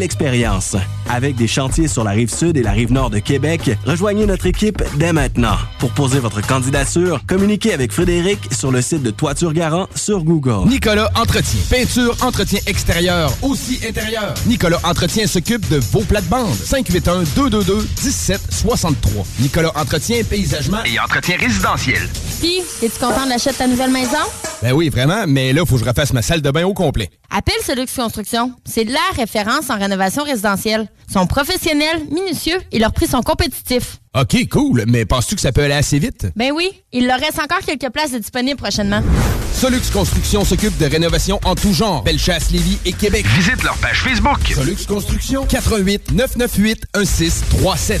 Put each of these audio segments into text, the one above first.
L'expérience. Avec des chantiers sur la rive sud et la rive nord de Québec, rejoignez notre équipe dès maintenant. Pour poser votre candidature, communiquez avec Frédéric sur le site de Toiture Garant sur Google. Nicolas Entretien. Peinture, entretien extérieur, aussi intérieur. Nicolas Entretien s'occupe de vos plates-bandes. 581-222-1763. Nicolas Entretien, paysagement et entretien résidentiel. Puis, es-tu content de l'achat de ta nouvelle maison? Ben oui, vraiment, mais là, faut que je refasse ma salle de bain au complet. Appelle Solux Construction. C'est la référence en rénovation résidentielle. Ils sont professionnels, minutieux et leurs prix sont compétitifs. OK, cool, mais penses-tu que ça peut aller assez vite? Ben oui, il leur reste encore quelques places de disponibles prochainement. Solux Construction s'occupe de rénovation en tout genre. Bellechasse, Lévis et Québec. Visite leur page Facebook. Solux Construction. 88 998 1637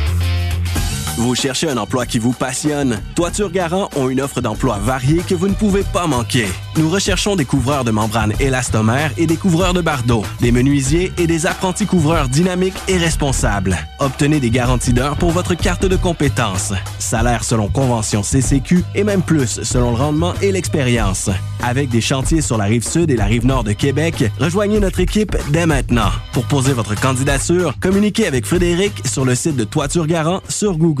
Vous cherchez un emploi qui vous passionne? Toiture Garant ont une offre d'emploi variée que vous ne pouvez pas manquer. Nous recherchons des couvreurs de membranes élastomères et des couvreurs de bardeaux, des menuisiers et des apprentis couvreurs dynamiques et responsables. Obtenez des garanties d'heures pour votre carte de compétences. Salaire selon convention CCQ et même plus selon le rendement et l'expérience. Avec des chantiers sur la rive sud et la rive nord de Québec, rejoignez notre équipe dès maintenant. Pour poser votre candidature, communiquez avec Frédéric sur le site de Toiture Garant sur Google.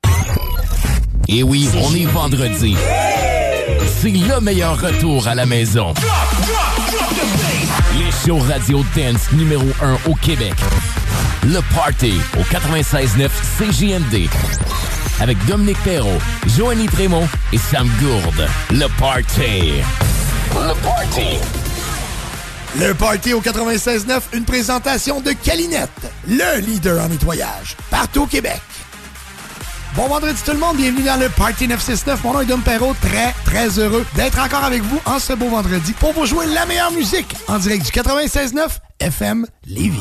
Et oui, on est vendredi. C'est le meilleur retour à la maison. Les shows radio dance numéro 1 au Québec. Le Party au 96.9 CJMD. Avec Dominique Perrault, Joanny Trémont et Sam Gourde. Le Party. Le Party. Le Party au 96.9, une présentation de Calinette, le leader en nettoyage, partout au Québec. Bon vendredi tout le monde, bienvenue dans le Party 969. Mon nom est Dom Perrault, très très heureux d'être encore avec vous en ce beau vendredi pour vous jouer la meilleure musique en direct du 96.9 FM Lévis.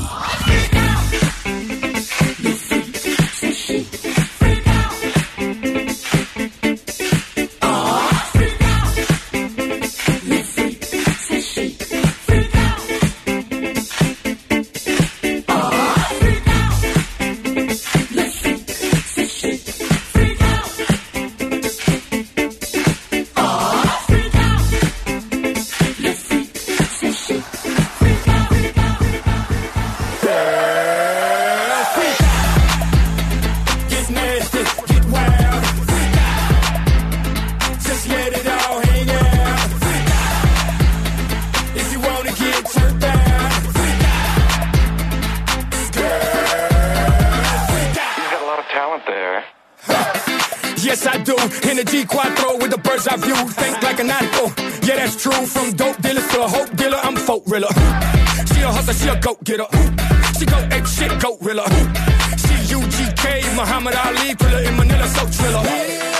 In the G4 with the birds I view. Think like an animal. Yeah, that's true. From dope dealers to a hope dealer, I'm a folk riller. She a hustler, she a goat getter. She go ape shit, goat riller. She UGK, Muhammad Ali, thriller in Manila, so triller.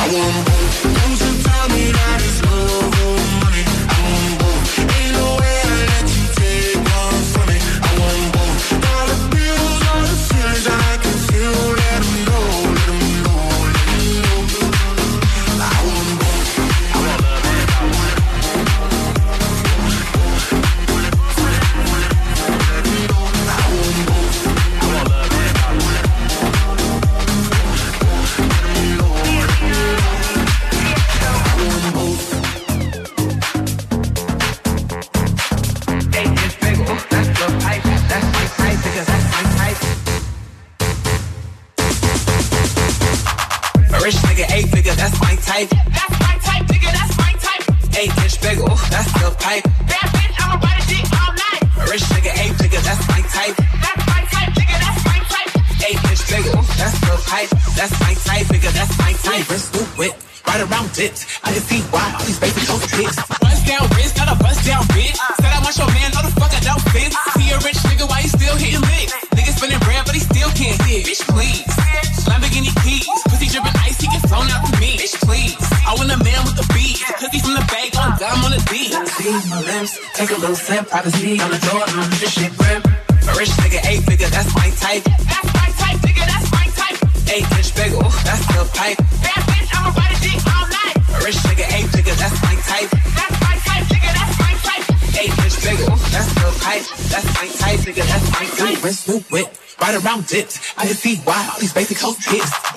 I can sip, privacy on the door, and I'm this shit grip. A rich nigga, eight figure, that's my type. That's my type, nigga, that's my type. Eight inch big, ooh, that's the pipe. Bad bitch, I'ma ride a dick all night. A rich nigga, eight figure, that's my type. That's my type, nigga, that's my type. Eight inch big, ooh, that's the pipe. That's my type, nigga, that's my type. New whip, right around it. I can see why all these basic hoes pissed.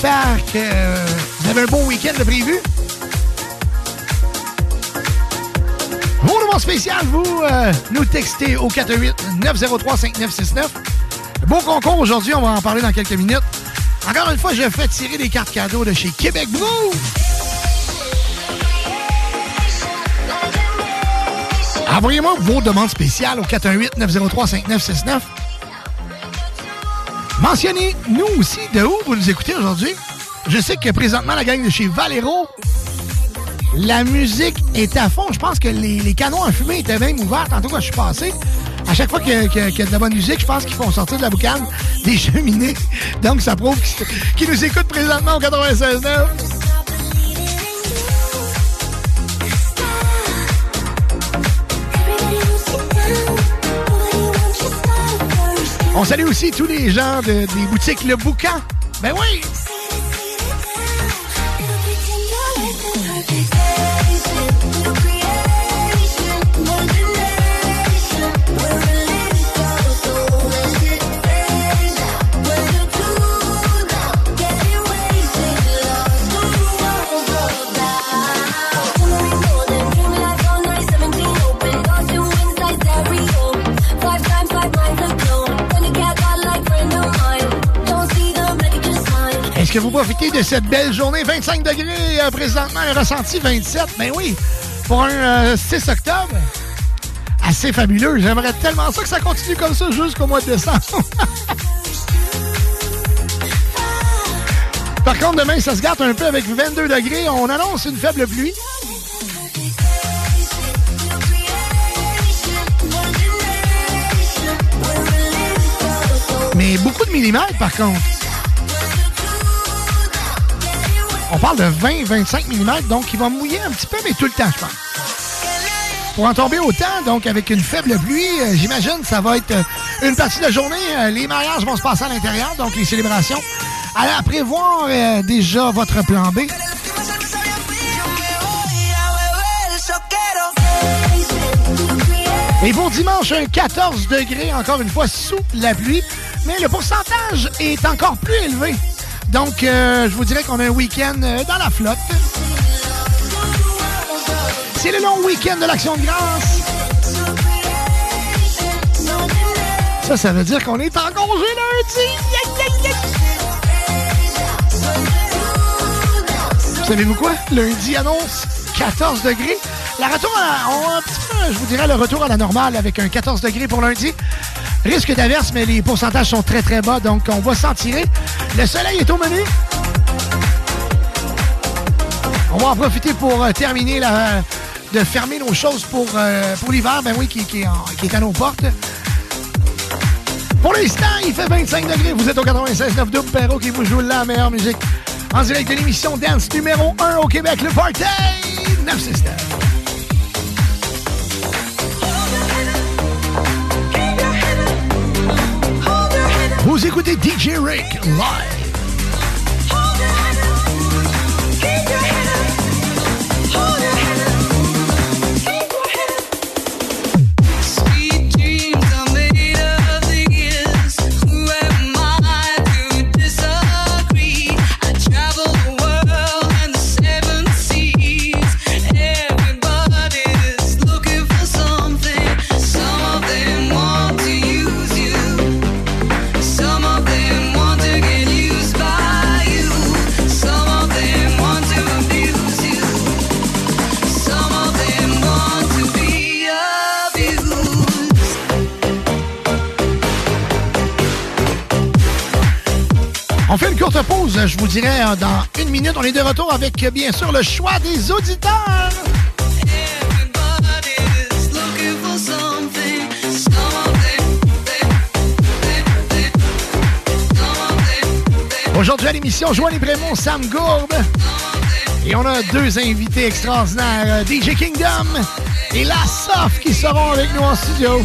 J'espère que vous avez un bon week-end de prévu? Roulement spécial, vous euh, nous textez au 418-903-5969. Beau concours aujourd'hui, on va en parler dans quelques minutes. Encore une fois, je fais tirer des cartes cadeaux de chez Québec Brou. Envoyez-moi vos demandes spéciales au 418-903-5969. Mentionnez-nous aussi de où vous nous écoutez aujourd'hui. Je sais que présentement, la gang de chez Valero, la musique est à fond. Je pense que les, canons à fumée étaient même ouverts tantôt quand je suis passé. À chaque fois qu'il y, a de la bonne musique, je pense qu'ils font sortir de la boucane des cheminées. Donc, ça prouve qu'ils nous écoutent présentement au 96.9. On salue aussi tous les gens des boutiques Le Boucan. Ben oui! Profitez de cette belle journée? 25 degrés euh, présentement, un ressenti 27. Ben oui, pour un 6 euh, octobre. Assez fabuleux. J'aimerais tellement ça que ça continue comme ça jusqu'au mois de décembre. Par contre, demain, ça se gâte un peu avec 22 degrés. On annonce une faible pluie. Mais beaucoup de millimètres, par contre. On parle de 20-25 mm, donc il va mouiller un petit peu, mais tout le temps, je pense. Pour en tomber autant, donc avec une faible pluie, euh, j'imagine ça va être euh, une partie de la journée. Euh, les mariages vont se passer à l'intérieur, donc les célébrations. À prévoir déjà votre plan B. Et pour dimanche, un 14 degrés, encore une fois, sous la pluie. Mais le pourcentage est encore plus élevé. Donc, euh, je vous dirais qu'on a un week-end euh, dans la flotte. C'est le long week-end de l'Action de grâce. Ça, ça veut dire qu'on est en congé lundi. Savez-vous quoi? Lundi annonce 14 degrés. La retour à, je vous dirais le retour à la normale avec un 14 degrés pour lundi. Risque d'averse, mais les pourcentages sont très très bas, donc on va s'en tirer. Le soleil est au menu. On va en profiter pour euh, terminer la, de fermer nos choses pour, euh, pour l'hiver, ben oui, qui, est à nos portes. Pour l'instant, il fait 25 degrés. Vous êtes au 96.9 Double Perro qui vous joue la meilleure musique. En direct de l'émission Dance numéro 1 au Québec, le Party 969. Écoutez DJ Rick live. Je vous dirais, euh, dans une minute. On est de retour avec, bien sûr, le choix des auditeurs. Aujourd'hui à l'émission, Joanne Brémont, Sam Gourde. Et on a deux invités extraordinaires, euh, DJ Kingdom et La Soft qui seront avec nous en studio.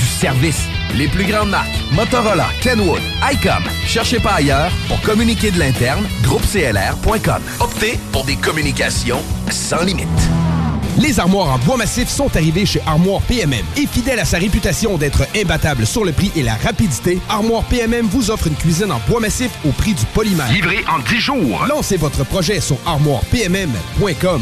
service. Les plus grandes marques, Motorola, Kenwood, ICOM. Cherchez pas ailleurs pour communiquer de l'interne, groupeclr.com. Optez pour des communications sans limite. Les armoires en bois massif sont arrivées chez Armoire PMM. Et fidèle à sa réputation d'être imbattable sur le prix et la rapidité, Armoire PMM vous offre une cuisine en bois massif au prix du polymère. Livré en 10 jours. Lancez votre projet sur armoirepmm.com.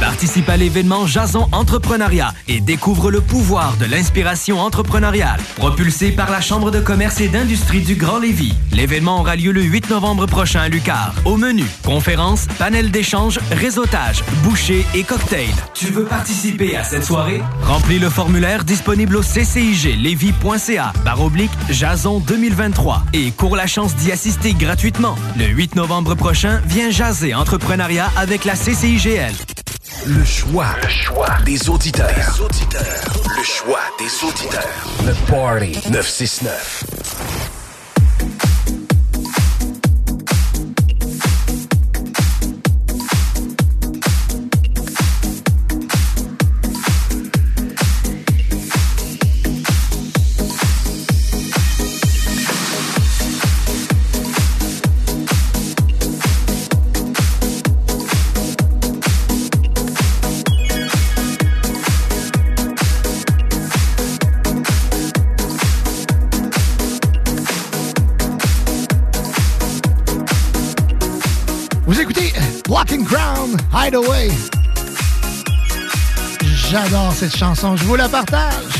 Participe à l'événement Jason Entrepreneuriat et découvre le pouvoir de l'inspiration entrepreneuriale. Propulsé par la Chambre de commerce et d'industrie du Grand Lévis. L'événement aura lieu le 8 novembre prochain à Lucar. Au menu, conférences, panel d'échange, réseautage, bouchées et cocktails. Tu veux participer à cette soirée? Remplis le formulaire disponible au cciglevy.ca par oblique Jason 2023 et cours la chance d'y assister gratuitement. Le 8 novembre prochain, viens jaser entrepreneuriat avec la CCIGL. Le choix. Le choix des auditeurs. Des auditeurs. Le choix des auditeurs. Le Party 969. Hideaway. J'adore cette chanson, je vous la partage.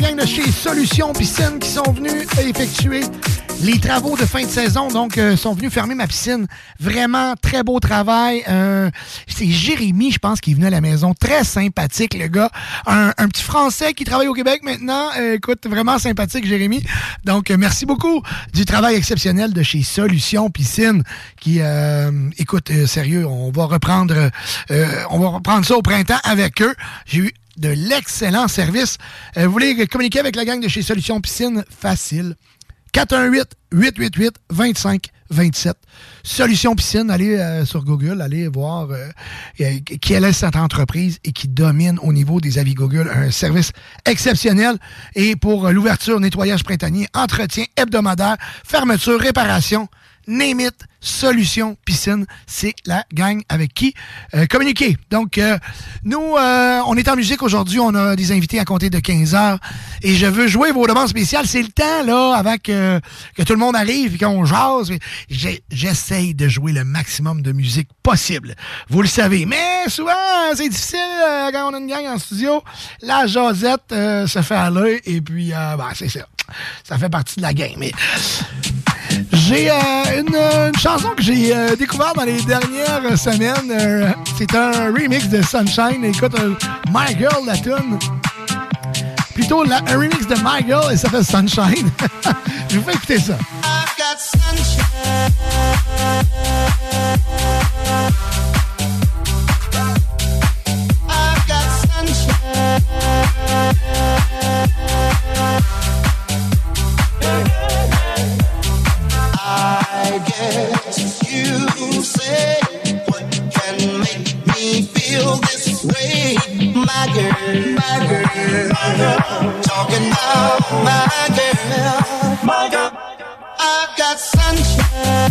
De chez Solutions Piscine qui sont venus effectuer les travaux de fin de saison. Donc, euh, sont venus fermer ma piscine. Vraiment, très beau travail. Euh, c'est Jérémy, je pense, qui est venu à la maison. Très sympathique, le gars. Un, petit Français qui travaille au Québec maintenant. Euh, écoute, vraiment sympathique, Jérémy. Donc, euh, merci beaucoup du travail exceptionnel de chez Solutions Piscine qui, écoute, sérieux, on va reprendre, on va reprendre ça au printemps avec eux. J'ai eu de l'excellent service. Euh, vous voulez communiquer avec la gang de chez Solutions Piscine? Facile. 418-888-2527. Solutions Piscine, allez euh, sur Google, allez voir euh, euh, quelle est cette entreprise et qui domine au niveau des avis Google. Un service exceptionnel. Et pour l'ouverture, nettoyage printanier, entretien hebdomadaire, fermeture, réparation, name it, solution piscine, c'est la gang avec qui euh, communiquer. Donc, euh, nous, euh, on est en musique aujourd'hui, on a des invités à compter de 15 heures et je veux jouer vos demandes spéciales. C'est le temps, là, avec que tout le monde arrive et qu'on jase. J'essaye de jouer le maximum de musique possible. Vous le savez. Mais souvent, c'est difficile euh, quand on a une gang en studio. La jasette euh, se fait aller et puis, euh, ben, c'est ça. Ça fait partie de la game. Mais j'ai euh, une, chanson que j'ai euh, découverte dans les dernières semaines. Euh, c'est un remix de Sunshine. Écoute, My Girl, la tune. Plutôt la- un remix de My Girl et ça fait Sunshine. Je vous fais écouter ça. I've got sunshine. Me feel this way, my girl, my girl, my girl. Talking about my girl, my girl. I've got sunshine.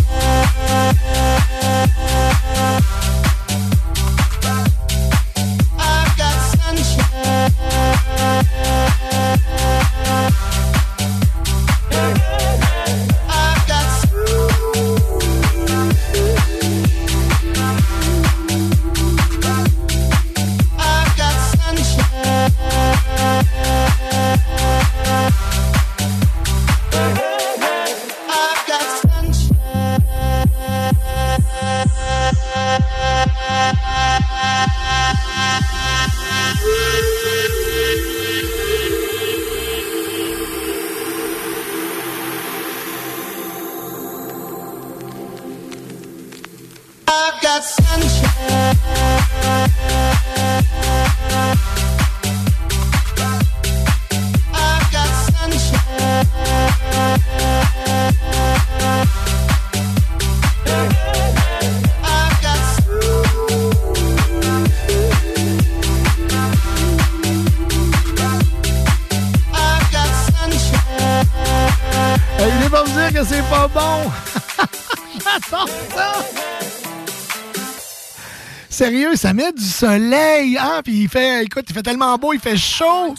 Ça met du soleil, hein? Puis il fait, écoute, il fait tellement beau, il fait chaud.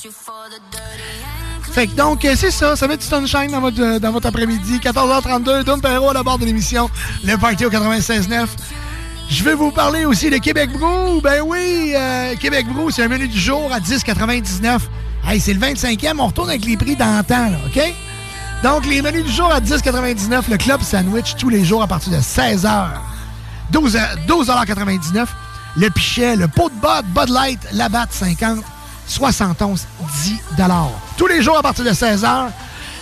Fait que donc, euh, c'est ça, ça met du sunshine dans votre, dans votre après-midi. 14h32, Don Perrault à la barre de l'émission, le party au 96.9. Je vais vous parler aussi de Québec Brou. Ben oui, euh, Québec Brou, c'est un menu du jour à 10,99. Hey, c'est le 25e, on retourne avec les prix d'antan, là, OK? Donc, les menus du jour à 10,99, le club sandwich tous les jours à partir de 16h. 12, 12,99 Le pichet, le pot de Bud, Bud Light, la batte 50, 71, 10 Tous les jours à partir de 16h.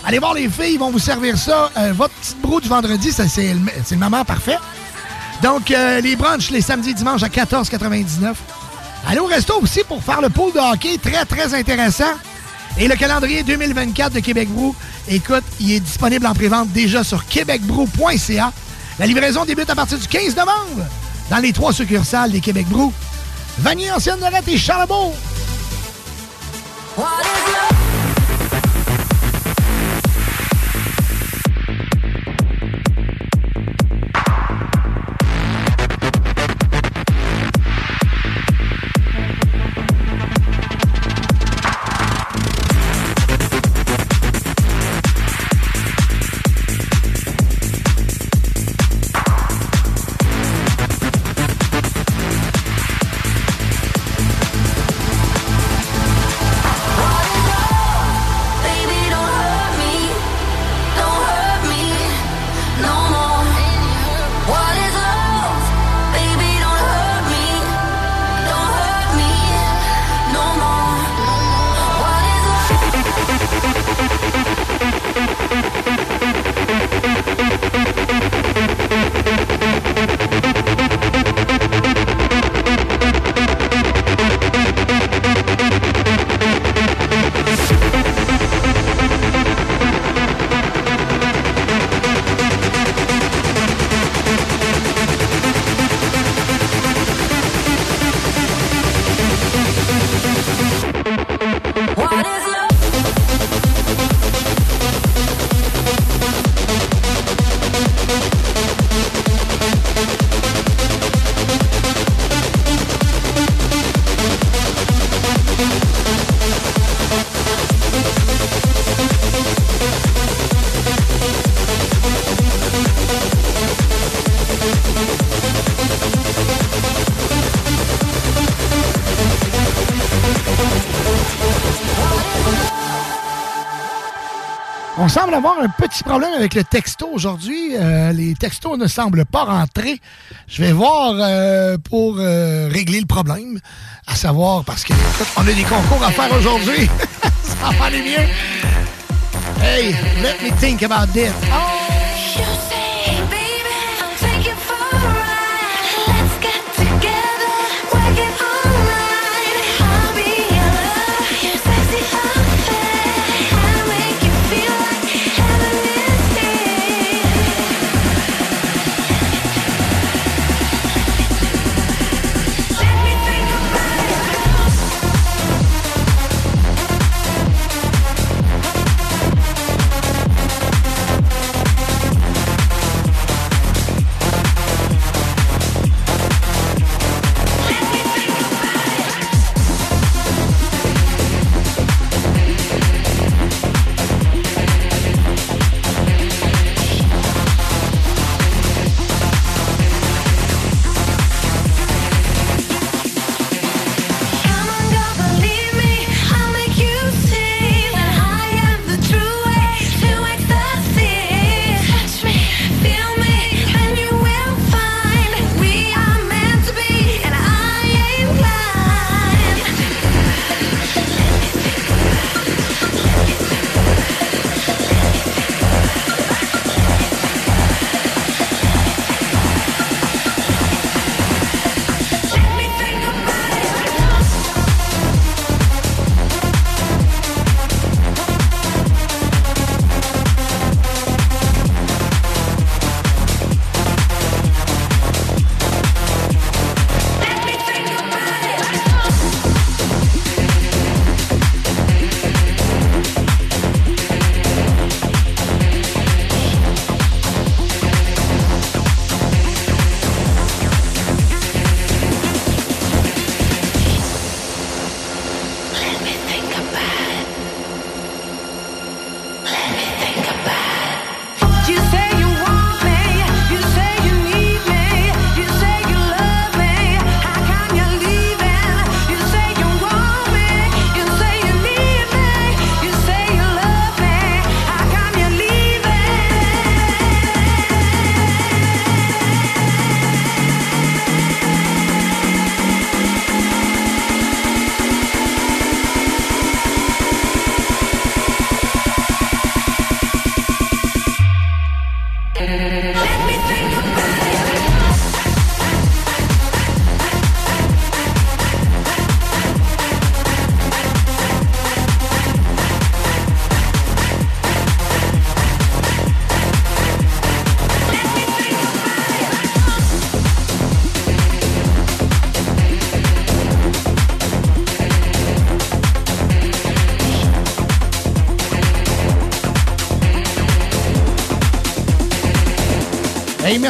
Allez voir les filles, ils vont vous servir ça. Euh, votre petite broue du vendredi, c'est le, le moment parfait. Donc, euh, les brunchs les samedis et dimanches à 14,99 Allez au resto aussi pour faire le pool de hockey, très, très intéressant. Et le calendrier 2024 de Québec Brou, écoute, il est disponible en prévente déjà sur québecbrou.ca. La livraison débute à partir du 15 novembre dans les trois succursales des Québec Brou. Vanier, Ancienne Lorette et Charlebourg. Problème avec le texto aujourd'hui. Euh, les textos ne semblent pas rentrer. Je vais voir euh, pour euh, régler le problème. À savoir, parce que on a des concours à faire aujourd'hui. Ça va aller mieux. Hey, let me think about this.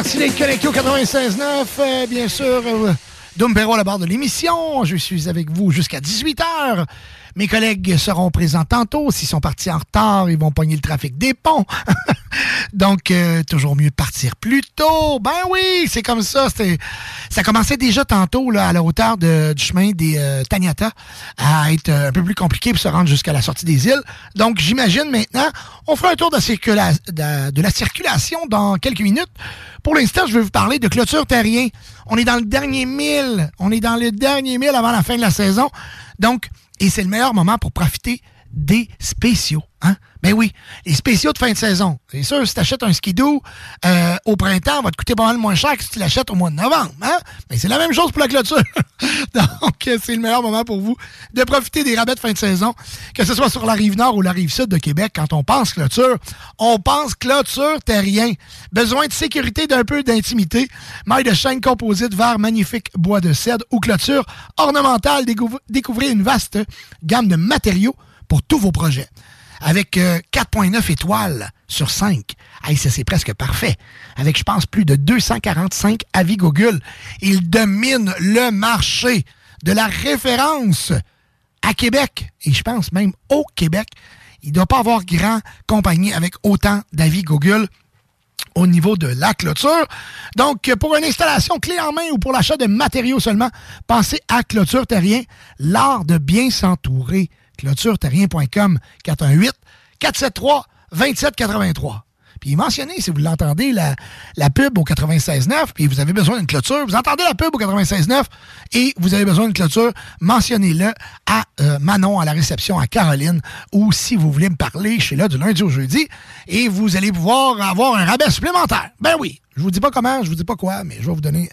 Merci d'être connecté au 96.9. Euh, bien sûr, euh, à la barre de l'émission. Je suis avec vous jusqu'à 18h. Mes collègues seront présents tantôt. S'ils sont partis en retard, ils vont pogner le trafic des ponts. Donc, euh, toujours mieux partir plus tôt. Ben oui, c'est comme ça. Ça commençait déjà tantôt là, à la hauteur de, du chemin des euh, Taniata à être euh, un peu plus compliqué pour se rendre jusqu'à la sortie des îles. Donc, j'imagine maintenant, on fera un tour de, la circulation dans quelques minutes. Pour l'instant, je vais vous parler de clôture terrien. On est dans le dernier mille. On est dans le dernier mille avant la fin de la saison. Donc, et c'est le meilleur moment pour profiter des spéciaux. Hein? Ben oui, les spéciaux de fin de saison. C'est sûr, si tu achètes un skidoo euh, au printemps, va te coûter pas mal moins cher que si tu l'achètes au mois de novembre. Hein? Mais c'est la même chose pour la clôture. Donc, c'est le meilleur moment pour vous de profiter des rabais de fin de saison, que ce soit sur la rive nord ou la rive sud de Québec. Quand on pense clôture, on pense clôture terrien. Besoin de sécurité, d'un peu d'intimité. Maille de chaîne composite vers magnifique bois de cèdre ou clôture ornementale. Découvrez une vaste gamme de matériaux pour tous vos projets avec 4.9 euh, étoiles sur 5. Hey, ça, c'est presque parfait. Avec, je pense, plus de 245 avis Google. Il domine le marché de la référence à Québec. Et je pense même au Québec. Il ne doit pas avoir grand compagnie avec autant d'avis Google au niveau de la clôture. Donc, pour une installation clé en main ou pour l'achat de matériaux seulement, pensez à Clôture Terrien, l'art de bien s'entourer clôtureterrien.com 418 473 2783. Puis mentionnez, si vous l'entendez, la, pub au 96.9, puis vous avez besoin d'une clôture, vous entendez la pub au 96.9 et vous avez besoin d'une clôture, mentionnez-le à euh, Manon, à la réception, à Caroline, ou si vous voulez me parler, je suis là du lundi au jeudi, et vous allez pouvoir avoir un rabais supplémentaire. Ben oui, je vous dis pas comment, je vous dis pas quoi, mais je vais vous donner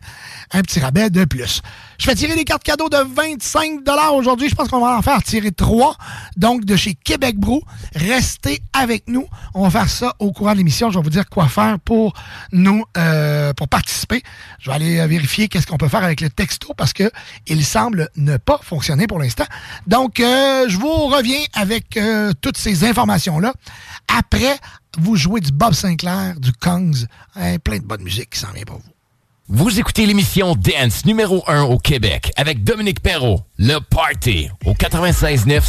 un petit rabais de plus. Je fais tirer des cartes cadeaux de 25 aujourd'hui. Je pense qu'on va en faire tirer trois. Donc, de chez Québec Brou. Restez avec nous. On va faire ça au courant de l'émission. Je vais vous dire quoi faire pour nous, euh, pour participer. Je vais aller vérifier qu'est-ce qu'on peut faire avec le texto parce que il semble ne pas fonctionner pour l'instant. Donc, euh, je vous reviens avec euh, toutes ces informations-là après vous jouez du Bob Sinclair, du Kongs, hein, plein de bonne musique qui s'en vient pour vous. Vous écoutez l'émission Dance numéro 1 au Québec avec Dominique Perrault, Le Party, au 96.9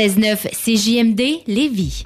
CJMD. CJMD Lévis.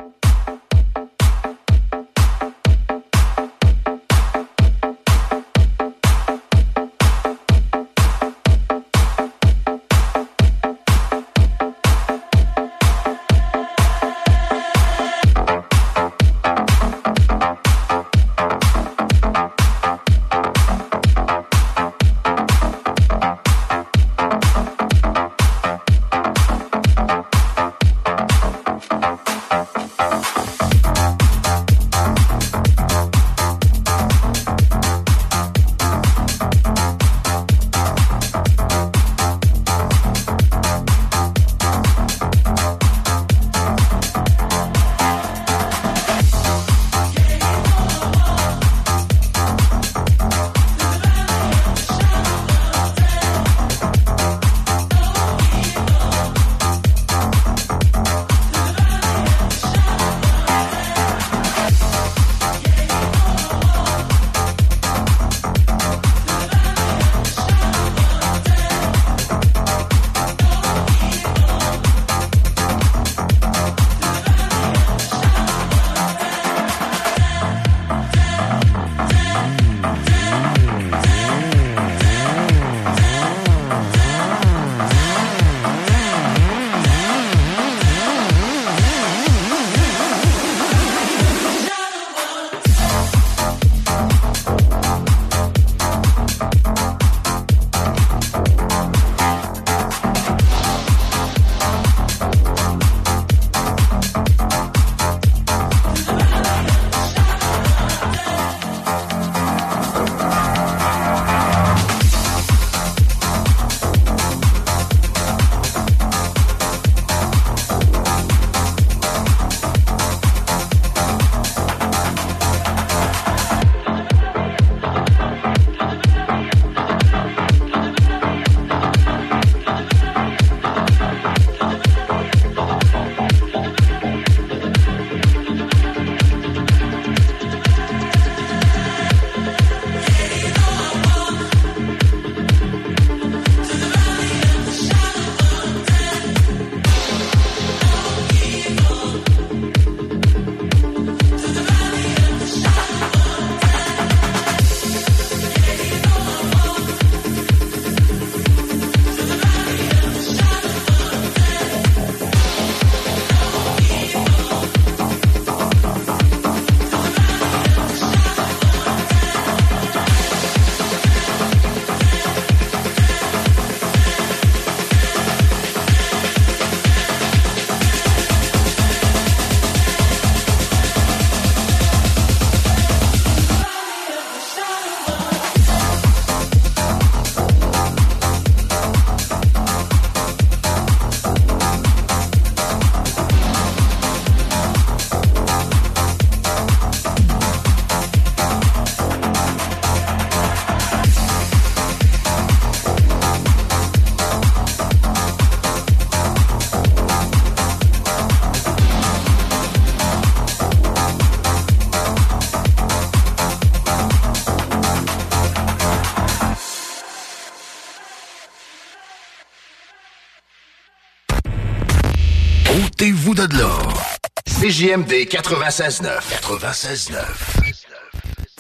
CJMD 96.9. 96.9.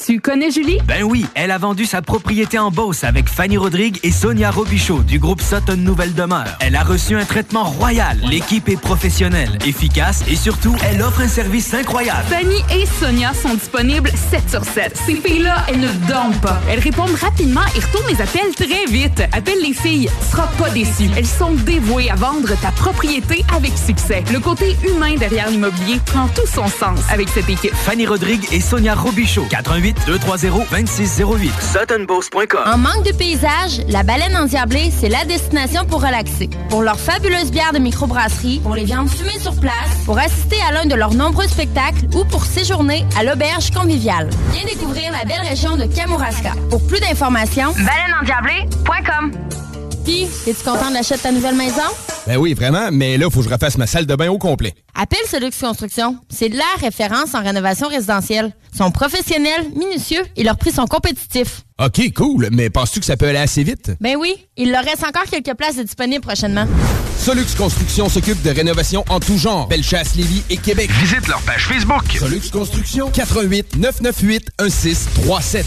Tu connais Julie? Ben oui, elle a vendu sa propriété en Beauce avec Fanny Rodrigue et Sonia Robichaud du groupe Sutton Nouvelle Demeure. Elle a reçu un traitement royal. L'équipe est professionnelle, efficace et surtout, elle offre un service incroyable. Fanny et Sonia sont disponibles 7 sur 7. Ces filles-là, elles ne dorment pas. Elles répondent rapidement et retournent les appels très vite. Appelle les filles, tu seras pas déçu. Elles sont dévouées à vendre ta propriété avec succès. Le côté humain derrière l'immobilier prend tout son sens avec cette équipe. Fanny Rodrigue et Sonia Robichaud. 88 230 2608. SuttonBoss.com. En manque de paysage, la baleine endiablée, c'est la destination pour relaxer. Pour leurs fabuleuses bières de microbrasserie, pour les viandes fumées sur place, pour assister à l'un de leurs nombreux spectacles ou pour séjourner à l'auberge conviviale. Viens découvrir la belle région de Kamouraska. Pour plus d'informations, baleineendiablée.com. Puis, es-tu content de l'achat de ta nouvelle maison? Ben oui, vraiment, mais là, faut que je refasse ma salle de bain au complet. Appelle Solux Construction. C'est la référence en rénovation résidentielle. Ils sont professionnels, minutieux et leurs prix sont compétitifs. OK, cool, mais penses-tu que ça peut aller assez vite? Ben oui, il leur reste encore quelques places disponibles prochainement. Solux Construction s'occupe de rénovation en tout genre. Bellechasse, Lévis et Québec. Visite leur page Facebook. Solux Construction, 88 998 1637.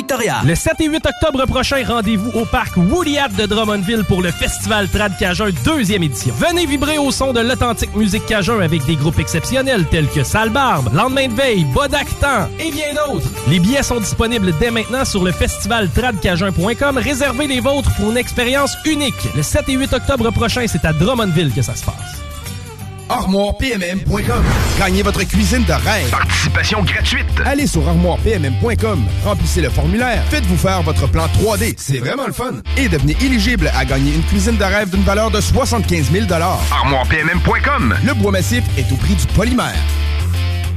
Le 7 et 8 octobre prochain, rendez-vous au parc Woody Hat de Drummondville pour le Festival Trad Cajun deuxième édition. Venez vibrer au son de l'authentique musique Cajun avec des groupes exceptionnels tels que Sale Barbe, Lendemain de veille, Bodactan et bien d'autres. Les billets sont disponibles dès maintenant sur le festivaltradcajun.com. Réservez les vôtres pour une expérience unique. Le 7 et 8 octobre prochain, c'est à Drummondville que ça se passe. ArmoirePMM.com. Gagnez votre cuisine de rêve. Participation gratuite. Allez sur ArmoirePMM.com. Remplissez le formulaire. Faites-vous faire votre plan 3D. C'est vraiment le fun. Et devenez éligible à gagner une cuisine de rêve d'une valeur de 75 000 ArmoirePMM.com. Le bois massif est au prix du polymère.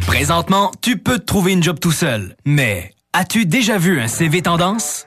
Présentement, tu peux te trouver une job tout seul. Mais as-tu déjà vu un CV tendance?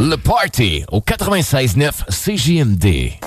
Le Party au 96.9 CJMD.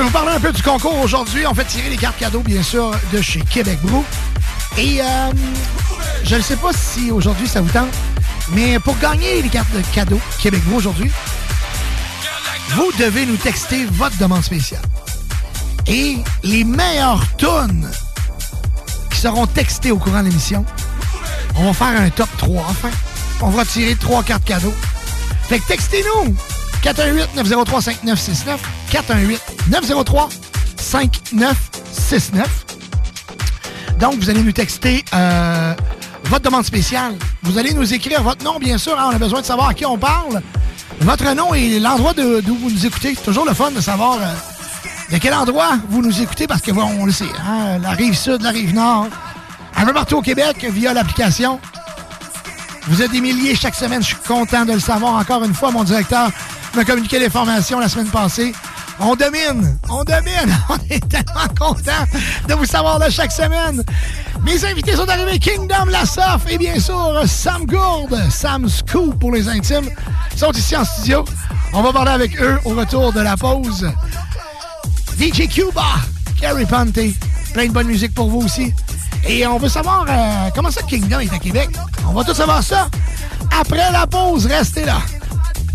Vais vous parler un peu du concours aujourd'hui. On fait tirer les cartes cadeaux, bien sûr, de chez Québec Brou. Et euh, je ne sais pas si aujourd'hui ça vous tente, mais pour gagner les cartes de cadeaux Québec Brou aujourd'hui, vous devez nous texter votre demande spéciale. Et les meilleures tonnes qui seront textées au courant de l'émission, on va faire un top 3 enfin. On va tirer trois cartes cadeaux. Fait que textez-nous 418-903-5969 418-903-5969 Donc, vous allez nous texter euh, votre demande spéciale. Vous allez nous écrire votre nom, bien sûr. hein, on a besoin de savoir à qui on parle. Votre nom et l'endroit d'où vous nous écoutez. C'est toujours le fun de savoir euh, de quel endroit vous nous écoutez parce que, bon, on le sait, hein, la rive sud, la rive nord, un peu partout au Québec via l'application. Vous êtes des milliers chaque semaine. Je suis content de le savoir. Encore une fois, mon directeur m'a communiqué l'information la semaine passée. On domine! On domine! On est tellement content de vous savoir là chaque semaine. Mes invités sont arrivés Kingdom Lassoff et bien sûr Sam Gourde, Sam Scoop pour les intimes, sont ici en studio. On va parler avec eux au retour de la pause. DJ Cuba, Carrie Ponte, plein de bonne musique pour vous aussi. Et on veut savoir euh, comment ça Kingdom est à Québec? On va tout savoir ça après la pause. Restez là.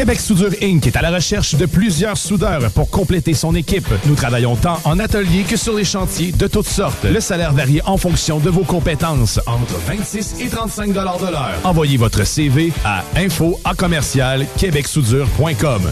Québec Soudure Inc. est à la recherche de plusieurs soudeurs pour compléter son équipe. Nous travaillons tant en atelier que sur les chantiers de toutes sortes. Le salaire varie en fonction de vos compétences, entre 26 et 35 de l'heure. Envoyez votre CV à info à commercial québecsoudure.com.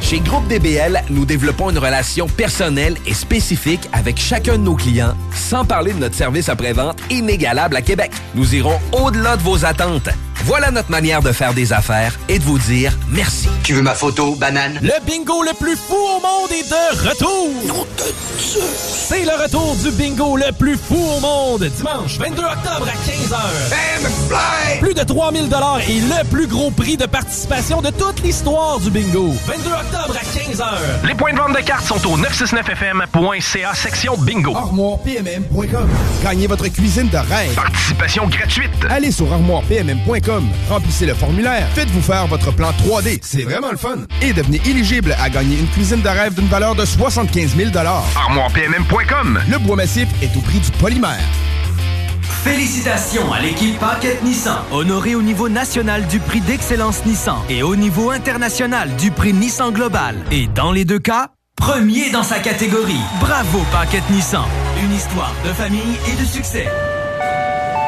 Chez Groupe DBL, nous développons une relation personnelle et spécifique avec chacun de nos clients, sans parler de notre service après-vente inégalable à Québec. Nous irons au-delà de vos attentes. Voilà notre manière de faire des affaires et de vous dire merci. Tu veux ma photo, banane? Le bingo le plus fou au monde est de retour! C'est le retour du bingo le plus fou au monde, dimanche 22 octobre à 15h. Plus de 3000 dollars et le plus gros prix de participation de toute l'histoire du bingo. 22 octobre à 15h. Les points de vente de cartes sont au 969fm.ca section bingo. ArmoirePMM.com. Gagnez votre cuisine de rêve. Participation gratuite. Allez sur armoirepmm.com. Remplissez le formulaire. Faites-vous faire votre plan 3D. C'est vraiment le fun. Et devenez éligible à gagner une cuisine de rêve d'une valeur de 75 000 ArmoirePMM.com. Le bois massif est au prix du polymère. Félicitations à l'équipe Paquette Nissan, honorée au niveau national du prix d'excellence Nissan et au niveau international du prix Nissan Global. Et dans les deux cas, premier dans sa catégorie. Bravo Paquette Nissan. Une histoire de famille et de succès.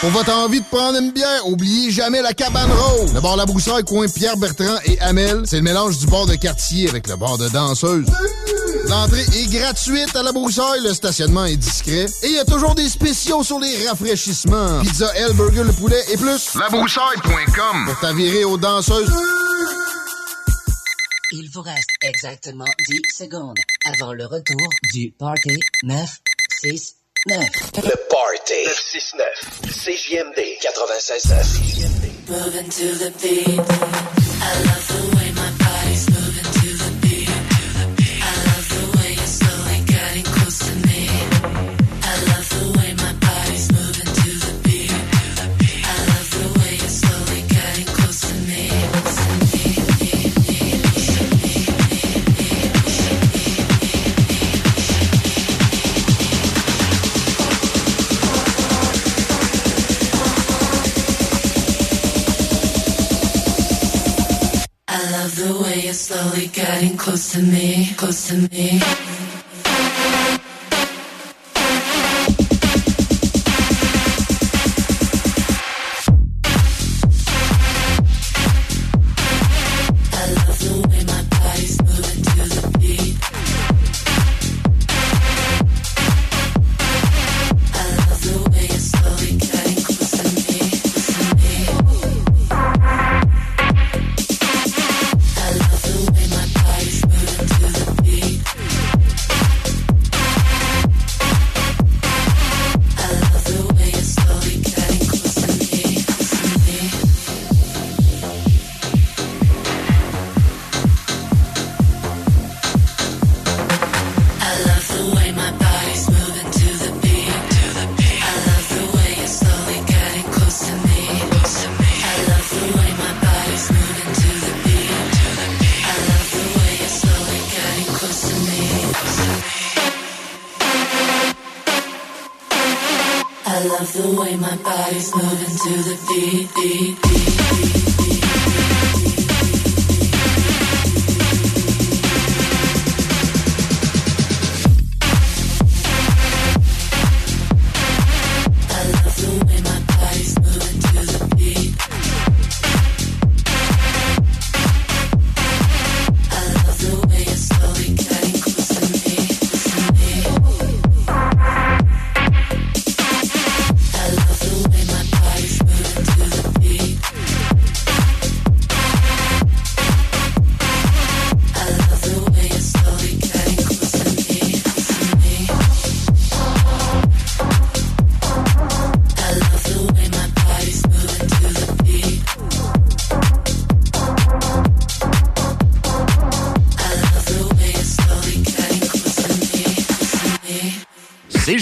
Pour votre envie de prendre une bière, oubliez jamais la cabane rose. Le bar La Broussaille, coin Pierre Bertrand et Amel, c'est le mélange du bar de quartier avec le bar de danseuse. L'entrée est gratuite à La Broussaille, le stationnement est discret et il y a toujours des spéciaux sur les rafraîchissements. Pizza L, burger, le poulet et plus. Labroussaille.com Pour t'avirer aux danseuses. Il vous reste exactement 10 secondes avant le retour du Party 969. Le Party 969. CJMD 96.9. Moving to the beat. I love the way my slowly getting close to me, close to me.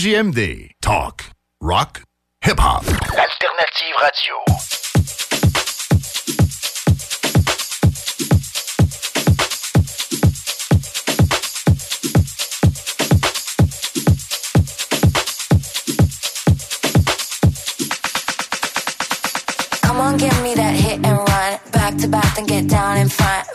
CJMD. Talk, rock, hip-hop. Alternative Radio. back to back, then get down in front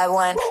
By one.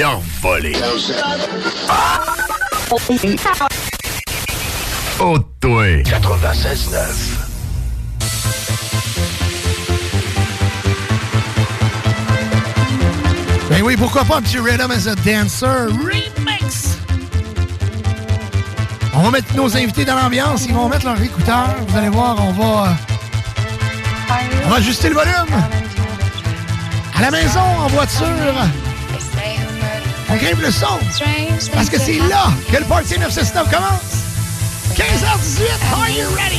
Il a volé. Oh, toi. 96.9. Ben oui, pourquoi pas un petit Rhythm as a Dancer? Remix? On va mettre nos invités dans l'ambiance, ils vont mettre leurs écouteurs. Vous allez voir, on va, on va ajuster le volume. À la maison, en voiture, on grimpe le son. Parce que c'est là que le Party 969 commence. 15h18, are you ready?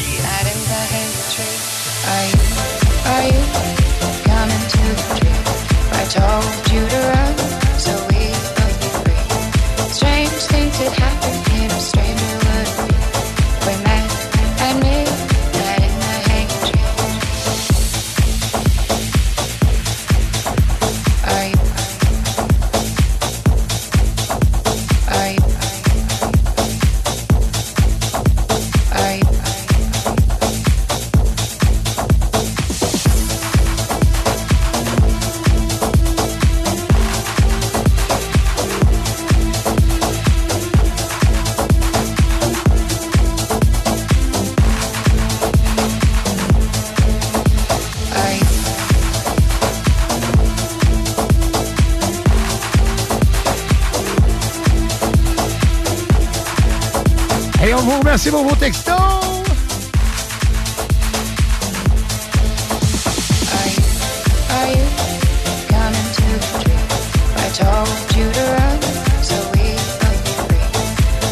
We both agree.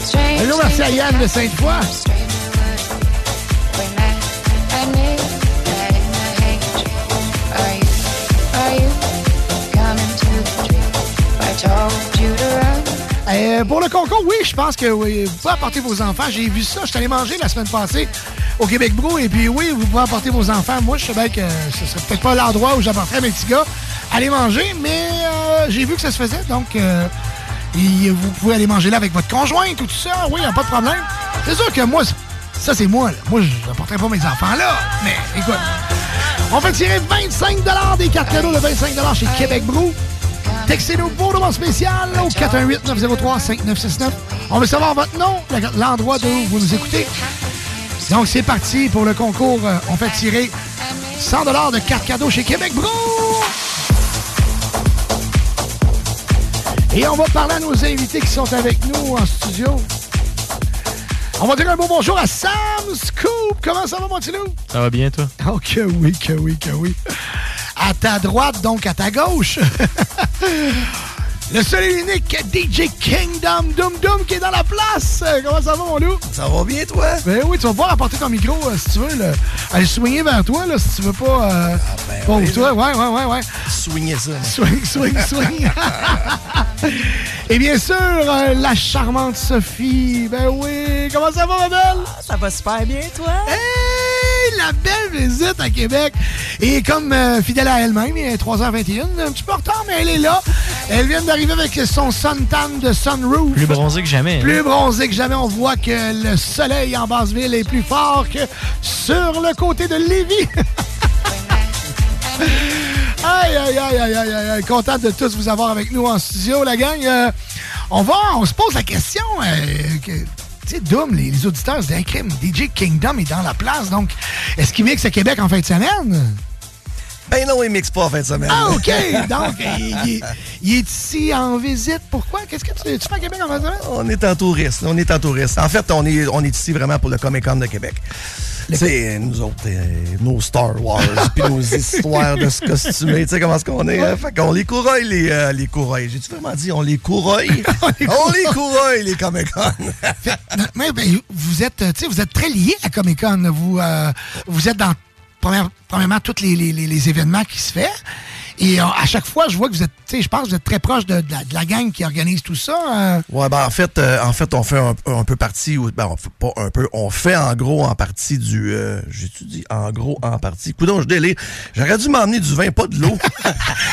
Strange Hello, merci à Yann de Sainte-Foy. Euh, pour le concours, oui, je pense que oui, vous pouvez apporter vos enfants. J'ai vu ça. Je suis allé manger la semaine passée au Québec Brou. Et puis, oui, vous pouvez apporter vos enfants. Moi, je bien que ce serait peut-être pas l'endroit où j'apporterais mes petits gars aller manger, mais euh, j'ai vu que ça se faisait. Donc, euh, vous pouvez aller manger là avec votre conjointe ou tout ça. Oui, y a pas de problème. C'est sûr que moi, ça, c'est moi. Là. Moi, je n'apporterai pas mes enfants là. Mais écoute, on fait tirer 25 des cartes cadeaux de 25 chez Québec Brou. Textez-nous pour le spécial au 418-903-5969. On veut savoir votre nom, l'endroit d'où vous nous écoutez. Donc, c'est parti pour le concours. Euh, On fait tirer 100 de cartes cadeaux chez Québec Brou. Et on va parler à nos invités qui sont avec nous en studio. On va dire un beau bonjour à Sam Scoop. Comment ça va, mon petit loup? Ça va bien, toi? Oh, que oui, que oui, que oui. À ta droite, donc à ta gauche. Le seul et unique DJ Kingdom Doom Doom qui est dans la place. Comment ça va, mon loup? Ça va bien, toi? Ben oui, tu vas pouvoir apporter ton micro euh, si tu veux. Là. Aller swinger vers toi, là, si tu veux pas. Euh, pas oui, ouvre toi. là. Ouais, ouais, ouais, ouais. Swingez ça. Swing, swing, swing. Et bien sûr, euh, la charmante Sophie. Ben oui. Comment ça va, ma belle? Ça va super bien, toi? Hey, la belle visite à Québec. Et comme euh, fidèle à elle-même, il est 3h21, un petit peu en retard, mais elle est là. Elle vient d'arriver avec son suntan de Sunroof. Plus bronzé que jamais. hein? Plus bronzé que jamais. On voit que le soleil en basse-ville est plus fort que sur le côté de Lévis. aïe, aïe, aïe, aïe, aïe, aïe, aïe. Content de tous vous avoir avec nous en studio, la gang. Euh, on va, on se pose la question. euh, que- tu sais, Doom, les, les auditeurs se disent, Hey, crime, DJ Kingdom est dans la place, donc est-ce qu'il mixe à Québec en fin de semaine? Ben non, il mixe pas en fin de semaine. Ah, OK! Donc, il, est ici en visite. Pourquoi? Qu'est-ce que tu, tu fais à Québec en fin de semaine? On est en touriste. On est en touriste. En fait, on est, on est ici vraiment pour le Comic Con de Québec. C'est nous autres, euh, nos Star Wars, puis nos histoires de se costumer. Tu sais comment est-ce qu'on est? hein? Fait qu'on les courroille, les, euh, les courroille. J'ai-tu vraiment dit on les courroille? on les courroille, les Comic Con. Mais, ben, vous êtes, tu sais, vous êtes très lié à Comic Con. Vous, euh, vous êtes dans première- premièrement tous les- les événements qui se font. Et euh, à chaque fois, je vois que vous êtes, tu sais, je pense que vous êtes très proche de, de la, de la gang qui organise tout ça. euh. Ouais, ben en fait, euh, en fait, on fait un, un peu partie, ou ben on fait pas un peu, on fait en gros en partie du, euh, j'ai-tu dit en gros en partie. Coudon, je délire. J'aurais dû m'emmener du vin, pas de l'eau.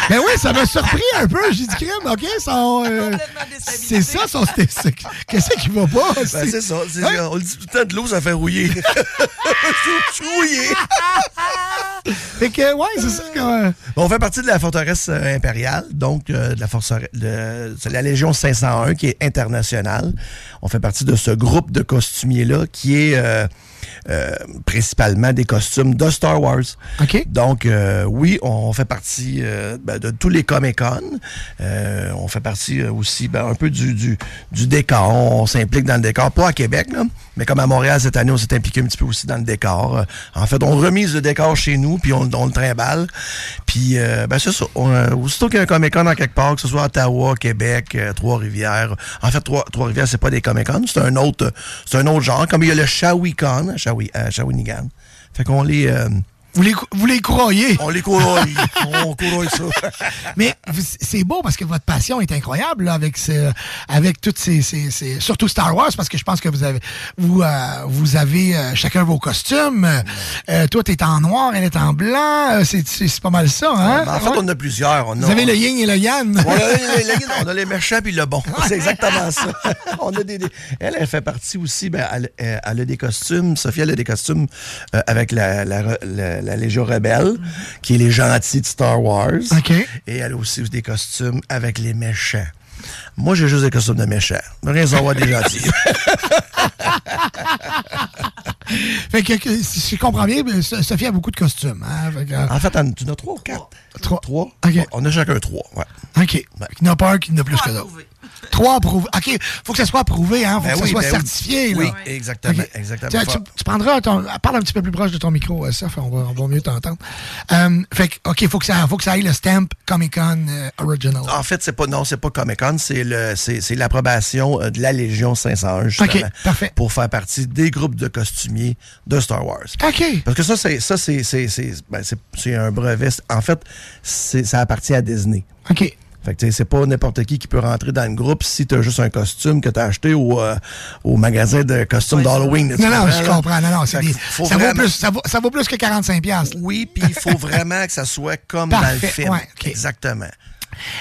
Ben oui, ça m'a surpris un peu. J'ai dit crème, ok, c'est ça, son, c'est- c'est- qu'est-ce qui va pas? Ben, c'est ça. c'est- Hein? On le dit tout le temps, de l'eau, ça fait rouiller. Suis rouillé. Fait que, ouais, c'est ça. euh, On fait partie de la forteresse euh, impériale, donc euh, de la forteresse, de- la Légion 501 qui est internationale. On fait partie de ce groupe de costumiers-là qui est euh, euh, principalement des costumes de Star Wars. Donc, euh, oui, on fait partie euh, ben, de tous les Comic-Con. Euh, on fait partie aussi ben, un peu du, du, du décor. On s'implique dans le décor, pas à Québec, là, mais comme à Montréal cette année, on s'est impliqué un petit peu aussi dans le décor. Euh, en fait, on remise le décor chez nous, puis on, on le trimballe. Puis, euh, ben, c'est ça. On, euh, aussitôt qu'il y a un Comic-Con en quelque part, que ce soit Ottawa, Québec, euh, Trois-Rivières. En fait, Trois- Trois-Rivières, c'est pas des Comic-Con, c'est un autre, c'est un autre genre. Comme il y a le Shawicon, Shawi, à Shawinigan. Fait qu'on les... euh, vous les, vous les courroyez. On les courroie. on courroie ça. Mais vous- c'est beau parce que votre passion est incroyable là, avec ce, avec toutes ces, ces- ces- surtout Star Wars parce que je pense que vous avez vous euh, vous avez euh, chacun vos costumes. Euh, toi t'es en noir, elle est en blanc. Euh, C'est pas mal ça, hein? En fait, Ouais. on en a plusieurs. On Vous a, avez le yin et le yang. On a, les- les- on a les méchants puis le bon. C'est exactement ça. On a des, des- elle, elle fait partie aussi, ben, elle, elle- a des costumes. Sophie, elle a des costumes euh, avec la, la, re- la- la Légion rebelle, qui est les gentils de Star Wars. Et elle a aussi des costumes avec les méchants. Moi, j'ai juste des costumes de méchants. Rien à voir des gentils. Fait que, que, si je comprends bien, ben, So- Sophie a beaucoup de costumes. Hein? Fait que, euh, En fait, en- tu en as trois ou quatre? Trois. On a chacun trois, ouais. OK. Il n'y en a pas un qui en a plus que d'autres. Trois approuvés. OK, faut que ça soit approuvé, hein? Faut Ben que ça soit ben oui. certifié, là. Oui, exactement, exactement. Tu, tu- tu prendras ton. Parle un petit peu plus proche de ton micro, euh, Seth, on va, on va mieux t'entendre. Euh, fait que, OK, faut que ça, faut que ça aille le stamp Comic Con euh, Original. En fait, c'est pas non, c'est pas Comic Con, c'est le c'est c'est l'approbation euh, de la Légion 501 justement OK, parfait. pour faire partie des groupes de costumiers de Star Wars. OK. Parce que ça c'est ça c'est c'est c'est ben, c'est- c'est un brevet. En fait, c'est ça appartient à Disney. OK. Fait que c'est pas n'importe qui qui peut rentrer dans le groupe si t'as juste un costume que t'as acheté au, euh, au magasin de costumes d'Halloween. Non, non, je comprends. Non, non, c'est des- ça, vaut plus, ça, vaut, ça vaut plus que 45$. piastres. Oui, puis il faut vraiment que ça soit comme dans Parfait, le film. ouais. Exactement.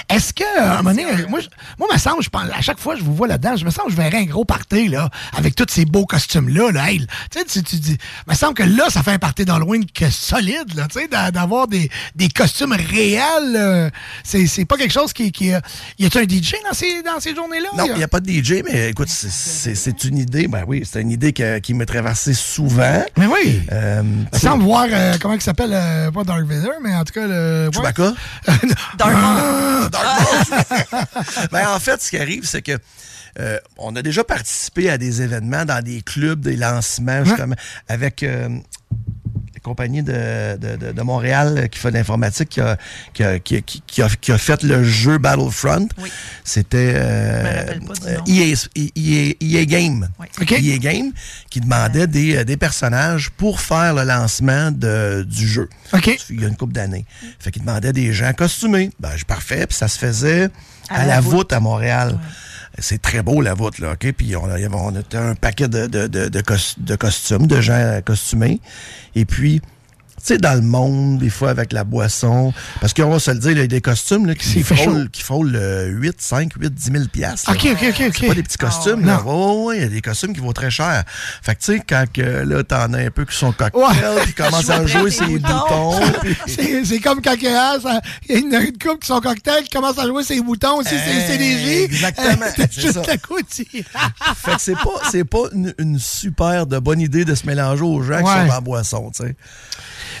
Est-ce que, à un moment donné, moi, je- moi, me semble, je pense, à chaque fois que je vous vois là-dedans, je me sens que je verrais un gros party, là, avec tous ces beaux costumes-là, là. Hey, tu sais, tu, tu dis, me semble que là, ça fait un party d'Halloween que solide, là, tu sais, d'a- d'avoir des, des costumes réels, euh, c'est, c'est pas quelque chose qui, qui euh, y a-tu un DJ dans ces, dans ces journées-là? Non, il n'y a pas de DJ, mais écoute, c'est- une idée. Ben oui, c'est une idée que- qui me traversait souvent. Mais oui. Euh, Me semble voir, euh, comment il s'appelle, euh, pas Dark Vader, mais en tout cas, le. Chewbacca? Dark ben, en fait, ce qui arrive, c'est que euh, on a déjà participé à des événements dans des clubs, des lancements, justement, avec euh, compagnie de, de- de- de Montréal qui fait de l'informatique, qui a, qui, a, qui a- qui- a- qui a fait le jeu Battlefront. C'était euh, euh, EA, EA- EA Game. EA Game qui demandait des, euh, des personnages pour faire le lancement de- du jeu. Il y a une couple d'années. Fait qu'il demandait des gens costumés. Ben, je parfait. Puis ça se faisait à, la, voûte. à Montréal. C'est très beau, la voûte, là, OK? Puis on, a- on était un paquet de, de, de, de cos- de costumes, de gens costumés. Et puis, sais, dans le monde, des fois, avec la boisson, parce qu'on va se le dire, il y a des costumes là, qui, frôlent, qui frôlent euh, 8, 5, 8, 10 000 piastres. OK, OK, OK, OK. C'est pas des petits costumes, Ah, là. non. Ouais, ouais, il y a des costumes qui vaut très cher. Fait que, tu sais, quand là, t'en as un peu qui sont cocktails, Ouais. puis commencent à jouer ses boutons. puis- C'est c'est comme quand il y a ça- il y a une, une couple qui sont cocktails qui commence à jouer ses boutons aussi, c'est c'est léger. Exactement, T'es c'est juste ça. à côté. fait que c'est pas, c'est pas une, une super de bonne idée de se mélanger aux gens qui sont en boisson, tu sais.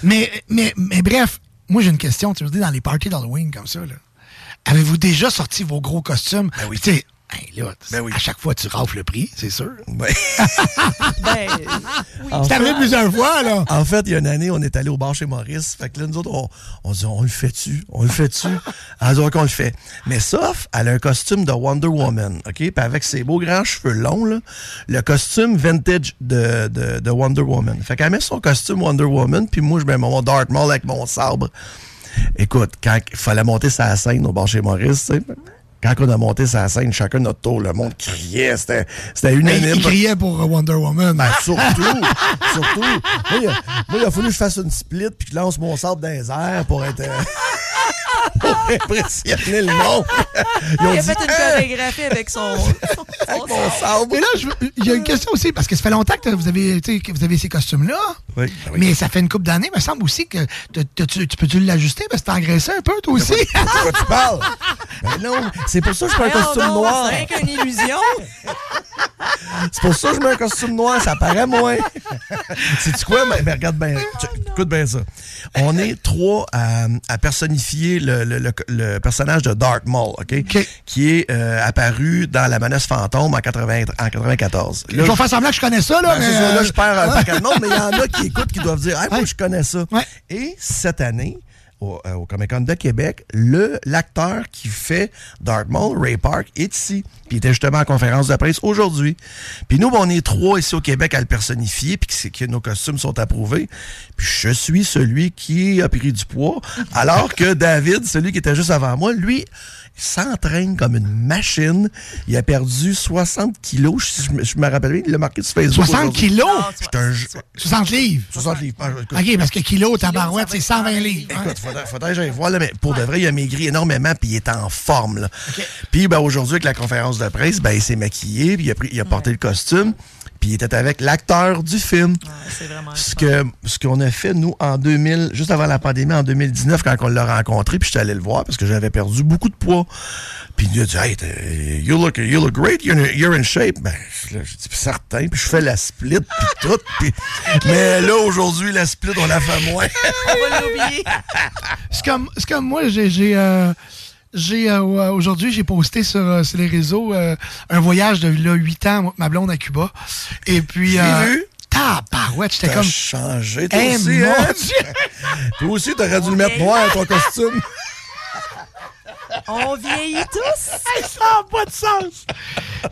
Mais, mais, mais bref, moi j'ai une question. Tu veux dire, dans les parties d'Halloween comme ça, là, avez-vous déjà sorti vos gros costumes? Ben oui. Hey, là, à chaque fois tu rafles le prix, c'est sûr. Ben, C'est arrivé plusieurs fois, là. En fait, il y a une année, on est allé au bar chez Maurice. Fait que là, nous autres, on, on dit, on le fait-tu? On le fait-tu? Elle dit, OK, on le fait. Mais sauf, elle a un costume de Wonder Woman, OK? Puis avec ses beaux grands cheveux longs, là, le costume vintage de, de, de Wonder Woman. Fait qu'elle met son costume Wonder Woman, puis moi, je mets mon Darth Maul avec mon sabre. Écoute, quand il fallait monter sa scène au bar chez Maurice, tu sais, quand on a monté sa scène, chacun notre tour, le monde criait, c'était c'était unanime. Il criait pour euh, Wonder Woman. Ben, surtout, surtout. Moi, il a, moi, il a fallu que je fasse une split puis que je lance mon sabre dans les airs pour être. impressionner le monde. Ils ont Il a dit, fait une chorégraphie avec son, son, sabre. Mais là, je il y a une question aussi, parce que ça fait longtemps que vous avez, tu sais, que vous avez ces costumes-là. Oui, Mais ça fait une couple d'années, il me semble aussi que tu, tu peux-tu l'ajuster parce que t'as engraissé un peu, toi aussi? De quoi tu parles? Ben non, c'est pour ça que je mets un costume donc, noir. C'est rien qu'une illusion. C'est pour ça que je mets un costume noir, ça paraît moins. C'est quoi? Mais, mais regarde bien, écoute bien ça. On est trois à, à personnifier le, le- le- le personnage de Dark Maul, OK? Qui est euh, apparu dans La menace fantôme en, 80 en 94. je vais faire semblant que je connais ça, là. Ben, mais, ça, là, euh, je perds un paquet de monde, mais il y en a qui écoutent qui doivent dire Ah, moi, je connais ça. Et cette année, au, euh, au Comic Con de Québec, le l'acteur qui fait Dark Maul, Ray Park, est ici. Puis il était justement en conférence de presse aujourd'hui. Puis nous, ben, on est trois ici au Québec à le personnifier, puis que, que nos costumes sont approuvés. Puis je suis celui qui a pris du poids, alors que David, celui qui était juste avant moi, lui, s'entraîne comme une machine. Il a perdu 60 kilos. Je, je me- je me rappelle bien, il l'a marqué sur Facebook. 60 aujourd'hui. kilos? J'étais un jeu- 60 livres. 60 livres. Ah, écoute. OK, parce que kilo, tabarouette, c'est 120 livres. Écoute, faudrait, faudrait que j'aille voir, là, mais pour de vrai, il a maigri énormément, puis il est en forme. Là. Puis ben, aujourd'hui, avec la conférence de presse, ben, il s'est maquillé, puis il a, pris, il a porté le costume, puis il était avec l'acteur du film. ce que ce qu'on a fait, nous, en 2000, juste avant la pandémie, en 2019, quand on l'a rencontré, puis j'étais allé le voir, parce que j'avais perdu beaucoup de poids. Puis il a dit, hey, you look, you look great, you're in, you're in shape. Ben, là, j'ai dit, certain, puis je fais la split, puis tout. Mais là, aujourd'hui, la split, on la fait moins. On va l'oublier. C'est comme, c'est comme moi, j'ai. J'ai, euh, euh, aujourd'hui, j'ai posté sur, euh, sur les réseaux euh, un voyage de là, 8 ans, ma blonde à Cuba. Et puis. J'ai euh, vu. Tabarouette, j'étais T'as comme. changé, toi Eh, aussi, mon hein? Dieu! Toi aussi, t'aurais dû le mettre noir, ton costume. On vieillit tous. Hey, ça n'a pas de sens!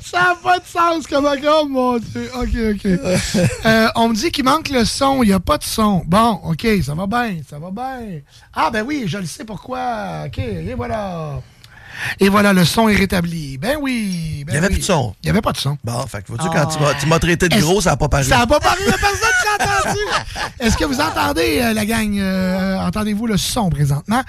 Ça n'a pas de sens comme oh mon Dieu. OK, OK. Euh, on me dit qu'il manque le son. Il n'y a pas de son. Bon, OK, ça va bien, ça va bien. Ah, ben oui, je le sais pourquoi. OK, et voilà. Et voilà, le son est rétabli. Ben oui. ben Il n'y avait oui. plus de son. Il n'y avait pas de son. Bon, fait que vois-tu, quand tu m'as- tu m'as traité de Est-ce- gros, ça n'a pas paru. Ça n'a pas paru, il n'y a personne qui l'a entendu. Est-ce que vous entendez, euh, la gang? euh, Entendez-vous le son présentement?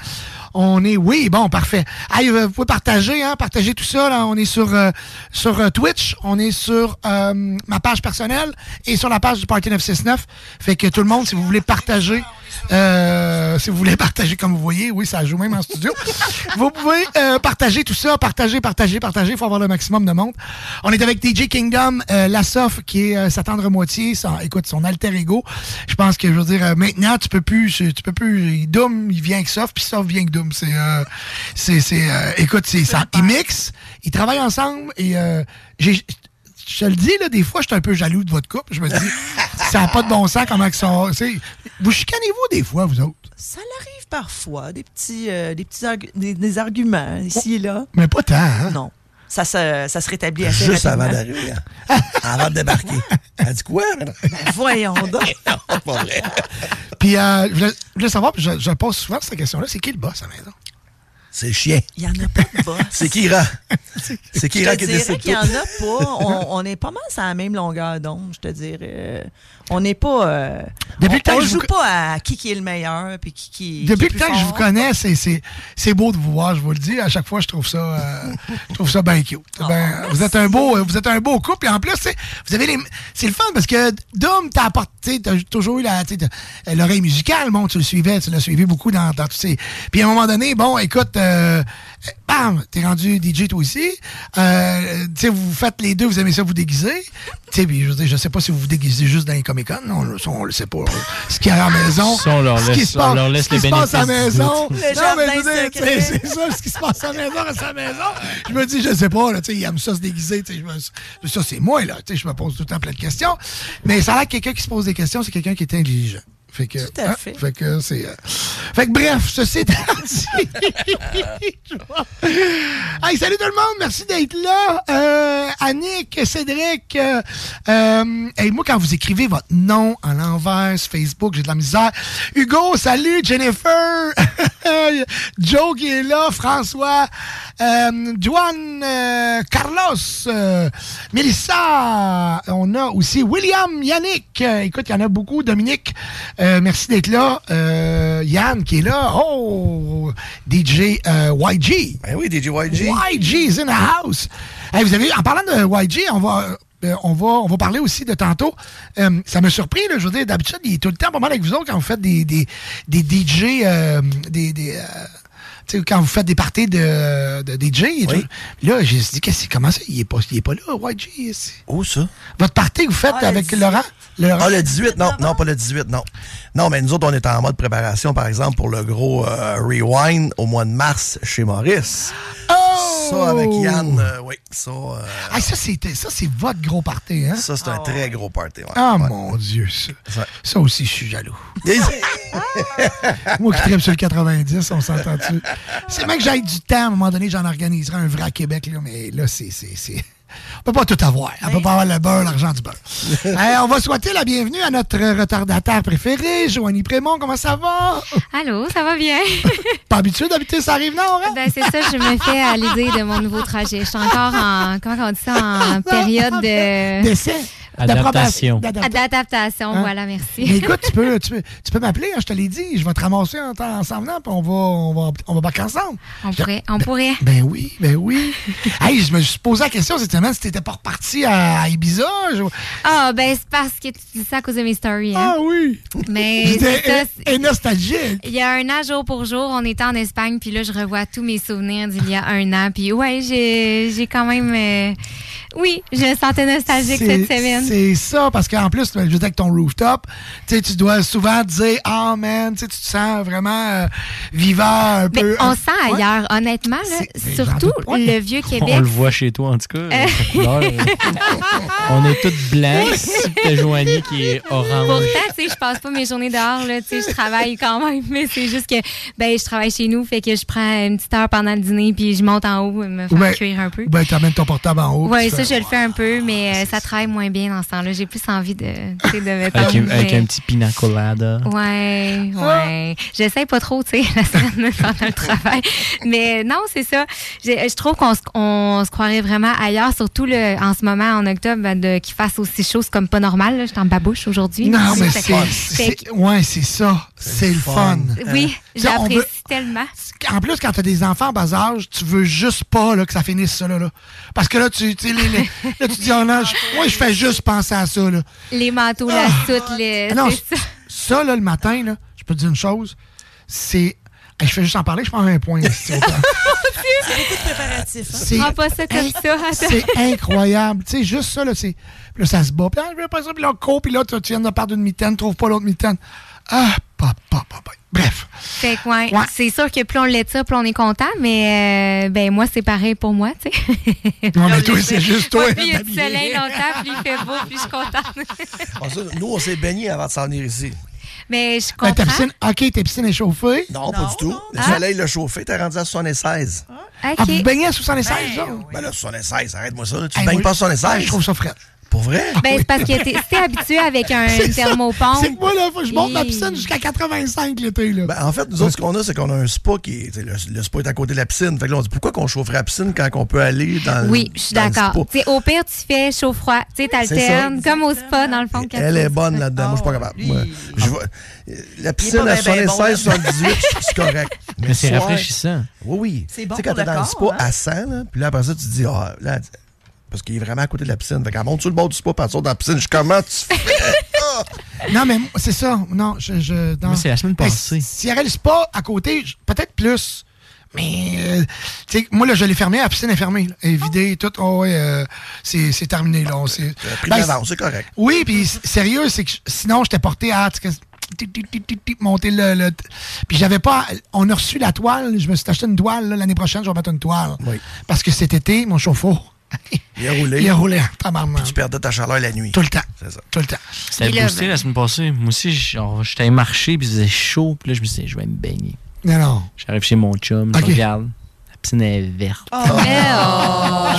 On est, oui, bon, parfait. Hey, euh, vous pouvez partager, hein, partager tout ça. Là. On est sur, euh, sur euh, Twitch, on est sur euh, ma page personnelle et sur la page du Party 969. Fait que tout le monde, si vous voulez partager, euh, si vous voulez partager comme vous voyez, oui, ça joue même en studio. vous pouvez euh, partager tout ça, partager, partager, partager. Il faut avoir le maximum de monde. On est avec DJ Kingdom, euh, Lassoff, qui est euh, sa tendre moitié, son, écoute, son alter ego. Je pense que, je veux dire, euh, maintenant, tu peux plus, tu peux plus, Doom, il vient avec Soft, puis Soft vient avec Doom. C'est, euh, c'est, c'est, euh, écoute, c'est ça. Ils mixent, ils travaillent ensemble, et euh, j'ai, je te le dis, là, des fois, je suis un peu jaloux de votre couple. Je me dis, ça n'a pas de bon sens comment tu sais, Vous chicanez-vous des fois, vous autres? Ça l'arrive parfois, des petits, euh, des, petits argu- des, des arguments ici et là. Mais pas tant, hein? Non. Ça se, ça se rétablit assez Juste rapidement. avant d'arriver. hein. avant de débarquer. Elle dit quoi? Ben, voyons donc. non, c'est pas vrai. Puis, euh, je, voulais, je voulais savoir, puis je, je pose souvent cette question-là, c'est qui le boss à la maison? C'est le chien. Il n'y en a pas de boss. C'est Kira. C'est Kira Je qui dirais décide qu'il n'y en a pas. On, on est pas mal sur la même longueur d'onde, je te dirais. On n'est pas. euh, Depuis on je joue vous- pas à qui qui est le meilleur puis qui qui. Depuis qui le temps que je vous connais, c'est, c'est, c'est beau de vous voir, je vous le dis. À chaque fois, je trouve ça, euh, je trouve ça bien cute. Oh, Ben, vous êtes un beau, vous êtes un beau couple. Et en plus, c'est- vous avez les, c'est le fun parce que Dom t'a apporté, t'as toujours eu la, tu sais, t'as- l'oreille musicale. Bon, tu le suivais, tu l'as suivi beaucoup dans, dans tous ces. Puis à un moment donné, bon, écoute, euh, bam, t'es rendu DJ toi aussi. Euh, tu sais, vous faites les deux, vous aimez ça vous déguiser. Tu sais, je veux dire, je sais pas si vous vous déguisez juste dans les Comic Con. On, le- on le sait pas. Ce qu'il y a à la maison. Ça, on leur ce qui laisse- se on passe, leur laisse ce qui les se passe à la maison. Le Non, c'est ça, ce qui se passe à la maison, à la maison. Je me dis, je sais pas, là, tu sais, il aime ça se déguiser, tu sais, je me- ça, c'est moi, là, tu sais, je me pose tout le temps plein de questions. Mais ça a l'air que quelqu'un qui se pose des questions, c'est quelqu'un qui est intelligent. Fait que, Tout à hein, fait. fait que c'est. euh, fait que bref, ceci étant dit. hey, salut tout le monde, merci d'être là. Euh, Annick, Cédric, euh, hey, moi, quand vous écrivez votre nom en l'envers sur Facebook, j'ai de la misère. Hugo, salut, Jennifer, Joe qui est là, François, euh, Carlos, Mélissa, on a aussi William, Yannick. Écoute, il y en a beaucoup. Dominique, euh, merci d'être là. Euh, Yann qui est là. Oh, DJ euh, YG. Ben oui, DJ YG. YG is in the house. Hey, vous avez, en parlant de YG, on va. on va, on va parler aussi de tantôt. Euh, ça m'a surpris, là, je veux dire, d'habitude, il est tout le temps pas mal avec vous autres quand vous faites des, des, des DJ, euh, des, euh, sais, quand vous faites des parties de, de DJ. et tout. Là, j'ai dit, qu'est-ce que- comment ça, il est pas, il est pas là, YG. ici. Où ça? Votre partie que vous faites Ah, avec 18. Laurent? Laurent? Ah, le 18, non, non, pas le 18, non. Non, mais nous autres, on est en mode préparation, par exemple, pour le gros euh, rewind au mois de mars chez Maurice. Ça, avec Yann, euh, oui, ça, euh, Ah, ça, c'était, ça, c'est votre gros party, hein? ça c'est un très gros party. ouais. Ah, Ouais. mon Dieu, ça. Ouais. Ça aussi, je suis jaloux. Moi qui tripe sur le 90, on s'entend-tu? C'est même que j'aille du temps, à un moment donné, j'en organiserai un vrai à Québec, là, mais là, c'est. On peut pas tout avoir. On peut pas avoir le beurre, l'argent du beurre. Euh, on va souhaiter la bienvenue à notre retardataire préféré, Joanie Prémont. Comment ça va? Allô, ça va bien? Pas habitué d'habiter ça arrive nord, hein? ben, c'est ça, je me fais à l'idée de mon nouveau trajet. Je suis encore en, comment on dit ça, en période de... D'essai. Adaptation. D'adaptation, Hein? voilà, merci. Mais écoute, tu peux, tu peux, tu peux m'appeler, hein, je te l'ai dit. Je vais te ramasser en, en s'en venant, puis on va, on va, on va backer ensemble. On pourrait, on pourrait. Ben oui, ben oui. hey, je me suis posé la question cette semaine si t'étais pas reparti à, à Ibiza. je- Ah, ben, c'est parce que tu dis ça à cause de mes stories, hein. Ah oui. Mais et- nostalgique. Il y a un an, jour pour jour, on était en Espagne, puis là, je revois tous mes souvenirs d'il y a un an. Puis ouais, j'ai j'ai quand même... euh, oui, je me sentais nostalgique cette semaine. C'est ça, parce qu'en plus, je veux avec ton rooftop, tu tu dois souvent dire, ah, man, tu tu te sens vraiment euh, vivant un Mais peu. on un- sent ailleurs, honnêtement, là, surtout le vieux Québec. On le voit chez toi, en tout cas. Euh. sa couleur. On est toutes blancs. Si t'as Joanie qui est orange. Pourtant, tu sais, je passe pas mes journées dehors, là, tu sais, je travaille quand même, mais c'est juste que, ben, je travaille chez nous, fait que je prends une petite heure pendant le dîner, puis je monte en haut, me faire ben- cuire un peu. ben, t'amènes ton portable en haut. Oui, tu ça, fais- je le fais un peu, mais euh, ça travaille moins bien dans ce temps-là. J'ai plus envie de, mettre Avec, en- un, avec un petit pina colada. Ouais, ouais. J'essaie pas trop, tu sais, la semaine pendant le travail. Mais non, c'est ça. Je, je trouve qu'on se, on se croirait vraiment ailleurs, surtout le, en ce moment, en octobre, ben, de, qu'il fasse aussi chaud, c'est comme pas normal. là. J'étais en babouche aujourd'hui. Non, mais c'est. Ouais, c'est ça. C'est le fun. Oui, Tu on j'apprécie veut- tellement. En plus, quand t'as des enfants en bas âge, tu veux juste pas là, que ça finisse ça. Là, là. Parce que là, tu, tu les- les- là, tu dis, oh non, je- moi, je fais juste penser à ça. Là. Les manteaux, la soute, les. Ah non, ça. ça, là, le matin, là, je peux te dire une chose, c'est. Hey, je fais juste en parler, je prends un point. C'est beaucoup de préparatifs. hein. C'est- Prends pas ça comme ça. attends. C'est incroyable. Tu sais, juste ça, là, là, ça se bat. Puis là, je veux pas ça. Puis là, on court. Puis là, tu, tu viens de perdre une mitaine, trouve pas l'autre mitaine. Ah, Bref. Fait que, ouais, c'est sûr que plus on l'étire, plus on est content, mais euh, ben moi, c'est pareil pour moi, tu sais. Non, mais toi, c'est juste toi. Ouais, plus il y a du soleil longtemps, plus il fait beau, plus je suis contente. Ah, ça, nous, on s'est baigné avant de s'en venir ici. mais je Ben, ta comprends. piscine, OK, ta piscine est chauffée? Non, pas du tout. Le Ah. soleil l'a chauffé, t'es rendu à 76. OK. Ah, vous baignez à 76 là? Ben là, 76, arrête-moi ça. là. Tu Hey, baignes moi, pas à 76? ah, je trouve ça frais. Pour vrai? Ben, c'est parce que t'es- habitué avec un thermopompe. C'est que moi, là, faut que je monte ma Hi. piscine jusqu'à 85 l'été. Là. Ben, en fait, nous autres, ce qu'on a, c'est qu'on a un spa qui est. Le, le spa est à côté de la piscine. Fait que là, on dit pourquoi qu'on chaufferait la piscine quand on peut aller dans le. Oui, je suis d'accord. Au pire, tu fais chaud-froid. Tu sais, t'alternes, comme au spa, dans le fond. Elle est bonne là-dedans. Moi, je suis pas capable. Moi, je vais- La piscine à ben, ben bon 76, 78, c'est correct. Mais c'est rafraîchissant. Oui, oui. C'est bon Tu sais, quand t'es dans le spa hein? à 100, là, puis là, après ça, tu te dis, ah, là, parce qu'il est vraiment à côté de la piscine. Fait qu'elle monte sur le bord du spa, elle sort dans la piscine. Je comment tu fais? Non, mais moi, c'est ça. Non, je. je non. Moi, c'est la semaine Hey, passée. S'il y avait le spa à côté, peut-être plus. Mais, euh, tu sais, moi, là, je l'ai fermé, la piscine est fermée. là. Elle est vidée, tout. Oh, ouais, euh, c'est c'est terminé, là. On Ben, c'est correct. Oui, puis sérieux, c'est que je- sinon, j'étais porté à monter le. le- puis j'avais pas. On a reçu la toile. Je me suis acheté une toile. L'année prochaine, je vais mettre une toile. Oui. Parce que cet été, mon chauffe-eau, Il a roulé. il a roulé. tabarnak. Tu perdais ta chaleur la nuit. Tout le temps. C'est ça. Tout le temps. C'était Puis boosté la semaine passée. Moi aussi, genre, j'étais allé marcher, puis il faisait chaud, puis là, je me suis dit, je vais me baigner. Non, non. J'arrive chez mon chum, je regarde, la piscine est verte. Oh.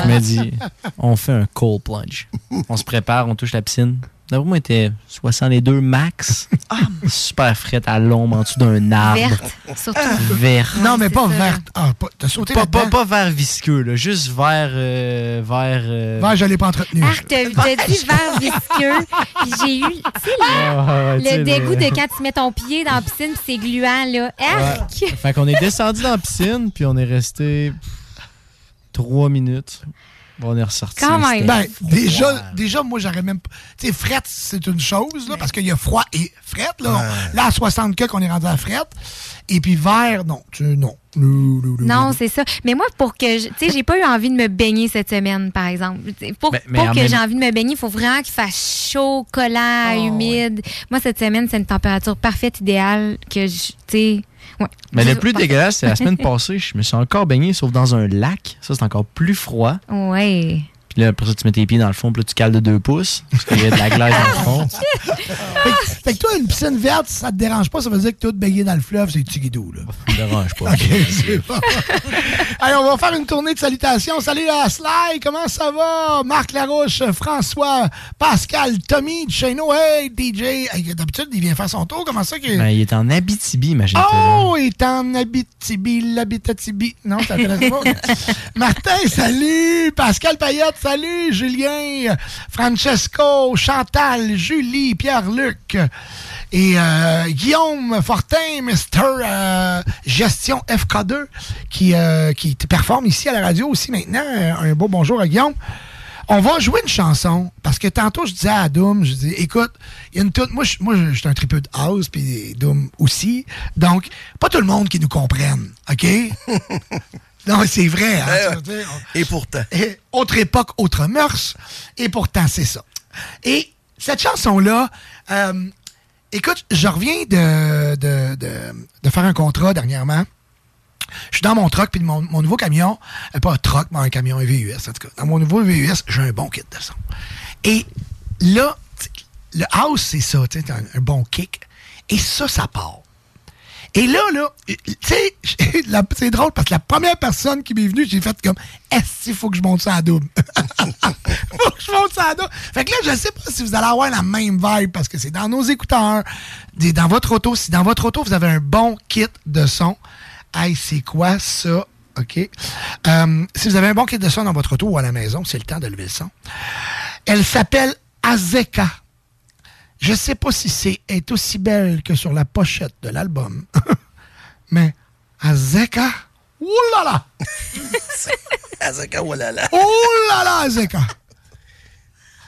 Je me dis, on fait un cold plunge. On se prépare, on touche la piscine. D'après moi, était 62 max. Super frette à l'ombre en dessous d'un arbre. Verte, surtout. Verte. Non, mais pas verte. Ah, pas- t'as sauté Pas, pas, pas vert visqueux, là, juste vert. euh, vert. euh, Ouais, je l'ai pas entretenu. Arc, t'as dit verre visqueux. Puis j'ai eu, tu sais, le, Ah, ouais, le dégoût le- de quand tu mets ton pied dans la piscine puis c'est gluant, là. Arc! Fait qu'on est descendu dans la piscine, puis on est resté trois minutes. Bon, on est ressorti. Quand même. Ben, déjà, déjà, moi, j'aurais même pas. Tu sais, frette, c'est une chose, là, parce qu'il y a froid et frette, là. Ouais. Là, à 60 qu'on est rendu à frette. Et puis vert, non. Tu, non. Non, c'est ça. Mais moi, pour que. je- Tu sais, j'ai pas eu envie de me baigner cette semaine, par exemple. Pour, Mais- mais pour en que même- j'ai envie de me baigner, il faut vraiment qu'il fasse chaud, collant, Oh, humide. Moi, cette semaine, c'est une température parfaite, idéale, que je. Tu sais. Ouais. Mais le plus dégueulasse, c'est la semaine passée. Je me suis encore baigné, sauf dans un lac. Ça, c'est encore plus froid. Ouais. Puis là, après ça, tu mets tes pieds dans le fond, puis là, tu cales de deux pouces. Parce qu'il y a de la glace dans le fond. Fait, que- fait que toi, une piscine verte, ça te dérange pas, ça veut dire que tout baigné dans le fleuve, c'est tigidou, là. Ça me dérange pas. OK, c'est bon. Allez, on va faire une tournée de salutations. Salut à Sly, comment ça va? Marc Larouche, François, Pascal, Tommy, nous. Hey, DJ. Hey, D'habitude, il vient faire son tour. Comment ça qu'il... Ben, il est en Abitibi, imagine-toi. Oh, il est en Abitibi, l'Abitatibi. Non, ça t'intéresse pas? Martin, salut! Pascal Payette, salut! Julien, Francesco, Chantal, Julie, Pierre-Luc et euh, Guillaume Fortin, Mr. euh, Gestion FK2, qui, euh, performe ici à la radio aussi maintenant. Euh, Un beau bonjour à Guillaume. On va jouer une chanson parce que tantôt je disais à Doom, je dis écoute, il y a une toute moi je suis un tripeux de house puis Doom aussi. Donc pas tout le monde qui nous comprenne, OK? Non, c'est vrai. hein, Eh ouais. Et pourtant. et autre époque, autre mœurs. Et pourtant, c'est ça. Et cette chanson-là, euh, écoute, je reviens de, de, de- de faire un contrat dernièrement. Je suis dans mon truck, puis mon, mon nouveau camion, euh, pas un truck, mais un camion, un VUS, en tout cas. Dans mon nouveau VUS, j'ai un bon kit de son. Et là, le house, c'est ça, tu sais, t'as un, un bon kick. Et ça, ça part. Et là, là, tu sais, c'est drôle parce que la première personne qui m'est venue, j'ai fait comme, est-ce qu'il faut que je monte ça à double? faut que je monte ça à double. Fait que là, je sais pas si vous allez avoir la même vibe parce que c'est dans nos écouteurs, dans votre auto. Si dans votre auto, vous avez un bon kit de son, hey, c'est quoi ça? OK. Euh, si vous avez un bon kit de son dans votre auto ou à la maison, c'est le temps de lever le son. Elle s'appelle Azeka. Je sais pas si c'est est aussi belle que sur la pochette de l'album, mais Azeka, là! Azeka, là là, Azeka!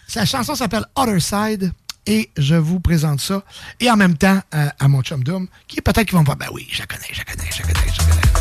Sa chanson s'appelle Other Side et je vous présente ça. Et en même temps, euh, à mon chum Doom, qui peut-être qui vont me voir, ben oui, je la connais, je la connais, je la connais, je la connais.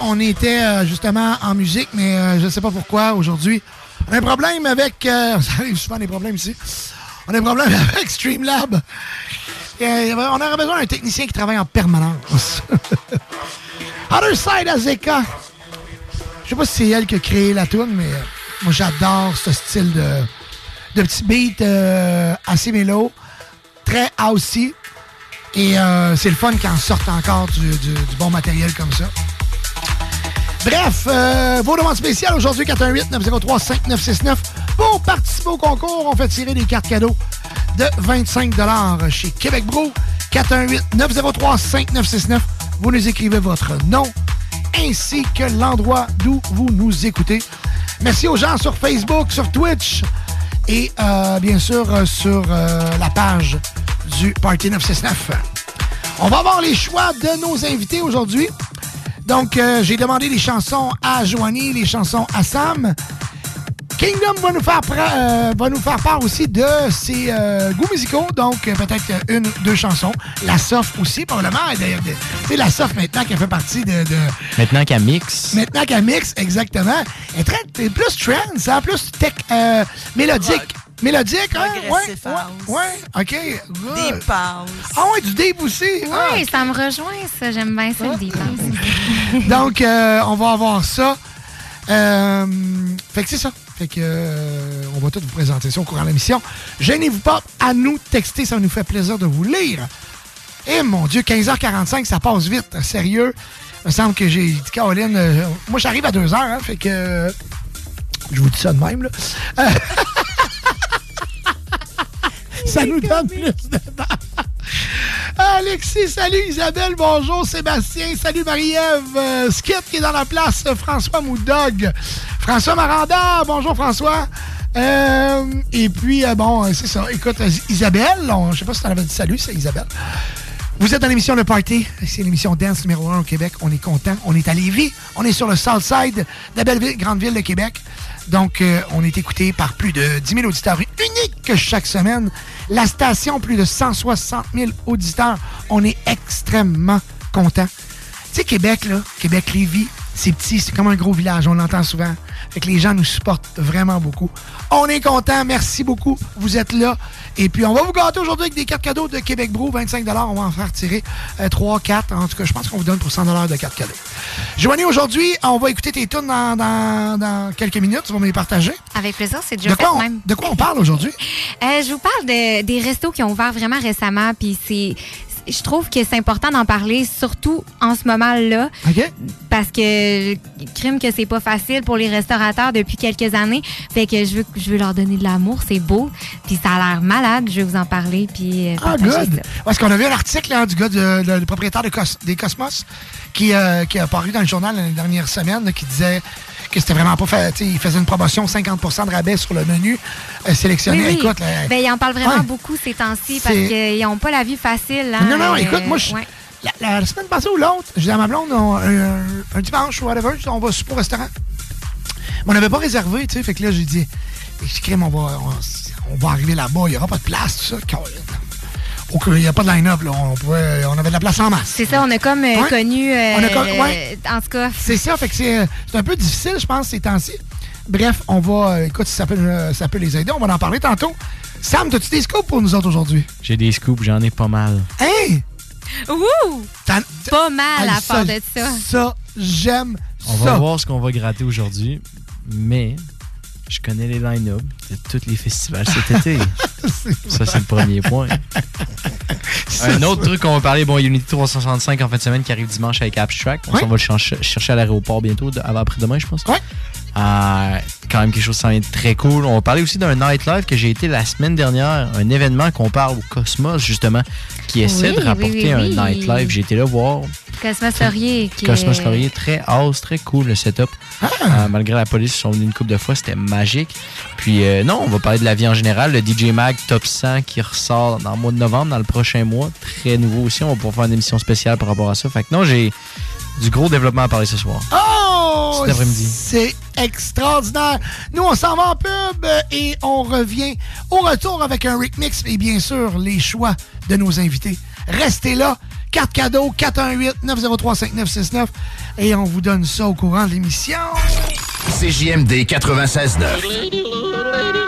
On était euh, justement en musique, mais euh, je sais pas pourquoi aujourd'hui. On a un problème avec. euh, ça arrive souvent des problèmes ici. On a un problème avec Streamlab. On aurait besoin d'un technicien qui travaille en permanence. Other Side Azeka. Je sais pas si c'est elle qui a créé la tune, mais moi j'adore ce style de, de petit beat assez mélo, très housey. Et c'est le fun quand sortent encore du bon matériel comme ça. Bref, euh, vos demandes spéciales aujourd'hui, 418-903-5969. Pour participer au concours, on fait tirer des cartes cadeaux de 25 chez Québec Brou. 418-903-5969. Vous nous écrivez votre nom ainsi que l'endroit d'où vous nous écoutez. Merci aux gens sur Facebook, sur Twitch et euh, bien sûr euh, sur la page du Party 969. On va voir les choix de nos invités aujourd'hui. Donc, euh, j'ai demandé les chansons à Joanie, les chansons à Sam. Kingdom va nous faire, euh, va nous faire part aussi de ses euh, goûts musicaux, donc euh, peut-être une, deux chansons. La Sof aussi, probablement. Sais, la Sof maintenant qui fait partie de- de, Maintenant qu'à mix. Maintenant qu'elle mixe, exactement. Elle est très, plus trance, hein, plus tech, euh, mélodique. Mélodique, hein? Ouais, ouais, ouais, OK. good. Deep house. Ah ouais, du deep aussi. ah. Oui, ça me rejoint, ça. J'aime bien ça, le deep house. Donc, euh, on va avoir ça. Euh, fait que c'est ça. Fait que euh, on va tout vous présenter ça au courant de l'émission. Gênez-vous pas à nous texter, ça nous fait plaisir de vous lire. Et mon Dieu, 15h45, ça passe vite. Sérieux? Il me semble que j'ai dit, Caroline, euh, moi j'arrive à 2h, hein, fait que euh, je vous dis ça de même. Là. Ça nous donne plus de temps. Alexis, salut Isabelle, bonjour Sébastien, salut Marie-Ève, euh, qui est dans la place, euh, François Moudog, François Maranda, bonjour François. Euh, et puis, euh, bon, c'est. Écoute, Isabelle, on- je sais pas si tu en avais dit salut, c'est Isabelle. Vous êtes dans l'émission Le Party. C'est l'émission Dance numéro 1 au Québec. On est content. On est à Lévis. On est sur le South Side de la belle ville, grande ville de Québec. Donc, euh, on est écouté par plus de 10 000 auditeurs uniques chaque semaine. La station, plus de 160 000 auditeurs. On est extrêmement content. Tu sais, Québec, là, Québec-Lévis, c'est petit, c'est comme un gros village, on l'entend souvent. Fait que les gens nous supportent vraiment beaucoup. On est content, merci beaucoup, vous êtes là. Et puis, on va vous gâter aujourd'hui avec des cartes cadeaux de Québec Brou, 25 On va en faire tirer 3, 4. En tout cas, je pense qu'on vous donne pour 100 de cartes cadeaux. Joanie, aujourd'hui, on va écouter tes tunes dans, dans- dans quelques minutes. Tu vas me les partager. Avec plaisir, c'est déjà De fait quoi, on, même. de quoi on parle aujourd'hui? Euh, je vous parle de- des restos qui ont ouvert vraiment récemment, puis c'est. Je trouve que c'est important d'en parler, surtout en ce moment-là. Parce que crime que c'est pas facile pour les restaurateurs depuis quelques années. Fait que je veux, je veux leur donner de l'amour, c'est beau. Puis ça a l'air malade, je vais vous en parler. Puis euh, Ah, good. Parce qu'on a vu un article hein, du gars, de- le, le propriétaire de Cos- des Cosmos, qui, euh, qui a paru dans le journal les dernières semaines, là, qui disait que c'était vraiment pas fait. Il faisait une promotion 50% de rabais sur le menu euh, sélectionné. Oui, oui. Écoute, là, Ben, ils en parlent vraiment Ouais. beaucoup ces temps-ci parce qu'ils n'ont pas la vie facile. hein. Non, non, Euh, écoute, moi, je- ouais. la, la semaine passée ou l'autre, j'ai dit à ma blonde, on- un, un dimanche ou whatever, on va super au restaurant. Mais on n'avait pas réservé, tu sais, fait que là, j'ai dit, crème, on va, on, on va arriver là-bas, il n'y aura pas de place, tout ça. Il n'y a pas de line-up, là. On, pouvait- on avait de la place en masse. C'est ça, on a comme euh, Ouais. connu. euh, On a con- ouais. En tout cas. C'est ça, fait que c'est euh, c'est un peu difficile, je pense, ces temps-ci. Bref, on va, euh, écoute, si ça peut, euh, ça peut les aider, on va en parler tantôt. Sam, as-tu des scopes pour nous autres aujourd'hui? J'ai des scoops, j'en ai pas mal. Hey! Ouh! Pas mal Hey, à ça, part de ça. Ça, j'aime On ça. va voir ce qu'on va gratter aujourd'hui, mais je connais les line-up de tous les festivals cet été. ça, c'est le premier point. Un autre truc qu'on va parler, bon, Unity 365 en fin de semaine qui arrive dimanche avec Abstract. On s'en va le chercher, chercher à l'aéroport bientôt, avant après-demain, je pense. Ouais. Euh, quand même quelque chose qui de très cool. On va parler aussi d'un nightlife que j'ai été la semaine dernière, un événement qu'on parle au Cosmos, justement, qui essaie Oui, de rapporter oui, oui. un nightlife. J'ai été là voir Cosmos Laurier. Qui Cosmos est- Laurier, très house, très cool le setup. Euh, malgré la police, ils sont venus une couple de fois, c'était magique. Puis euh, non, on va parler de la vie en général. Le DJ Mag Top 100 qui ressort dans le mois de novembre, dans le prochain mois. Très nouveau aussi, on va pouvoir faire une émission spéciale par rapport à ça. Fait que non, j'ai du gros développement à parler ce soir. Oh! Cet après-midi. C'est extraordinaire. Nous, on s'en va en pub euh, et on revient au retour avec un Rick Mix et bien sûr les choix de nos invités. Restez là. Carte cadeau 418-903-5969 et on vous donne ça au courant de l'émission. CJMD 96.9.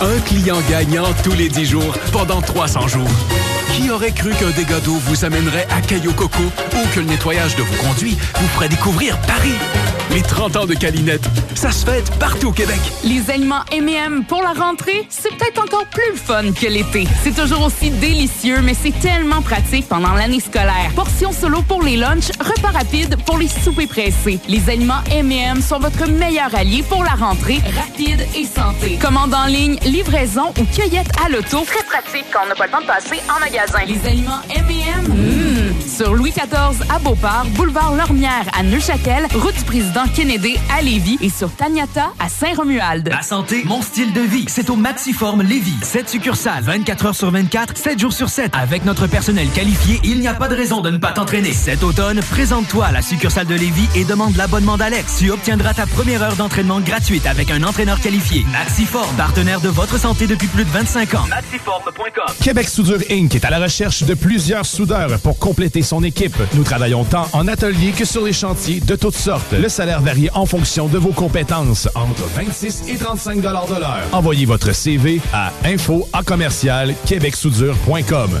Un client gagnant tous les 10 jours pendant 300 jours. Qui aurait cru qu'un dégât d'eau vous amènerait à Cayo Coco ou que le nettoyage de vos conduits vous ferait découvrir Paris? Les 30 ans de Calinette, ça se fête partout au Québec. Les aliments M&M pour la rentrée, c'est peut-être encore plus fun que l'été. C'est toujours aussi délicieux, mais c'est tellement pratique pendant l'année scolaire. Portions solo pour les lunchs, repas rapides pour les soupers pressés. Les aliments M&M sont votre meilleur allié pour la rentrée, rapide et santé. Commande en ligne, livraison ou cueillette à l'auto. Très pratique quand on n'a pas le temps de passer en magasin. Les aliments M&M, mmh. Sur Louis XIV à Beauport, boulevard Lormière à Neuchâtel, route du président Kennedy à Lévis et sur Taniata à Saint-Romuald. Ma santé, mon style de vie, c'est au Maxiform Lévis. 7 succursales, 24 heures sur 24, 7 jours sur 7. Avec notre personnel qualifié, il n'y a pas de raison de ne pas t'entraîner. Cet automne, présente-toi à la succursale de Lévis et demande l'abonnement d'Alex. Tu obtiendras ta première heure d'entraînement gratuite avec un entraîneur qualifié. Maxiform, partenaire de votre santé depuis plus de 25 ans. Maxiform.com. Québec Soudure Inc. est à la recherche de plusieurs soudeurs pour compléter son équipe. Nous travaillons tant en atelier que sur les chantiers de toutes sortes. Le salaire varie en fonction de vos compétences, entre 26 et 35 de l'heure. Envoyez votre CV à info à commercial québecsoudure.com.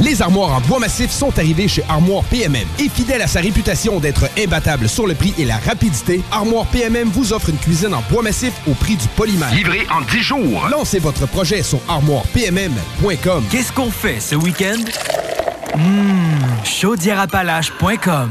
Les armoires en bois massif sont arrivées chez Armoire PMM. Et fidèle à sa réputation d'être imbattable sur le prix et la rapidité, Armoire PMM vous offre une cuisine en bois massif au prix du polymère. Livré en 10 jours. Lancez votre projet sur armoirepmm.com. Qu'est-ce qu'on fait ce week-end? Mmh, chaudièreappalaches.com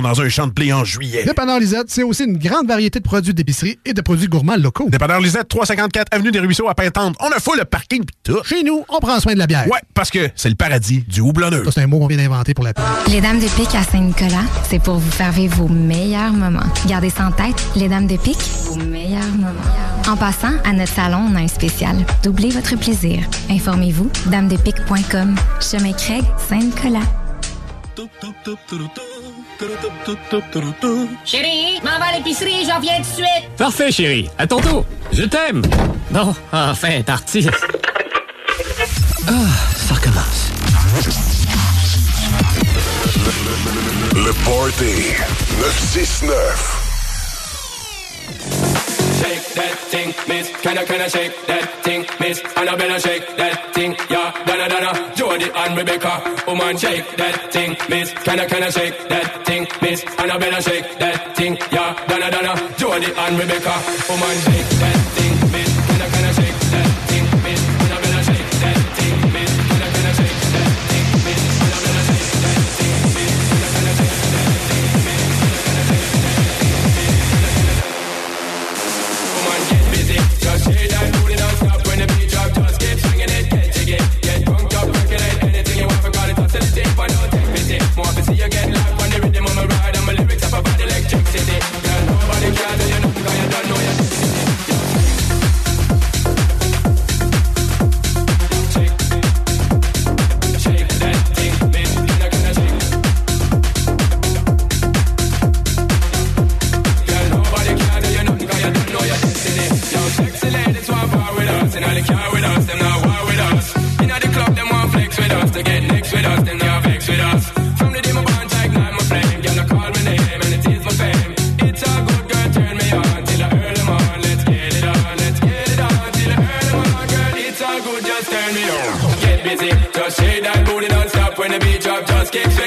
dans un champ de blé en juillet. Dépanneur Lisette, c'est aussi une grande variété de produits d'épicerie et de produits gourmands locaux. Dépanneur Lisette, 354 Avenue des Ruisseaux à Pintante. On a full le parking pis tout. Chez nous, on prend soin de la bière. Ouais, parce que c'est le paradis du houblonneux. Ça, c'est un mot qu'on vient d'inventer pour la pub. Les Dames de Pique à Saint-Nicolas, c'est pour vous faire vivre vos meilleurs moments. Gardez ça en tête, les Dames de Pique, vos meilleurs moments. En passant, à notre salon, on a un spécial. Doublez votre plaisir. Informez-vous, damedepique.com. Chemin Craig, Saint-Nicolas. Chérie, m'en va à l'épicerie, j'en viens tout de suite. Parfait, chérie. À ton tour. Je t'aime. Bon, enfin, parti. Ah, ça recommence. Le Party 969. Shake that thing, miss. Can I, can I shake that thing, miss? Annabella shake that thing, yeah. Donna, Donna, Jody and Rebecca. Woman shake that thing, miss. Can I, can I shake that thing, miss? Annabella shake that thing, yeah. Donna, Donna, Jody and Rebecca. Woman shake that thing,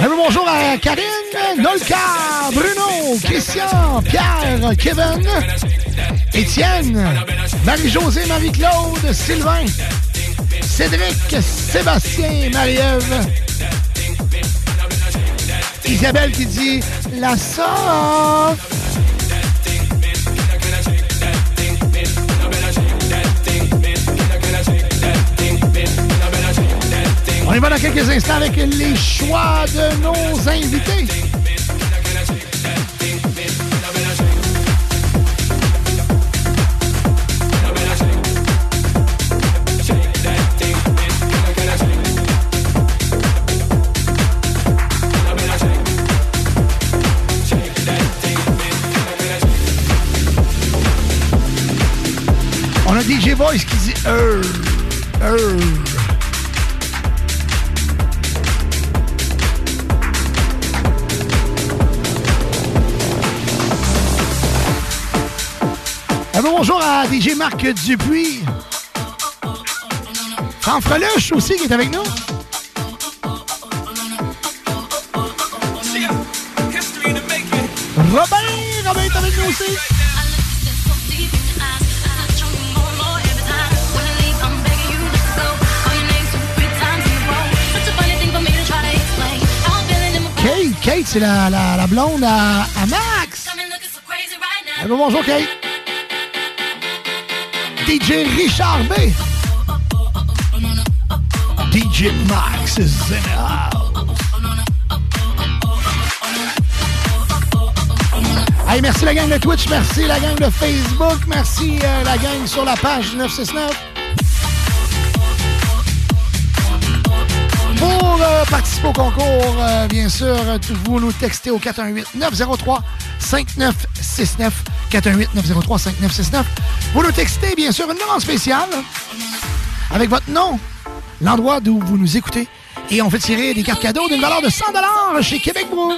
Un peu bonjour à Karine, Nolka, Bruno, Christian, Pierre, Kevin, Étienne, Marie-Josée, Marie-Claude, Sylvain, Cédric, Sébastien, Marie-Ève, Isabelle qui dit la sauce. On y va dans quelques instants avec les choix de nos invités. On a DJ Voice qui dit euh, euh. Bonjour à DJ Marc Dupuis. Franck Freluche aussi qui est avec nous. Robin, Robin est avec nous aussi. Kate, Kate, c'est la, la, blonde à, Max. Bonjour, Kate. DJ Richard B. DJ Max Zena. Hey, merci la gang de Twitch, merci la gang de Facebook, merci euh, la gang sur la page 969. Pour euh, participer au concours, euh, bien sûr, vous nous textez au 418-903-5969. 418-903-5969. Vous nous textez, bien sûr, une demande spéciale avec votre nom, l'endroit d'où vous nous écoutez. Et on fait tirer des cartes cadeaux d'une valeur de 100 chez Québec Brou.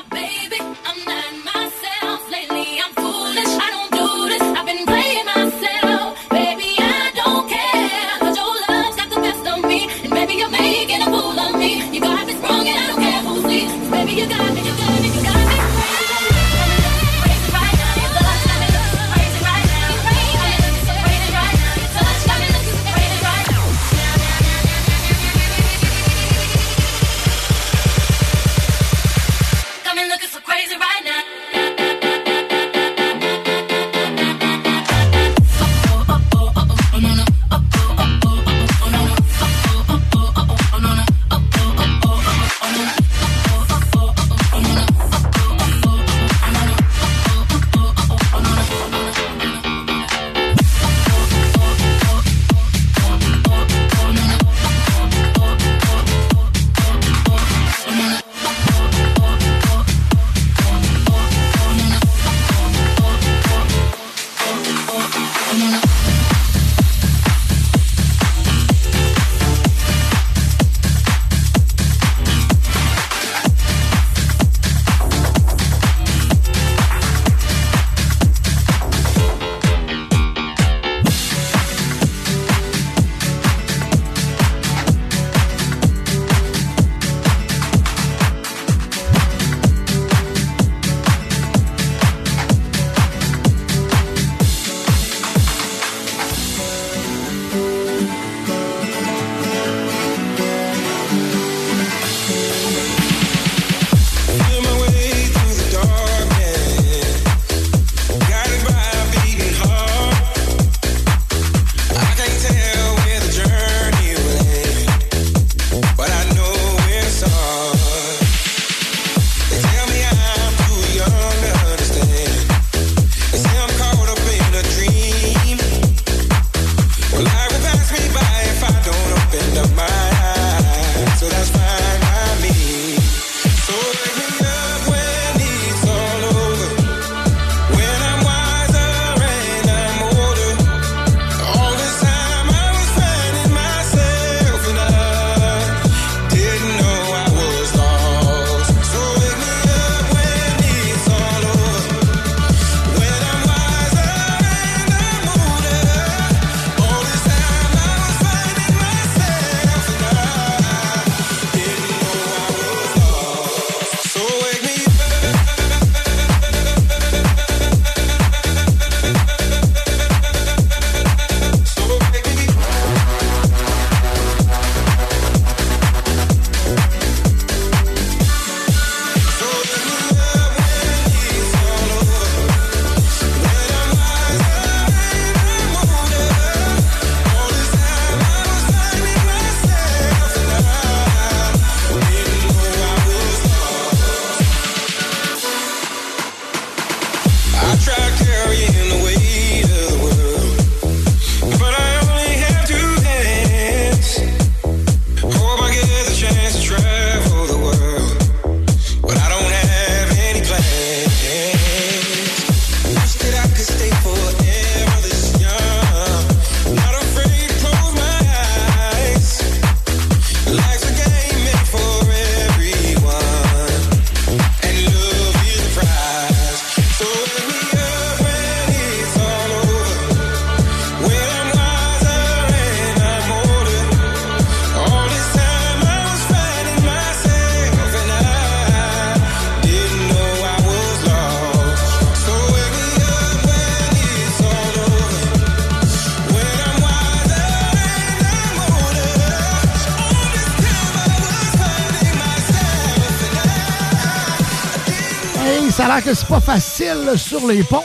Que c'est pas facile sur les ponts.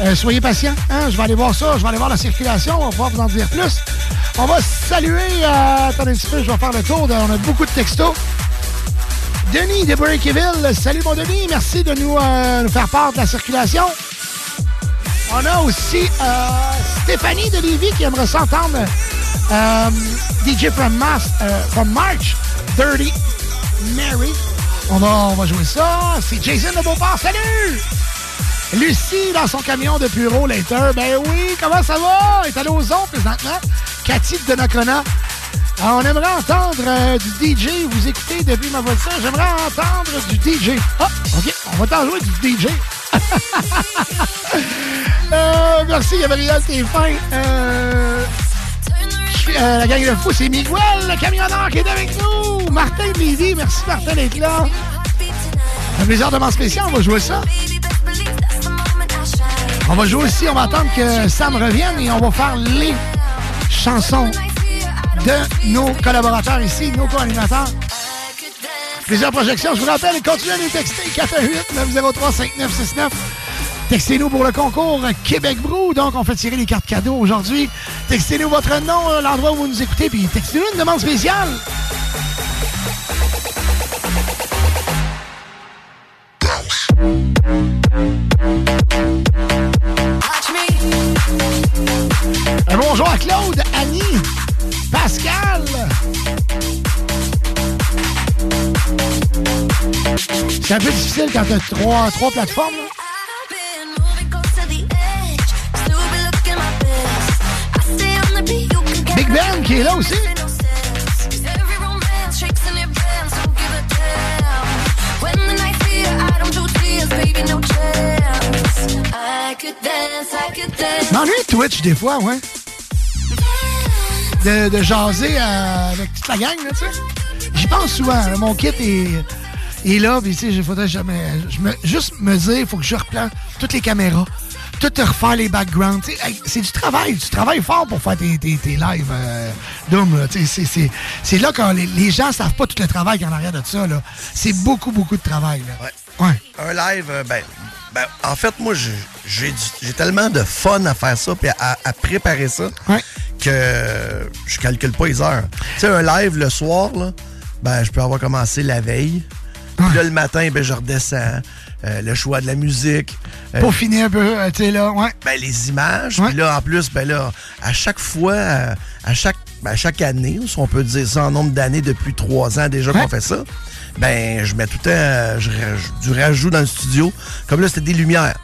Euh, soyez patients, hein? je vais aller voir ça, je vais aller voir la circulation, on va vous en dire plus. On va saluer, euh, attendez un peu, je vais faire le tour, de- on a beaucoup de textos. Denis de Breakville, salut mon Denis, merci de nous, euh, faire part de la circulation. On a aussi Stéphanie de Lévis qui aimerait s'entendre DJ from, from March, Dirty Mary. On va, jouer ça. C'est Jason de Beauport, salut! Lucie dans son camion de bureau later. Ben oui, comment ça va? Elle est allée aux ondes présentement. Cathy de Donnacona. Ah, on aimerait entendre euh, du DJ. Vous écoutez depuis ma voiture. J'aimerais entendre du DJ. Ah, OK. On va t'en jouer du DJ. Euh, merci, Gabriel. T'es fin. Euh, euh, la gang de fou, c'est Miguel, le camionneur qui est avec nous. Martin Lévis. Merci, Martin, d'être là. Un plaisir de spécial. On va jouer ça. On va jouer aussi, on va attendre que Sam revienne et on va faire les chansons de nos collaborateurs ici, nos co-animateurs. Plusieurs projections, je vous rappelle, continuez à les texter 418-903-5969. Textez-nous pour le concours Québec Brou. Donc, on fait tirer les cartes cadeaux aujourd'hui. Textez-nous votre nom, euh, l'endroit où vous nous écoutez, puis textez-nous une demande spéciale. Un bonjour à Claude, Annie, Pascal. C'est un peu difficile quand t'as trois, trois plateformes. là. Big Ben qui est là aussi. M'ennuie Twitch des fois, ouais. De, de jaser euh, avec toute la gang, là, tu sais. J'y pense souvent. là. Mon kit est, est là, puis tu sais, faudrait jamais. Je me, juste me dire, il faut que je replante toutes les caméras, tout refaire les backgrounds. Hey, c'est du travail. Tu travailles fort pour faire tes, tes, tes lives, euh, Doom, c'est- là quand les, les gens savent pas tout le travail qu'il y a en arrière de ça. C'est beaucoup, beaucoup de travail, là. Ouais. Un live, euh, ben, ben, en fait, moi, j'ai- du- tellement de fun à faire ça puis à, à préparer ça que je calcule pas les heures. Tu sais, un live le soir, là, ben, je peux avoir commencé la veille. Puis là, le matin, ben, je redescends. Euh, le choix de la musique. euh, Pour finir un peu, euh, tu sais, là, ouais. ben, les images. Puis là, en plus, ben là, à chaque fois, à chaque, ben, à chaque année, si on peut dire ça en nombre d'années depuis trois ans déjà qu'on fait ça, ben je mets tout le temps je du rajout dans le studio. Comme là, c'était des lumières.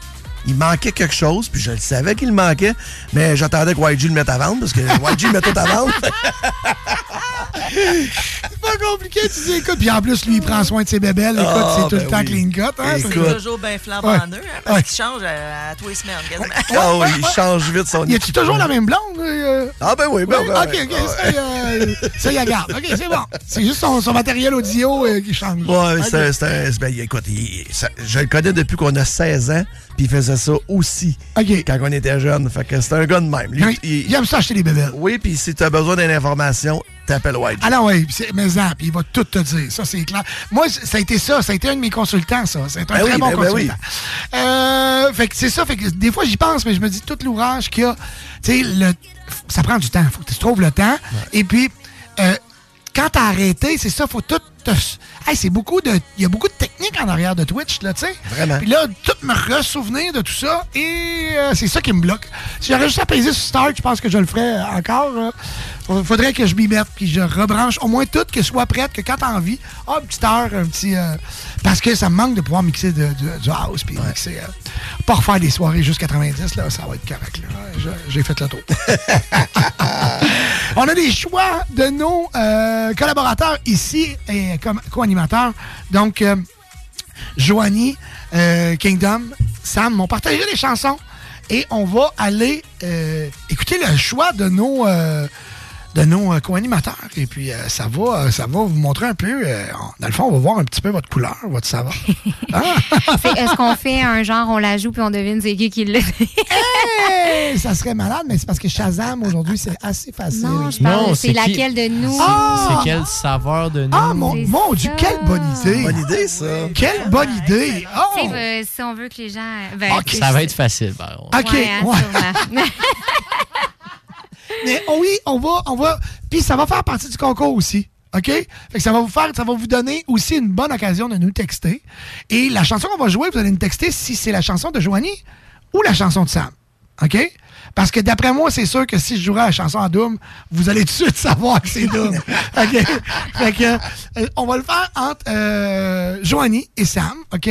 Il manquait quelque chose, puis je le savais qu'il manquait, mais j'attendais que YG le mette à vendre, parce que YG le met tout à vendre. C'est pas compliqué, tu dis, écoute. Puis en plus, lui, il prend soin de ses bébelles. Écoute, Ah, c'est tout ben le temps oui. clean cut. Hein, C'est toujours bien flambant Ouais. neuf, hein, parce Ouais. qu'il change à, à tous les semaines, quasiment. Ah oui, il change vite son Y a-tu toujours la même blonde? euh? Ah ben oui, ben ben OK. OK, ça, euh, ça, il la garde. OK, c'est bon. C'est juste son, son matériel audio euh, qui change. Ouais, OK. c'est un- ben, écoute, il- ça- je le connais depuis qu'on a 16 ans, puis il faisait ça aussi quand on était jeune. Fait que c'est un gars de même. Lui, il, aime ça acheter des bébelles. Oui, puis si tu as besoin d'une information, t'appelles White. Ah non, oui, mais ça, puis il va tout te dire. Ça, c'est clair. Moi, ça a été ça. Ça a été un de mes consultants, ça. C'est un Ben très oui, bon ben- ben oui. consultant. Euh, fait que c'est ça. Fait que des fois, j'y pense, mais je me dis tout l'ouvrage qu'il y a. Tu sais, le- ça prend du temps. Faut que tu trouves le temps. Et puis, euh, quand t'as arrêté, c'est ça, faut tout te... Hey, c'est beaucoup de... Il y a beaucoup de techniques en arrière de Twitch, là, tu sais. Vraiment. Puis là, tout me ressouvenir de tout ça, et euh, c'est ça qui me bloque. Si j'aurais juste à peser sur Start, je pense que je le ferais encore. Fa- Faudrait que je m'y mette, puis je rebranche au moins tout, que ce soit prête, que quand t'as envie, ah, une petite heure, un petit... euh, parce que ça me manque de pouvoir mixer de- de- du house, puis mixer... euh, pas refaire des soirées jusqu'à 90, là, ça va être correct, là. J'ai fait le tour. On a des choix de nos euh, collaborateurs ici et comme co-animateurs. Donc, euh, Joanie, euh, Kingdom, Sam m'ont partagé les chansons et on va aller euh, écouter le choix de nos, euh, de nos euh, co-animateurs. Et puis, euh, ça, va, euh, ça va vous montrer un peu. euh, dans le fond, on va voir un petit peu votre couleur, votre saveur. C'est- Est-ce qu'on fait un genre, on la joue puis on devine c'est qui qui l'a dit? Hey, ça serait malade, mais c'est parce que Shazam, aujourd'hui, c'est assez facile. Non, je parle, Non, c'est c'est qui- laquelle de nous? Ah! C'est quelle saveur de nous? Ah, mon, mon Dieu, quelle bonne idée! Bonne idée, ça. Quelle bonne idée! Oh! Euh, si on veut que les gens. ben, Ok, ça va être facile, par contre. OK, Ouais, hein, ouais. Mais oh oui, on va, on va. Puis ça va faire partie du concours aussi. OK? Fait que ça va vous faire, ça va vous donner aussi une bonne occasion de nous texter. Et la chanson qu'on va jouer, vous allez nous texter si c'est la chanson de Joanie ou la chanson de Sam. OK? Parce que d'après moi, c'est sûr que si je jouerais la chanson en Doom, vous allez tout de suite savoir que c'est Doom. OK? Fait que, euh, on va le faire entre euh, Joanie et Sam. OK?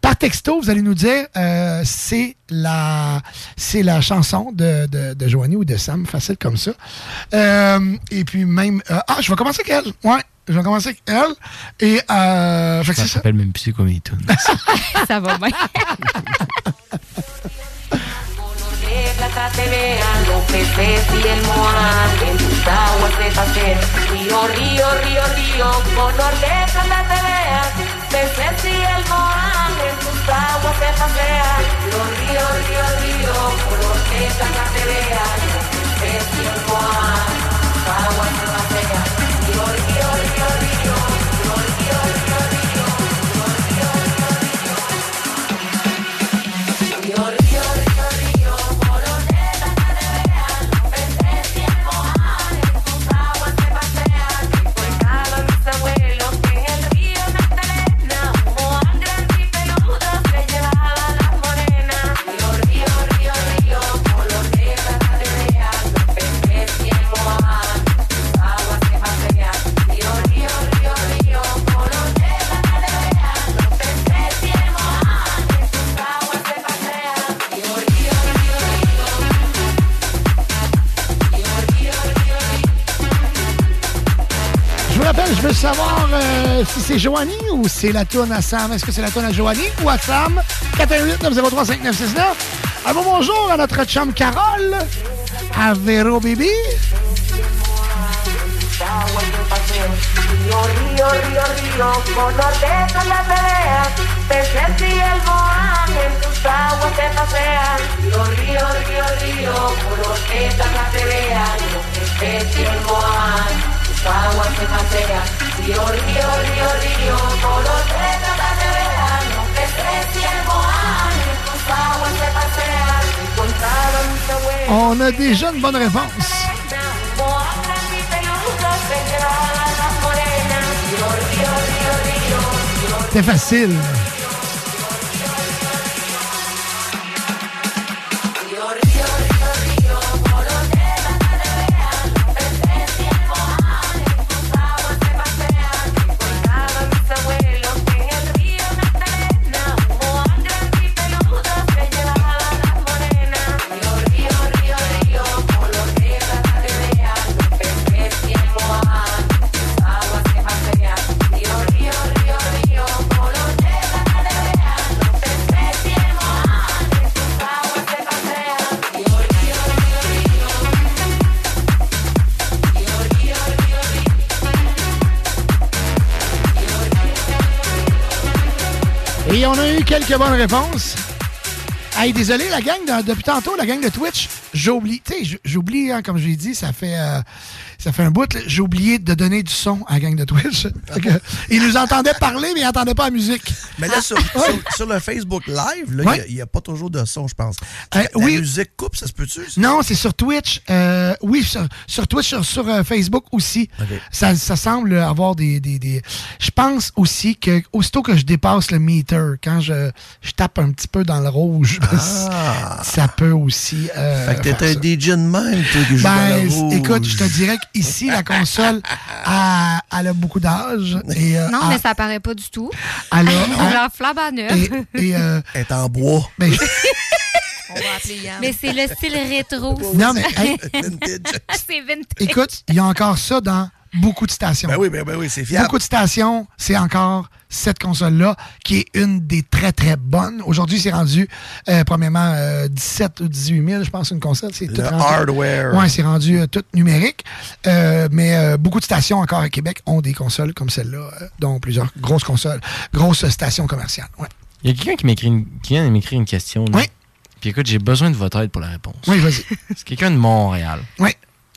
Par texto, vous allez nous dire euh, c'est la c'est la chanson de, de, de Joanie ou de Sam, facile comme ça. Euh, et puis même. euh, ah, je vais commencer avec elle. Ouais. Je vais commencer avec elle. Et euh, fait que ça. m'appelle même plus tunes. ça va bien. Te vean los peces y el moán en tus aguas se pasean. Río, río, río, río, color de plata te vean. Peces y el moán en tus aguas se pasean. Río, río, río, río, color de plata te vean. Peces y el tus aguas c'est Joanie ou c'est la tourne à Sam? Est-ce que c'est la tourne à Joanie ou à Sam? 418-903-5969. Un bon bonjour à notre chum Carole, à Véro on a déjà une bonne réponse. C'est facile. Quelques bonnes réponses. Hey, désolé, la gang, de- depuis tantôt, la gang de Twitch, j'ai oublié, tu sais, j'oublie, hein, comme je l'ai dit, ça fait, euh, ça fait un bout, j'ai oublié de donner du son à la gang de Twitch. Fait que, ils nous entendaient parler, mais ils n'entendaient pas la musique. Mais là, sur, sur- sur le Facebook Live, là, il a- n'y a, pas toujours de son, je pense. Euh, la oui. musique coupe, ça se peut-tu? Non, c'est sur Twitch. euh, oui, sur, sur Twitch, sur, sur, euh, Facebook aussi. Ça, ça semble avoir des. des, des- Je pense aussi que aussitôt que je dépasse le meter, quand je, je tape un petit peu dans le rouge, ça peut aussi. euh, Fait que t'es un. DJ de même, toi, qui joue dans Ben, le rouge. écoute, je te dirais qu'ici, la console, a- elle a beaucoup d'âge. et, euh, Non, elle- mais ça paraît pas du tout. elle a- On elle- la flamme à neuf. et, et, euh, Elle est en bois. ben, On va appeler Yann. Mais c'est le style rétro. Non, mais, hey. c'est vintage. écoute, il y a encore ça dans beaucoup de stations. Ben oui, ben, ben oui, c'est fiable. Beaucoup de stations, c'est encore cette console-là qui est une des très, très bonnes. Aujourd'hui, c'est rendu, euh, premièrement, euh, 17 ou 18 000, je pense, une console. C'est tout rendu- hardware. Ouais, c'est rendu euh, tout numérique. Euh, mais euh, beaucoup de stations encore à Québec ont des consoles comme celle-là, euh, dont plusieurs grosses consoles, grosses stations commerciales. Ouais. Il y a quelqu'un qui m'écrit une, qui vient de m'écrire une question. là. Oui. Puis écoute, j'ai besoin de votre aide pour la réponse. Oui, vas-y. C'est quelqu'un de Montréal. Oui.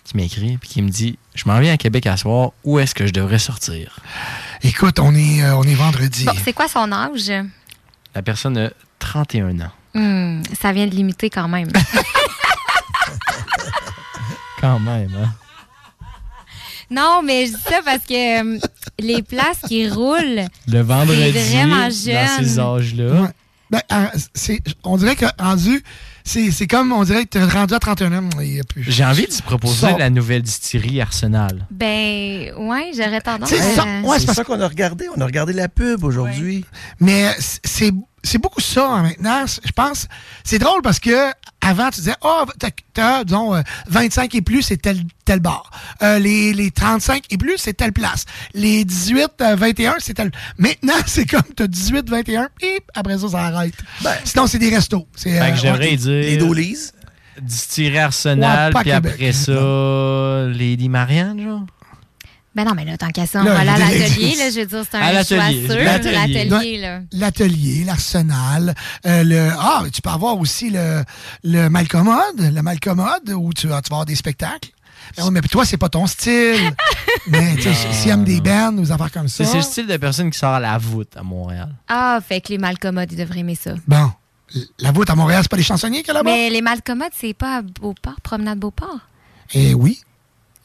Qui m'écrit puis qui me dit Je m'en viens à Québec à soir, où est-ce que je devrais sortir Écoute, on est, euh, on est vendredi. Bon, c'est quoi son âge? La personne a 31 ans. Hmm, ça vient de limiter quand même. Quand même, hein? non, mais je dis ça parce que euh, les places qui roulent, Le vendredi, C'est vraiment dans jeune. ces âges-là. Ben, euh, on dirait que rendu, c'est, c'est comme, on dirait que t'es rendu à 31 ans. il y a plus- J'ai envie de te proposer la nouvelle distillerie Arsenal. ben, ouais, j'aurais tendance C'est ça, à... ouais, c'est ça qu'on a regardé. On a regardé la pub aujourd'hui. Mais c'est c'est beaucoup ça hein, maintenant. Je pense. C'est drôle parce que avant, tu disais, oh, t'as- disons, euh, 25 et plus, c'est tel, tel bar. Euh, les, les 35 et plus, c'est telle place. Les 18, euh, 21, c'est tel. Maintenant, c'est comme t'as 18, 21, et après ça, ça arrête. Sinon, c'est des restos. C'est, euh, que j'aimerais ouais. dire. Distillerie Arsenal, Ouais, pas puis après ça, Lady Marianne, genre. Ben non, mais là, tant qu'à ça, on Là, va l'atelier, là, je veux dire, c'est un choix sûr, l'atelier. l'atelier, là. L'atelier, l'arsenal, euh, le ah, tu peux avoir aussi le, le malcommode, le malcommode où tu, vas- tu vas avoir des spectacles. Ben mais toi, c'est pas ton style. mais tu sais, aime des bands ou des affaires comme ça. C'est c'est le style de personne qui sort à la voûte à Montréal. Ah, fait que les malcommodes, ils devraient aimer ça. Bon, la voûte à Montréal, c'est pas les chansonniers qu'il y a là-bas? Mais les malcommodes, c'est pas à Beauport, promenade Beauport? Eh oui.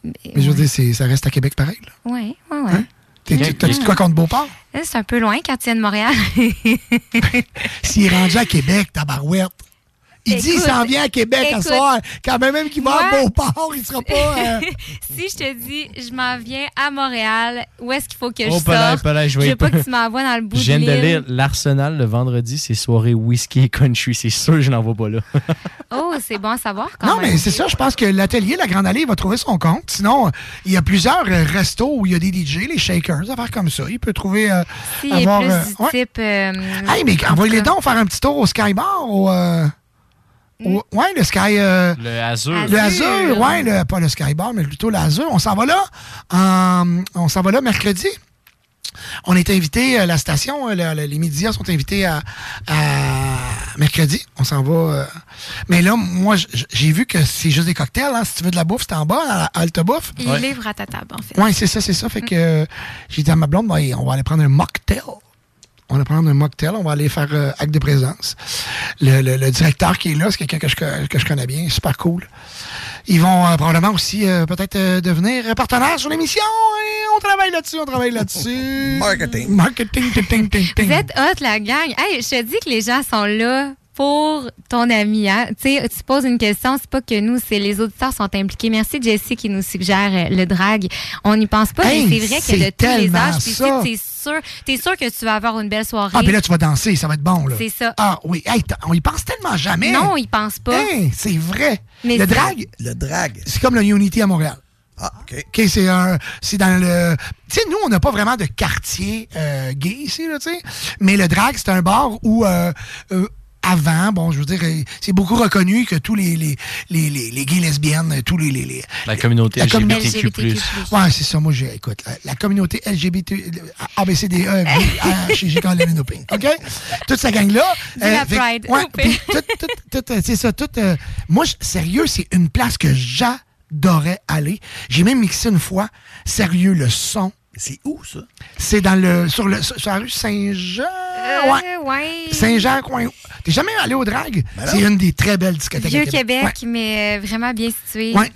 Mais je veux dire, ça reste à Québec pareil. là. Oui, oui, oui. T'as-tu de quoi contre Beauport? C'est un peu loin viens de Montréal. S'il est rendu à Québec, tabarouette. Il dit qu'il s'en vient à Québec à écoute, soir. Quand même, même qu'il va à Beauport, il sera pas. euh, si je te dis, je m'en viens à Montréal, où est-ce qu'il faut que Oh, je palais, sorte? palais, je je vais veux pas que tu m'envoies dans le bout Je viens de lire l'Arsenal le vendredi, c'est soirée whisky et country. C'est sûr que je n'en vois pas là. Oh, c'est bon à savoir quand Non, même. mais c'est ça, je pense que l'atelier La Grande Allée va trouver son compte. Sinon, euh, il y a plusieurs euh, restos où il y a des DJ, les shakers, affaires comme ça. Il peut trouver. euh, est avoir, plus euh, du ouais. type... euh, Hey, mais en envoyez-les donc faire un petit tour au Sky Bar. Au, euh, au- ouais, le Sky. euh, Le Azur. le Azur, ouais, le- pas le Sky Bar, mais plutôt l'Azur. On s'en va là. en- on s'en va là mercredi. On est invité, euh, la station, euh, le- le- les médias sont invités à, à mercredi. On s'en va. euh. Mais là, moi, j'ai vu que c'est juste des cocktails. hein. Si tu veux de la bouffe, c'est en bas, à la halte bouffe. Il livre à ta table, en fait. Oui, c'est ça, c'est ça. Fait que euh, j'ai dit à ma blonde, ben, on va aller prendre un mocktail. On va prendre un mocktail, on va aller faire euh, acte de présence. Le, le- le directeur qui est là, c'est quelqu'un que je, que je connais bien, super cool. Ils vont euh, probablement aussi euh, peut-être euh, devenir partenaires sur l'émission. Et on travaille là-dessus, on travaille là-dessus. Marketing. Marketing, ting, ting, ting, ting. Vous êtes hot, la gang. Hey, je te dis que les gens sont là pour ton ami. Hein? Tu sais, tu poses une question, c'est pas que nous, c'est les auditeurs sont impliqués. Merci Jessie qui nous suggère euh, le drag. On n'y pense pas, Hey, mais c'est vrai que c'est de tous les tellement âges, puis ça. t'es sûr, t'es sûr que tu vas avoir une belle soirée. Ah, puis là, tu vas danser, ça va être bon. là. C'est ça. Ah oui, Hey, on y pense tellement jamais. Non, ils pensent pas. Hey, c'est vrai. Mais le c'est- drag, Le drag. c'est comme le Unity à Montréal. Ah, OK. OK, c'est un. C'est dans le. Tu sais, nous, on n'a pas vraiment de quartier euh, gay ici, là, tu sais. Mais le drag, c'est un bar où. euh, euh, avant, bon, je veux dire, euh, c'est beaucoup reconnu que tous les, les, les, les, les gays lesbiennes, euh, tous les. les, les- La communauté La commun- LGBTQ+. Ouais, c'est ça. Moi, j'ai, écoute, la, la communauté LGBT, ABCDE, H, J. OK? Toute sa gang-là. La fait- Pride, Ouais, au pire. puis tout, tout, tout, euh, c'est ça. Tout, euh, moi, sérieux, c'est une place que j'adorais aller. J'ai même mixé une fois. Sérieux, le son. C'est où, ça? C'est dans le, sur, le, sur la rue Saint-Jean. Euh, ouais. ouais. Saint-Jean, coin. T'es jamais allé au drag? Ben c'est une des très belles discothèques. Vieux Québec, Ouais. mais euh, vraiment bien situé. Ouais.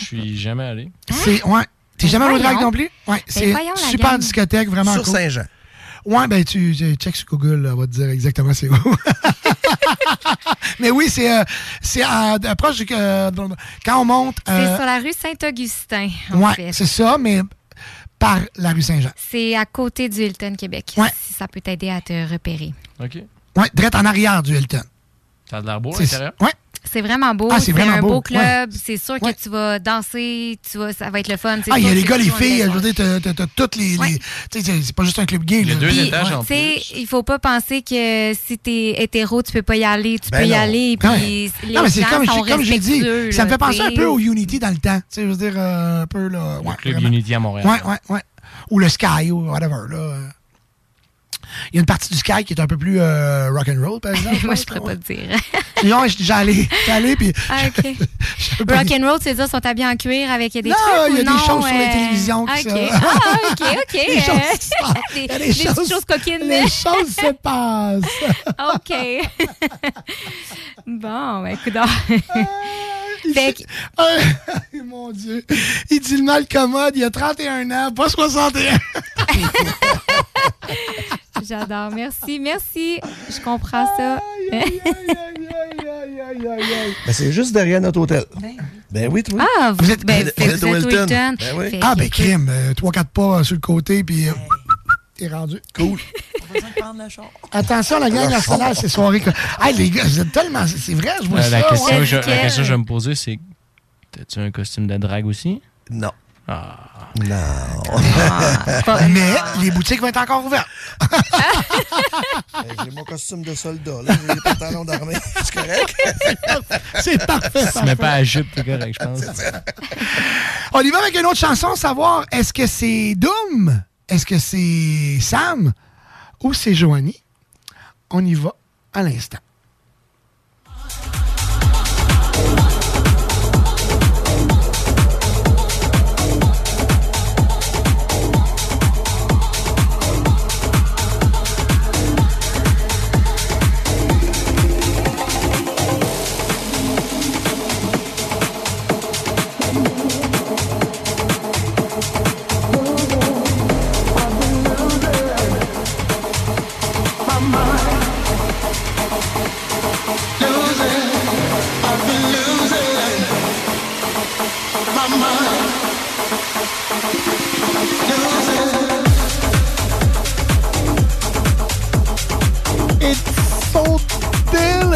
Je suis jamais allé. C'est, ouais. T'es Ben jamais allé au drag non plus? Ouais. C'est voyons, la super gang. discothèque, vraiment Sur cool. Saint-Jean. Ouais, ben tu, tu check sur Google, là, on va te dire exactement c'est où. Mais oui, c'est euh, c'est à- à proche du- euh, quand on monte. C'est euh, sur la rue Saint-Augustin, fait. c'est ça, mais par la rue Saint-Jean. C'est à côté du Hilton Québec. Ouais. Si ça peut t'aider à te repérer. OK. Ouais, direct en arrière du Hilton. Ça a de l'air beau, C'est- l'intérieur? Ouais. C'est vraiment beau. Ah, c'est vraiment un beau, beau club. C'est sûr que tu vas danser, tu vas, ça va être le fun. Ah, il y a les gars, les filles, aller je veux dire, t'as- t'as t'as toutes les. les- tu sais, c'est pas juste un club gay. là. Puis, tu sais, il faut pas penser que si t'es hétéro, tu peux pas y aller. Tu Ben peux y non. aller. Ouais. Puis les non, mais c'est gens comme, comme j'ai dit, ça me fait penser un peu au Unity dans le temps. Tu sais, je veux dire, euh, un peu là. ouais, Club vraiment. Unity à Montréal. Ouais, ouais, ouais. Ou le Sky, ou whatever, là. Il y a une partie du Sky qui est un peu plus euh, rock'n'roll, par exemple. Moi, je pourrais pas te dire. Non. J'étais allé, puis. Ah, OK. Rock and roll, tu veux dire, sont habillés en cuir avec des Non, trucs il y a des non, choses sur les euh, qui se- Ah, OK, OK. Des euh, choses qui se passent. des, choses- petites choses coquines. Les choses se passent. OK. bon, ben, écoute. fait que, mon Dieu. Il dit le mal commode, il a 31 ans, pas 61. J'adore. Merci, merci. Je comprends ça. Ben, c'est juste derrière notre hôtel. Ben oui, toi. Ah, vous, êtes, ben, vous êtes au Hilton. Hilton. Ben oui. Fait Ah, que, ben, crime. 3-4 pas sur le côté, puis. euh, T'es rendu. Cool. Attention, la gang nationale, c'est soirée. que- Hey, les gars, vous êtes tellement. C'est vrai, je vois Euh, ça. la, question, ouais. je, la question que je vais me poser, c'est T'as-tu un costume de drague aussi? Non. Ah. Non. Mais les boutiques vont être encore ouvertes. J'ai mon costume de soldat, là. J'ai les pantalons d'armée. C'est correct? C'est parfait. Si tu mets pas à jupe, t'es correct, je pense. On y va avec une autre chanson, savoir est-ce que c'est Doom, est-ce que c'est Sam? Ou c'est Joanie? On y va à l'instant.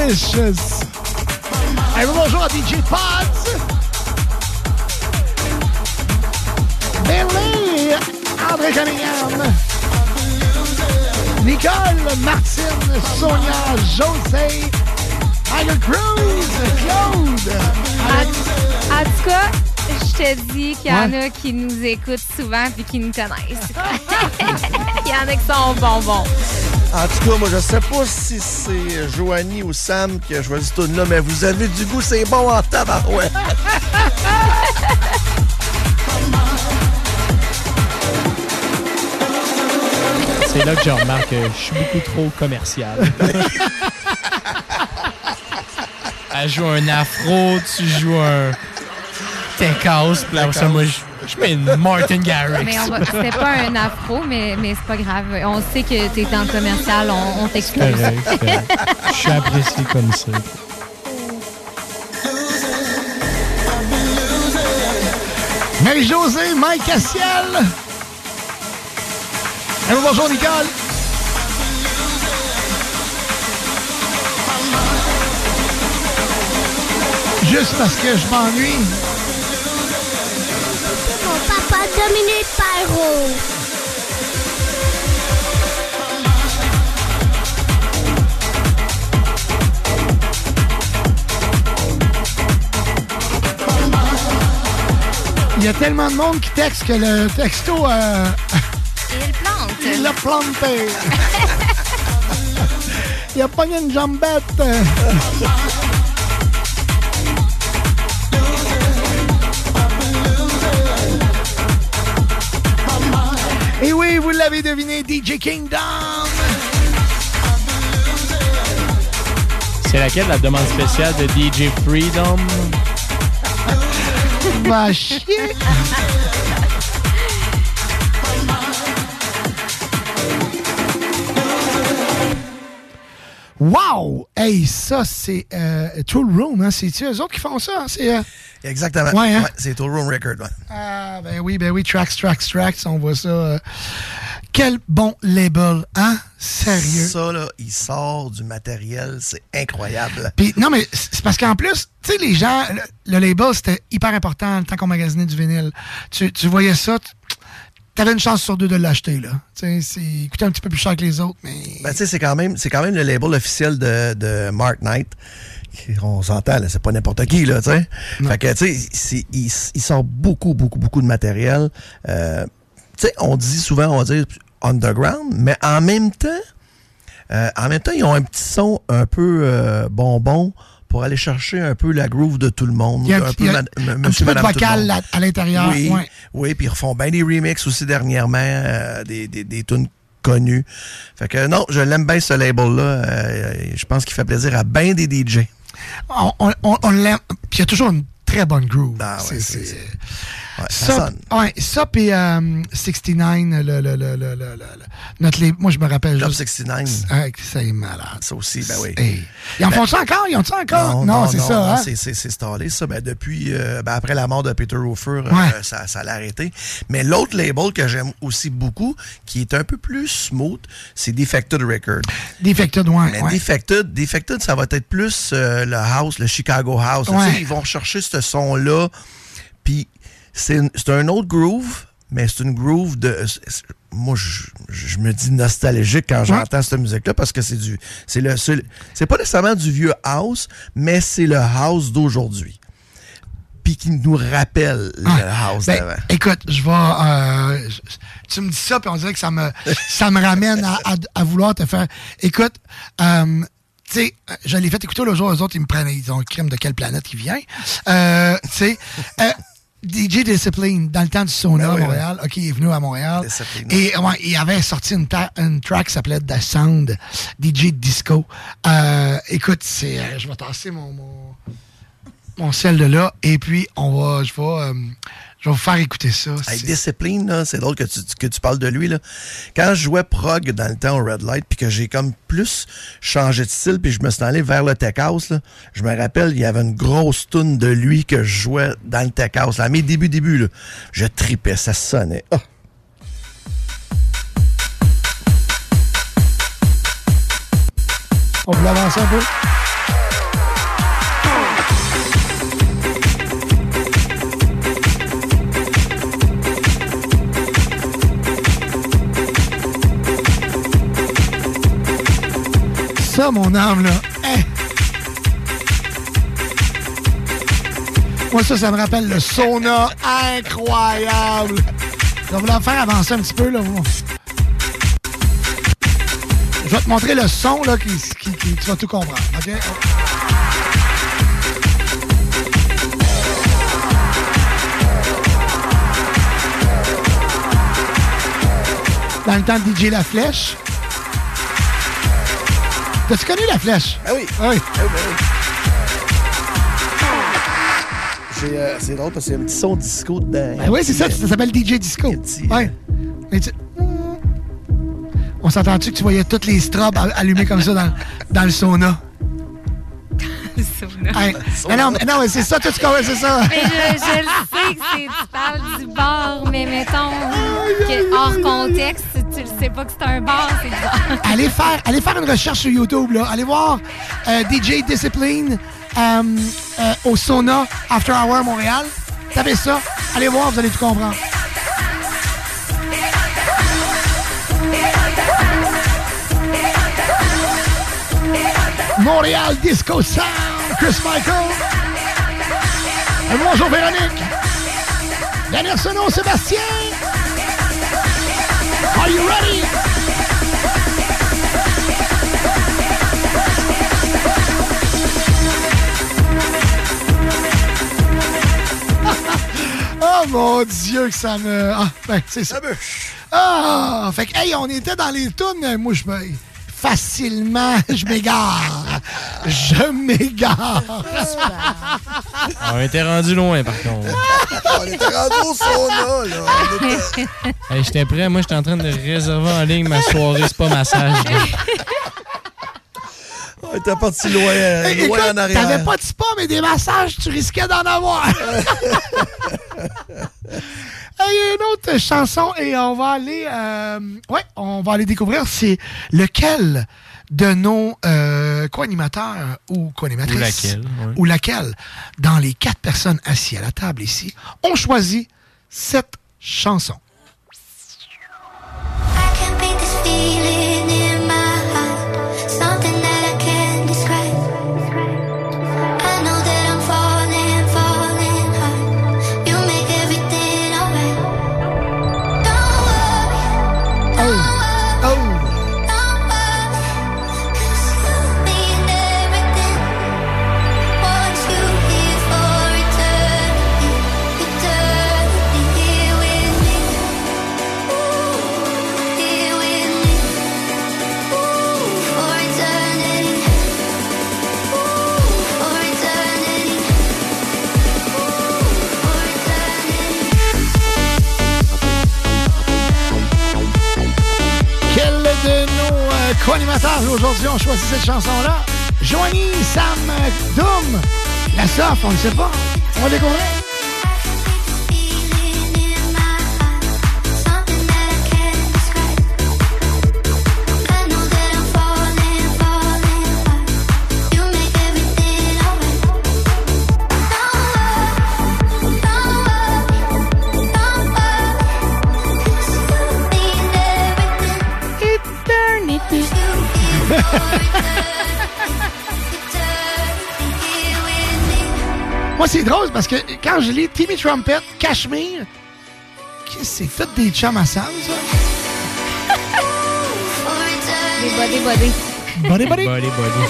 Delicious. Bonjour à DJ Pods. Billy, André Cunningham. Nicole, Martine, Sonia, José, Tiger Cruz, Claude. En, en tout cas, je te dis qu'il y en a qui nous écoutent souvent et qui nous connaissent. Il y en a qui sont bonbons. En tout cas, moi, je sais pas si c'est Joanie ou Sam qui a choisi tout là, mais vous avez du goût, c'est bon en tabarouette. C'est là que je remarque que je suis beaucoup trop commercial. Elle joue un afro, tu joues un Texas, puis là, ça, moi, je, je mets une Martin Garrix. Mais on va- c'était pas un afro, mais, mais c'est pas grave. On sait que tu es dans le commercial, on, on t'excuse. Je suis apprécié comme ça. Marie-Josée, Mike Cassiel. Bonjour, Nicole. Juste parce que je m'ennuie. Mon papa Dominique Pyro. Il y a tellement de monde qui texte que le texto, euh, Il plante. il l'a planté. il a pogné une jambette. l'avez deviné, DJ Kingdom. C'est laquelle la demande spéciale de DJ Freedom? Va chier. Wow! Hey, ça, c'est euh, Tool Room, hein? C'est-tu eux autres qui font ça? hein? C'est, euh, Exactement. Ouais, hein? c'est Tool Room Record. ouais. Ah, ben oui, ben oui, Tracks, Tracks, Tracks, on voit ça. euh. Quel bon label, hein? Sérieux? Ça, là, il sort du matériel, c'est incroyable. Puis, non, mais c'est parce qu'en plus, tu sais, les gens, le, le label, c'était hyper important le temps qu'on magasinait du vinyle. Tu, tu voyais ça, tu avais une chance sur deux de l'acheter, là. Tu sais, c'est- il coûtait un petit peu plus cher que les autres, mais. Ben, tu sais, c'est quand même, c'est quand même le label officiel de, de Mark Knight. On s'entend, là, c'est pas n'importe qui, là, tu sais. Fait que, tu sais, il, il sort beaucoup, beaucoup, beaucoup de matériel. Euh, tu sais, on dit souvent, on dit underground, mais en même temps, euh, en même temps, ils ont un petit son un peu euh, bonbon pour aller chercher un peu la groove de tout le monde. Il y a un peu a un petit peu de vocal à- à l'intérieur, Oui, ouais. oui, puis ils refont bien des remixes aussi dernièrement, euh, des, des, des tunes connues. Fait que non, je l'aime bien ce label-là. Je pense qu'il fait plaisir à bien des DJ. On, on, on- on l'aime. Puis il y a toujours une très bonne groove. Ah ouais, Ouais, ça ça, ouais, ça puis euh, 69, le, le, le, le, le, notre moi je me rappelle Club juste. 69. Ouais, ça est malade. Ça aussi, ben oui. Hey. Ils en Ben- font ça encore? Ils ont ça encore? Non, c'est non, ça, non, hein? c'est- c'est c'est stallé, ça. Ben, depuis, euh, ben, après la mort de Peter Hofer, euh, Ouais. ça, ça l'a arrêté. Mais l'autre label que j'aime aussi beaucoup, qui est un peu plus smooth, c'est Defected Record. Defected, ouais. Mais. Defected, Defected, ça va être plus euh, le house, le Chicago house. Ils vont rechercher ce son-là. Puis c'est un autre groove, mais c'est une groove de. c'est- Moi, je, je me dis nostalgique quand j'entends cette musique-là parce que c'est du. C'est le. C'est pas nécessairement du vieux house, mais c'est le house d'aujourd'hui. Puis qui nous rappelle le house Ben, d'avant. écoute, je vais. euh, tu me dis ça, puis on dirait que ça me, ça me ramène à, à- à vouloir te faire. Écoute, euh, tu sais, je l'ai fait écouter le jour, eux autres, ils me prennent, ils ont le crime de quelle planète il vient. Euh, tu sais, euh, DJ Discipline, dans le temps du Sona Ben oui, à Montréal, OK, il est venu à Montréal. Discipline. Et ouais, il avait sorti une, ta- une track qui s'appelait The Sound, DJ Disco. Euh, écoute, c'est, euh, je vais tasser mon, mon, mon sel de là, et puis on va, je vais, euh, je vais vous faire écouter ça. C'est- discipline, c'est drôle que tu, que tu parles de lui. Là. Quand je jouais prog dans le temps au Red Light, puis que j'ai comme plus changé de style, puis je me suis allé vers le tech house, là, je me rappelle, il y avait une grosse tune de lui que je jouais dans le tech house. Là. À mes débuts, débuts, là, je tripais, ça sonnait. Ah! On peut l'avancer un peu? Ça, mon âme, là. hein. Moi, ça, ça me rappelle le sauna incroyable. Je vais vous la faire avancer un petit peu, là. Je vais te montrer le son, là, qui, qui- qui- tu vas tout comprendre, OK? Dans le temps de DJ La Flèche. T'as-tu connu La Flèche? Ah oui. Oui. C'est, euh, c'est drôle parce y a un petit son disco dedans. Ben oui, c'est ça, ça s'appelle DJ Disco. Ouais. Mais tu- On s'entend-tu que tu voyais toutes les strobes allumées comme ça dans, dans le sauna? Mais non, mais non, c'est ça, toi, tu comprends, c'est ça. Mais je, je le sais que c'est, tu parles du bar, mais mettons que hors contexte, tu le sais pas que c'est un bar, c'est bizarre. allez faire, allez faire une recherche sur YouTube. Là. Allez voir euh, DJ Discipline euh, euh, au Sauna After Hour Montréal. Tapez ça. Allez voir, vous allez tout comprendre. Montréal Disco Sound, Chris Michael. Et bonjour Véronique. Daniel Sono, Sébastien. Are you ready? Oh mon Dieu que ça me... Ah, ben, c'est ça. Ah, fait que, hey, on était dans les tunes. Moi, je me... Facilement, je m'égare. Je m'égare. On était rendu loin, par contre. On était rendu au sauna, là. On était- Hey, j'étais prêt. Moi, j'étais en train de réserver en ligne ma soirée spa massage. là. On était parti loin, euh, Hey, loin écoute, en arrière. T'avais pas de spa, mais des massages, tu risquais d'en avoir. hey, une autre chanson et on va aller, euh, ouais, on va aller découvrir c'est lequel de nos euh, co-animateurs ou co-animatrices Ou laquelle, ouais. ou laquelle, dans les quatre personnes assises à la table ici, ont choisi cette chanson. feeling aujourd'hui ont choisi cette chanson-là? Joanie, Sam, Doom, la SOF, on ne sait pas. On va. Moi, c'est drôle parce que quand je lis Timmy Trumpet, Cashmere, qu'est-ce que c'est tout des chums à Sam, ça? Des body body. Body body? Buddy, buddy.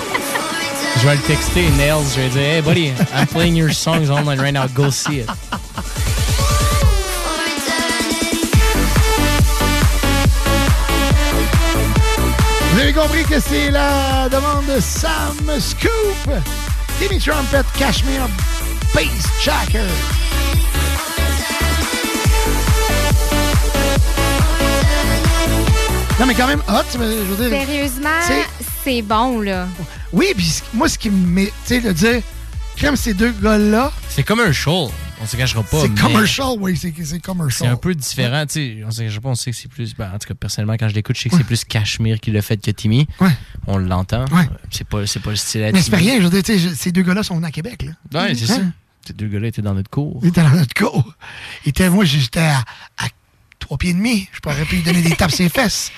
Je vais le texter, Nails. Je vais dire, hey buddy, I'm playing your songs online right now. Go see it. Avez compris que c'est la demande de Sam Scoop. Timmy Trumpet, Cashmere, Bass Jacker. Non, mais quand même hot, je veux dire. Sérieusement, C'est- bon, là. Oui, puis moi, ce qui me met, tu sais, de dire, comme ces deux gars-là, C'est comme un show. On se cachera pas. c'est commercial, oui, c'est c'est C'est commercial. un peu différent. Tu sais, on se cachera pas, on sait que c'est plus. ben, en tout cas, personnellement, quand je l'écoute, je sais que c'est plus Cashmere qui l'a fait que Timmy. On l'entend. C'est pas, c'est pas le style à Mais c'est pas rien, je veux dire, ces deux gars-là sont venus à Québec, là. Ouais, c'est Hein? ça. Ces deux gars-là étaient dans notre cours. Il était dans notre cours. Il était, moi, j'étais à, à trois pieds et demi. Je pourrais plus lui donner des tapes sur les fesses.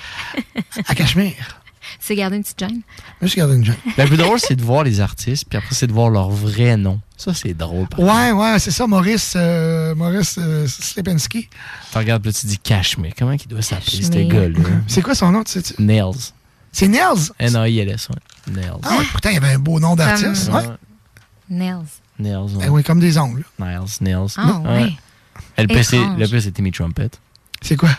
À Cachemire. C'est garder une petite gêne. Je suis gardé une jeune. Le plus drôle, c'est de voir les artistes, puis après, c'est de voir leur vrai nom. Ça, c'est drôle. Ouais, ouais, c'est ça, Maurice, euh, Maurice euh, Slepensky. Tu regardes, puis là, tu dis Cashmere. Comment il doit s'appeler, ce gars-là? C'est quoi son nom, tu sais? Nails. C'est Nels? N-A-I-L-S, ouais. Nails. Ah ouais, pourtant, il y avait un beau nom d'artiste. Comme- Ouais. Nails. Nails, Ben oui, comme des ongles. Nails, Nails. Ah, ouais. Et Le pire, c'est Timmy Trumpet. C'est quoi?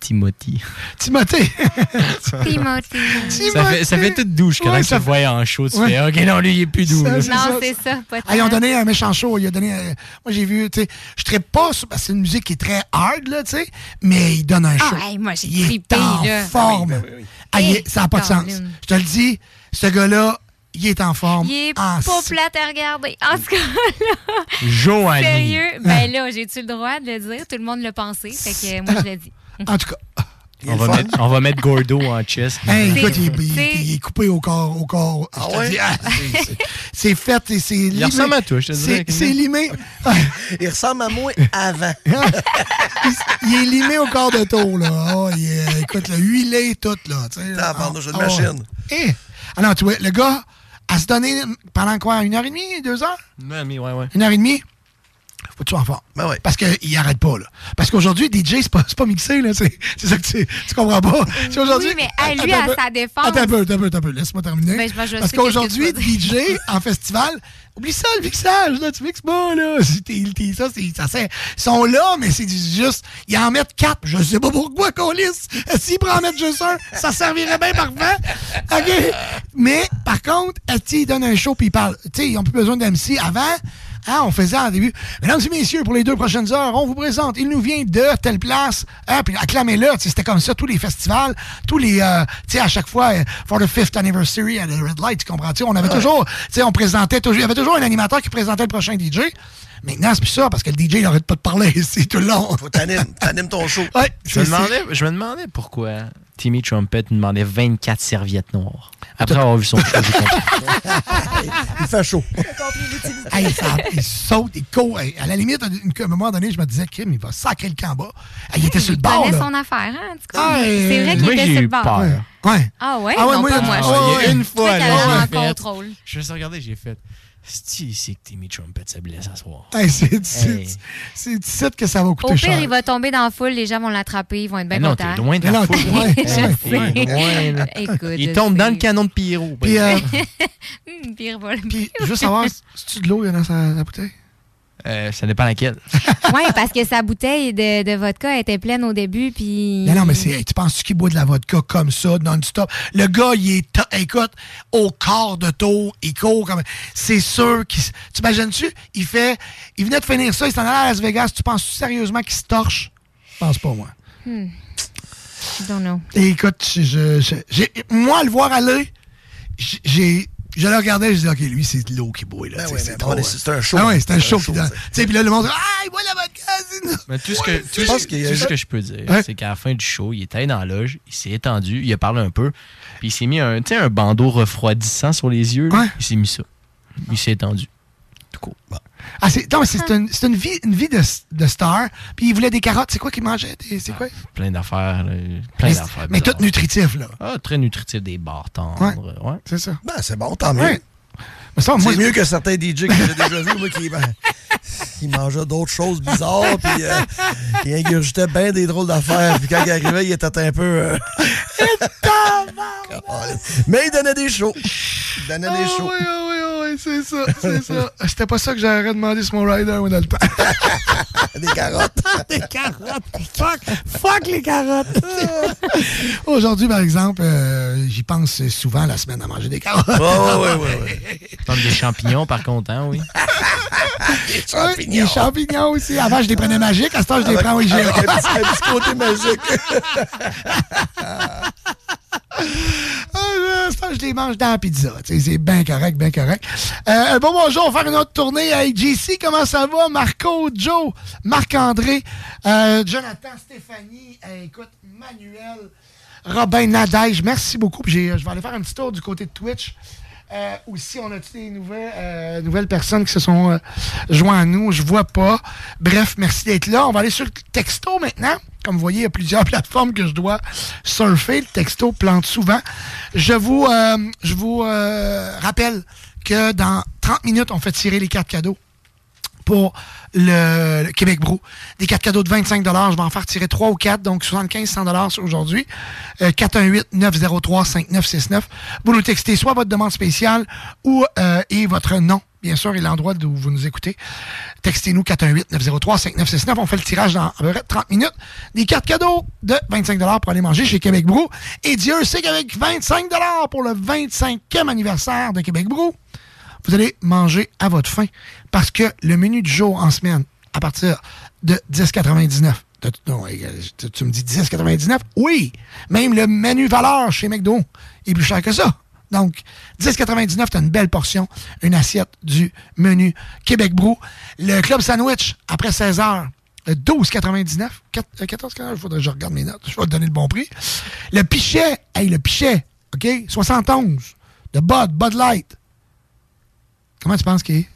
Timothy. Timothée. Timothy. Ça fait, ça fait toute douche quand Ouais, tu ça le voyais en show. Tu Ouais. fais, OK, non, lui, il est plus doux. Ça, Non, c'est ça. Pas Ah, ils ont donné un méchant show. Ils ont donné, euh, moi, j'ai vu, tu sais, je ne pas sur- parce que c'est une musique qui est très hard, là, tu sais, mais il donne un show. Ah, hey, moi, j'ai il est trippé, en là. forme. Ah, est- ça n'a pas de sens. Je te le dis, ce gars-là, il est en forme. Il est en pas plate à regarder. En tout cas, là. Joanie. Sérieux? Ben là, j'ai-tu le droit de le dire? Tout le monde l'a pensé. Fait que moi, je l'ai dit. En tout cas. On va, mettre, on va mettre Gordo en chest. Hey, écoute, il, est- il il coupé au corps. Au corps. Ah Je te ouais? dis, ah, c'est- fait et c'est limé. ressemble à toi, je te dirais, C'est- limé. Il ressemble à moi avant. il, il est limé au corps de taux, là. Oh, il est, écoute, le huilé, tout, là. là. Tabarnouche, une Ah, machine. Eh! Alors, tu vois, le gars, à se donner pendant quoi? Une heure et demie? Deux heures? Ouais, ouais, ouais. Une heure et demie? Faut que tu sois en forme. Ben ouais. Parce qu'il arrête pas, là. Parce qu'aujourd'hui, DJ, c'est pas, c'est pas mixé, là. C'est c'est ça que tu, tu comprends pas. C'est aujourd'hui. Oui, mais à lui, à sa défense. Attends un peu, attends un peu, attends un peu. Laisse-moi terminer. Ben, je- je sais Parce qu'aujourd'hui, DJ, en festival, oublie ça, le mixage, là. Tu mixes pas, là. Ça, c'est, ça sert- Ils sont là, mais c'est du- juste. Ils en mettent quatre. Je sais pas pourquoi qu'on lisse. S'ils pourraient en mettre juste un, ça servirait bien parfait. OK? Mais, par contre, ils donnent un show puis ils parlent? Tu sais, ils ont plus besoin d'MC. Avant, Hein, on faisait en début. Mesdames et messieurs, pour les deux prochaines heures, on vous présente. Il nous vient de telle place. Hein, puis acclamez-le. C'était comme ça, tous les festivals, tous les. euh, tu sais, à chaque fois, euh, for the fifth anniversary at the Red Light, tu comprends-tu? On avait Ouais. toujours. Tu sais, on présentait toujours. Il y avait toujours un animateur qui présentait le prochain DJ. Maintenant, c'est plus ça, parce que le DJ, il n'arrête pas de parler ici tout le long. Faut t'animer, t'animes ton show. Ouais, Je me, c'est- demandais, je me demandais pourquoi Timmy Trumpet nous demandait 24 serviettes noires. Après avoir vu son show, j'ai compris. Il fait chaud. Hey, il saute, il court. Hey, à la limite, à un moment donné, je me disais, Kim, il va sacrer le camp bas. Hey, il était sur le Il bord. connaît là. son affaire, hein, en tout cas. Ah, c'est vrai qu'il était j'ai sur eu le bord. peur. Ouais. Ah ouais? Ah ouais, non, moi, pas moi, ah ouais, il une fois, là. Je me suis regardé, j'ai fait. C'est c'est que Timmy Trumpet se blesse à soir. Hey, c'est Hey. ici que ça va coûter Au cher. pire, il va tomber dans la foule, les gens vont l'attraper, ils vont être bien Mais non, contents. t'es loin de la foule. loin. Loin. Écoute, Il tombe dans le canon de Pierrot. Puis, euh, Hum, puis, je veux savoir, c'est-tu de l'eau il y a dans sa, sa bouteille? Euh, ça dépend laquelle. Oui, parce que sa bouteille de, de vodka était pleine au début, puis... Non, non, mais c'est, hey, tu penses qu'il boit de la vodka comme ça, non-stop? Le gars, il est, écoute, au quart de tour, il court comme. C'est sûr qu'il. s- Tu imagines-tu? Il fait. Il venait de finir ça, il s'en allait à Las Vegas. Tu penses sérieusement qu'il se torche? Je pense pas, moi. Hmm. Don't know. Et écoute, je, je- j'ai- moi, le voir aller, j'ai. Je le regardais, je disais, OK, lui, c'est de l'eau qui boit, là. Ben sais, oui, c'est bon, hein. un show. Ah ouais, c'est un show puis là, le monde ah, il boit la vodka. Mais tout ce que, tu tout, sais, ce- qu'il y a- tout ce que je peux dire, c'est qu'à la fin du show, il était allé dans la loge, il s'est étendu, il a parlé un peu, puis il s'est mis un, tu sais, un bandeau refroidissant sur les yeux. Il s'est mis ça. Il s'est étendu. Tout court. Ah, c'est, non, mais c'est, une, c'est une vie, une vie de, de star. Puis il voulait des carottes. C'est quoi qu'il mangeait? Des- C'est quoi? Plein d'affaires. là. Plein Mais, d'affaires. mais tout nutritif, là. Ah, très nutritif, des barres tendres. Ouais. C'est ça. Ben, c'est bon, tant mieux. Ouais. Mais ça, moi, c'est mieux que certains DJ que j'ai déjà vus, moi, qui, ben, qui mangeaient d'autres choses bizarres, puis euh, ingurgitaient bien des drôles d'affaires. Puis quand il arrivait, il était un peu. euh, Mais il donnait des shows. Il donnait des Ah shows. oui, ah oui, ah oui, c'est ça, c'est ça. C'était pas ça que j'aurais demandé sur mon rider, moi, dans le temps. des carottes. des carottes. Fuck, fuck les carottes. Aujourd'hui, par exemple, euh, j'y pense souvent la semaine à manger des carottes. Ouais, ouais, ouais, ouais, ouais. Comme des champignons, par contre, hein, oui. des champignons. Des champignons aussi. Avant, je les prenais magiques. À ce temps, je les prends au IGA. un petit côté magique. Ah, je les mange dans la pizza. C'est bien correct, bien correct. Euh, bon bonjour, on va faire une autre tournée. Hey, JC, comment ça va? Marco, Joe, Marc-André, euh, Jonathan, Stéphanie, euh, écoute, Manuel, Robin Nadège, merci beaucoup. Je vais aller faire un petit tour du côté de Twitch. Euh, aussi, on a-tu des nouvelles, euh, nouvelles personnes qui se sont euh, joints à nous? Je vois pas. Bref, merci d'être là. On va aller sur le texto maintenant. Comme vous voyez, il y a plusieurs plateformes que je dois surfer. Le texto plante souvent. Je vous, euh, je vous euh, rappelle que dans 30 minutes, on fait tirer les cartes cadeaux pour le, Québec Brou. Des cartes cadeaux de 25 Je vais en faire tirer 3 ou 4, donc 75-100 aujourd'hui. Euh, 418-903-5969. Vous nous textez soit votre demande spéciale ou euh, et votre nom, bien sûr, et l'endroit d'où vous nous écoutez. Textez-nous 418-903-5969. On fait le tirage dans à peu près 30 minutes. Des cartes cadeaux de 25 pour aller manger chez Québec Brou. Et Dieu sait qu'avec 25 pour le 25e anniversaire de Québec Brou, vous allez manger à votre faim. Parce que le menu du jour en semaine, à partir de 10,99. de- non, euh, tu, me dis 10,99? Oui! Même le menu valeur chez McDo est plus cher que ça. Donc, 10,99, tu as une belle portion, une assiette du menu Québec Brou. Le Club Sandwich, après 16 heures, euh, 12,99. 4, 14,99, il faudrait que je regarde mes notes. Je vais te donner le bon prix. Le pichet, hey, le pichet, OK? 71. De Bud, Bud Light. Comment tu penses qu'il est?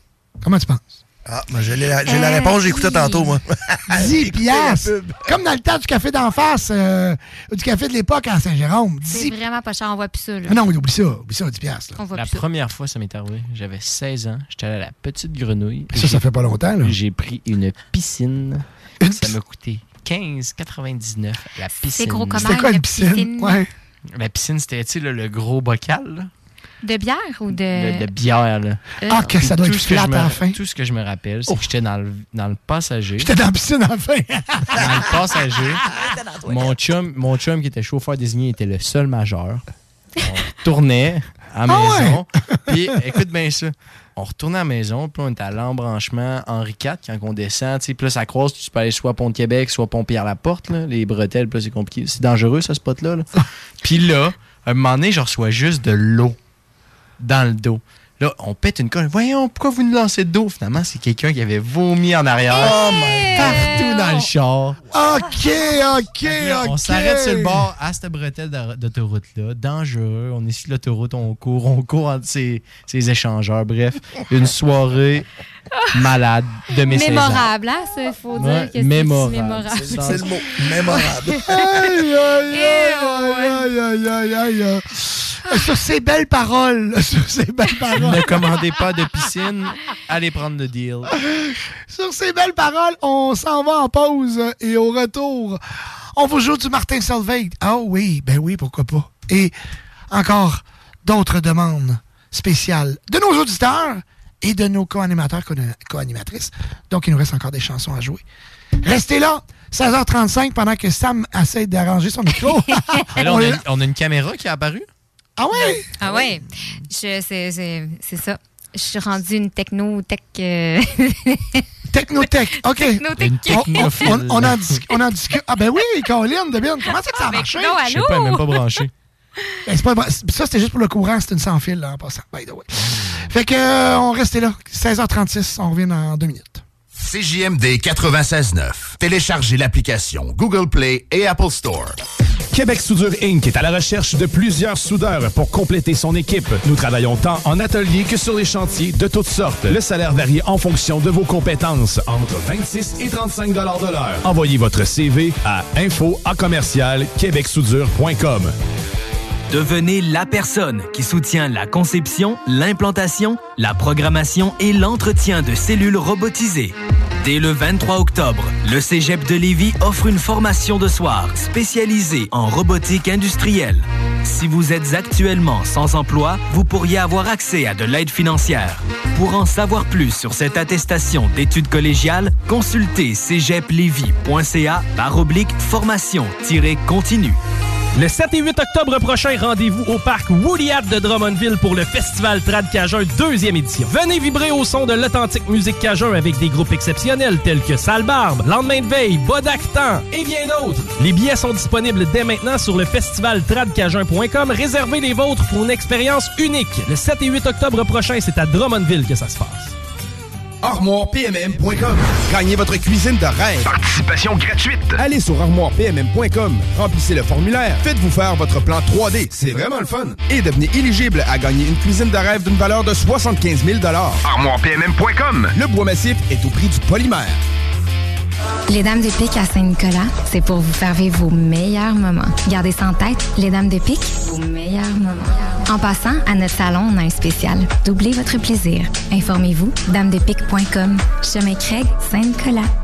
Comment tu penses? Ah, ben, j'ai la, j'ai la réponse, j'écoutais tantôt, moi. 10 piastres. Comme dans le temps du café d'en face, euh, ou du café de l'époque à Saint-Jérôme. 10 C'est vraiment pas cher, on voit plus ça. Là. Ah non, oublie ça. Oublie ça, 10 piastres. là. On voit La plus ça. première fois, ça m'est arrivé. J'avais 16 ans. J'étais allé à la petite grenouille. Ça, ça fait pas longtemps, là. J'ai pris une piscine. ça m'a coûté 15,99 la piscine. gros comment, C'était quoi une piscine? piscine? Ouais. La piscine, c'était tu sais, le gros bocal là, De bière ou de. de, de bière. Là. Euh, Ah, que ça doit Tout être ce que flat je me- à la fin. Tout ce que je me rappelle, c'est que j'étais dans le, dans le passager. J'étais dans la piscine à la fin. dans le passager. mon, chum, mon chum qui était chauffeur désigné était le seul majeur. On tournait. à la Ah maison. Puis écoute bien ça. On retourne à la maison, puis on est à l'embranchement Henri IV quand on descend. tu sais, Puis là, ça croise, tu peux aller soit Pont de Québec, soit Pont Pierre-Laporte. là. Les bretelles, puis là, c'est compliqué. C'est dangereux, ce spot-là. là. puis là, à un moment donné, je reçois juste de l'eau dans le dos. Là, on pète une colle. Voyons, pourquoi vous nous lancez de dos? Finalement, c'est quelqu'un qui avait vomi en arrière. Oh my Partout dans le char. OK, OK, OK. On s'arrête sur le bord à cette bretelle d'autoroute-là. Dangereux. On est sur l'autoroute, on court, on court entre ces, ces échangeurs. Bref, une soirée malade de mes 16 ans. Mémorable, hein, ça, il faut dire Ouais, que c'est mémorable. mémorable. C'est- c'est le mot. Mémorable. Aïe, aïe, aïe, aïe, aïe, aïe, aïe, aïe. Sur ces belles paroles, sur ces belles paroles. Ne commandez pas de piscine, allez prendre le deal. Sur ces belles paroles, on s'en va en pause et au retour, on vous joue du Martin Solveig. Ah oui, ben oui, pourquoi pas. Et encore d'autres demandes spéciales de nos auditeurs et de nos co-animateurs, co- co-animatrices. Donc, il nous reste encore des chansons à jouer. Restez là, 16h35, pendant que Sam essaie d'arranger son micro. A, on a une caméra qui est apparue. Ah ouais? Ah ouais, Je- c'est c'est- c'est ça. Je suis rendue une techno-tech. euh, Technotech, OK. Technotech. On, on- on- en. Ah ben oui, Caroline, de bien. Comment c'est que ça a marché? non, Je sais pas, même pas branchée. Ben, pas ça, c'était juste pour le courant, c'est une sans fil, là, en passant. By the way. Fait que, euh, on restait là. 16h36, on revient dans deux minutes. CJMD 96.9. Téléchargez l'application Google Play et Apple Store. Québec Soudure Inc. est à la recherche de plusieurs soudeurs pour compléter son équipe. Nous travaillons tant en atelier que sur les chantiers de toutes sortes. Le salaire varie en fonction de vos compétences, entre 26 et 35 de l'heure. Envoyez votre CV à info à commercial québecsoudure.com. Devenez la personne qui soutient la conception, l'implantation, la programmation et l'entretien de cellules robotisées. Dès le 23 octobre, le Cégep de Lévis offre une formation de soir spécialisée en robotique industrielle. Si vous êtes actuellement sans emploi, vous pourriez avoir accès à de l'aide financière. Pour en savoir plus sur cette attestation d'études collégiales, consultez cégeplevy.ca par oblique formation-continue. Le 7 et 8 octobre prochain, rendez-vous au parc Woodyat de Drummondville pour le Festival Trad Cajun deuxième édition. Venez vibrer au son de l'authentique musique Cajun avec des groupes exceptionnels tels que Sale Barbe, Lendemain de veille, Bodactan et bien d'autres. Les billets sont disponibles dès maintenant sur le festivaltradcajun.com. Réservez les vôtres pour une expérience unique. Le 7 et 8 octobre prochain, c'est à Drummondville que ça se passe. ArmoirePMM.com. Gagnez votre cuisine de rêve. Participation gratuite. Allez sur ArmoirePMM.com. Remplissez le formulaire. Faites-vous faire votre plan 3D. C'est vraiment le fun. Et devenez éligible à gagner une cuisine de rêve d'une valeur de 75 000 ArmoirePMM.com. Le bois massif est au prix du polymère. Les Dames de Pique à Saint-Nicolas, c'est pour vous faire vivre vos meilleurs moments. Gardez ça en tête, les Dames de Pique, vos meilleurs moments. En passant, à notre salon, on a un spécial. Doublez votre plaisir. Informez-vous, damedepique.com. Chemin Craig, Saint-Nicolas.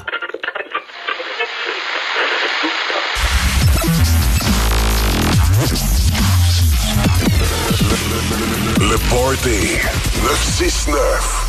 Le Party 969.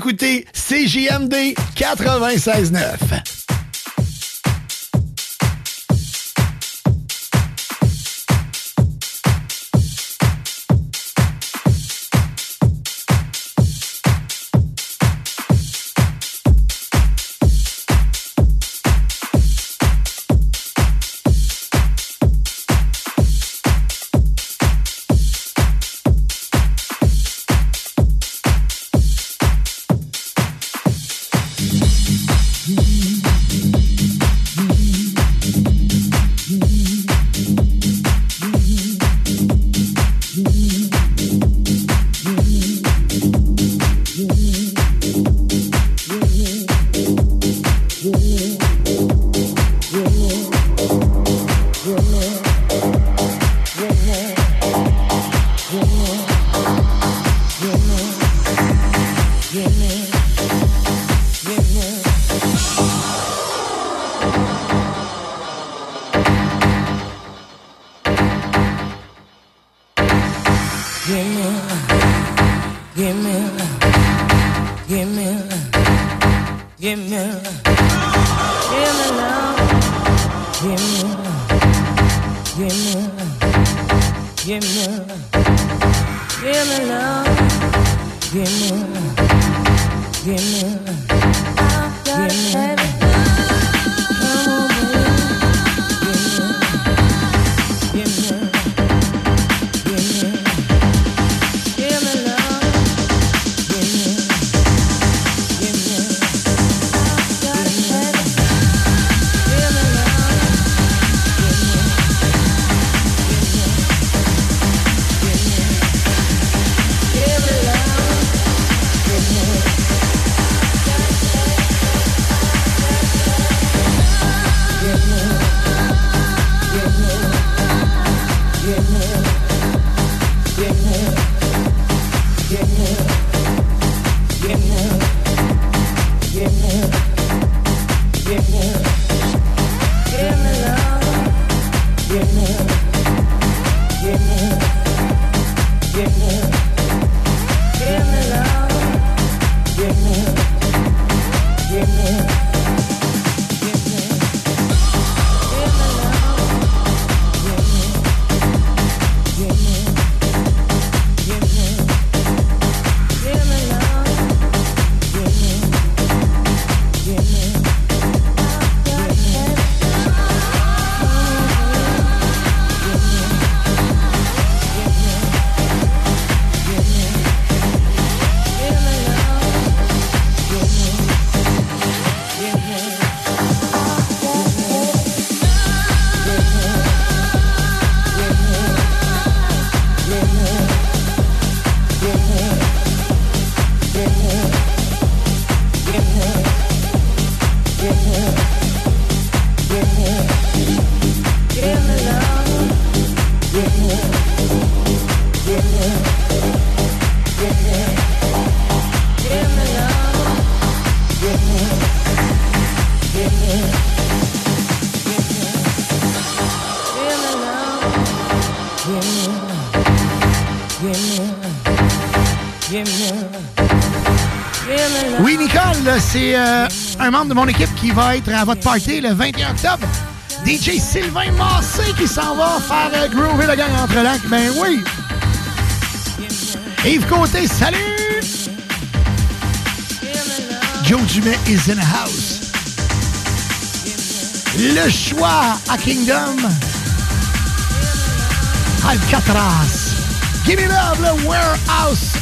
Écoutez CJMD 96.9. un membre de mon équipe qui va être à votre party le 21 octobre. DJ Sylvain Massé qui s'en va faire euh, groover le gang entre lacs. Ben oui! Yves Côté, salut! Joe Dumet is in the house. Le choix à Kingdom. Alcatraz. Give me love, le Warehouse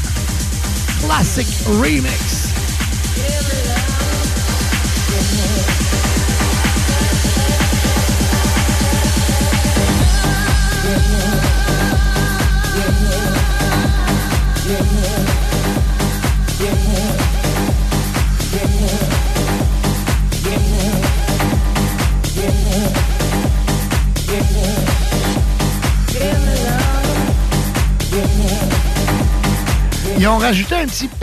Classic Remix. Ils ont rajouté un petit...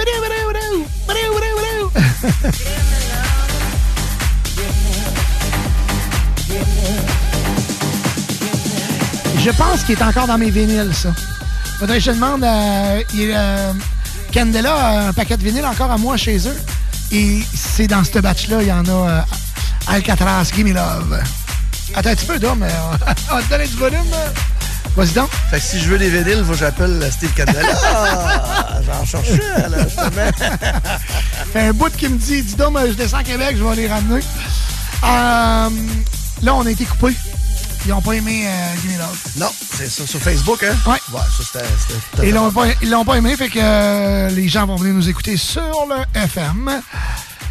Je pense qu'il est encore dans mes vinyles, ça. Faudrait que je demande à... il euh, Candela, un paquet de vinyle encore à moi chez eux. Et c'est dans ce batch-là, il y en a euh, Alcatraz, Gimme Love. Attends un petit peu, Dom, mais on va te donner du volume. Vas-y donc. Fait que si je veux des vinyles, faut que j'appelle Steve Candela. Ah, J'en cherche un, là, justement. fait un bout qui me dit, dis donc, je descends à Québec, je vais les ramener. Euh, là, on a été coupés. Ils n'ont pas aimé euh, Gimme Love. Non, c'est ça, sur Facebook, hein? Ouais. Ouais, ça, c'était- c'était... Ils l'ont pas, ils l'ont pas aimé, fait que euh, les gens vont venir nous écouter sur le FM.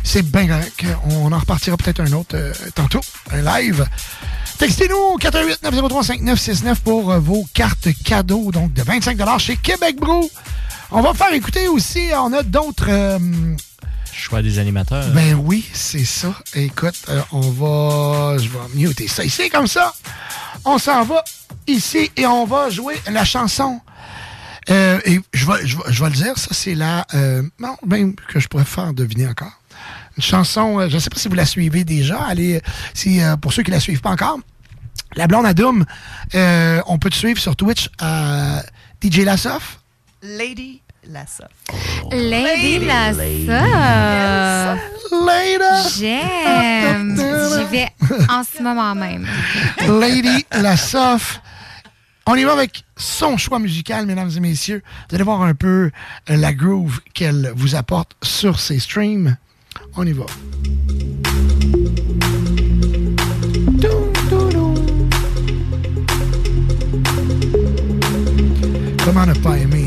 C'est bien correct. On en repartira peut-être un autre euh, tantôt, un live. Textez-nous 418-903-5969 pour euh, vos cartes cadeaux, donc de 25 chez Québec Brou. On va faire écouter aussi, on a d'autres... euh, Choix des animateurs. ben oui, c'est ça. Écoute, euh, on va... Je vais muter ça ici, comme ça. On s'en va ici et on va jouer la chanson. Euh, et je vais, je, vais, je vais le dire, ça c'est la... Euh, non, même que je pourrais faire deviner encore. Une chanson, euh, je ne sais pas si vous la suivez déjà. Allez, si, euh, pour ceux qui la suivent pas encore. La blonde à Doom, euh, on peut te suivre sur Twitch à DJ Lassoff. Lady Lassoff. Lady la Lady. J'aime. J'y vais en ce moment même. Lady Lassoff. On y va avec son choix musical, mesdames et messieurs. Vous allez voir un peu euh, la groove qu'elle vous apporte sur ses streams. On y va. Comment ne pas aimer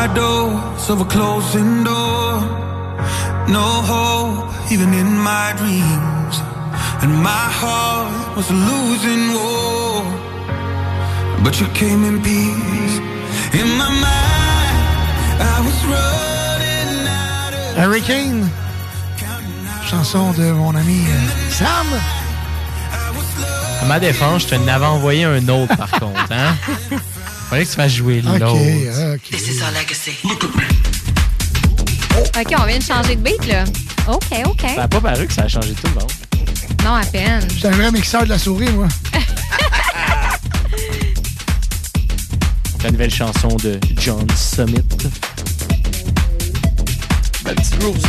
Shadows of a closing door. No hope, even in my dreams. And my heart was a losing war. But you came in peace. In my mind, I was running out of Hurricane. Chanson de mon ami euh, Sam. À ma défense, je te n'avais envoyé un autre, par contre. Hein? Fallait que tu fasses jouer Ok, l'autre. ok. OK, on vient de changer de beat, là. OK, OK. Ça n'a pas paru que ça a changé tout le monde. Non, à peine. J'étais un vrai mixeur de la souris, moi. La nouvelle chanson de John Summit. Ben, petit groove, ça.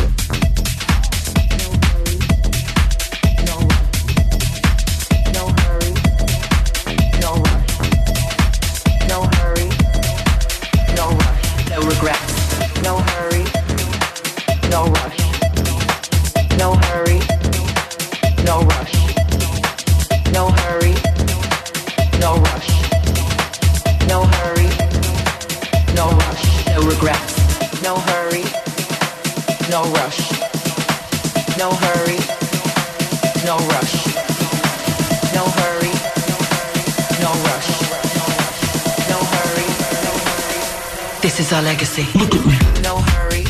Our legacy. No hurry.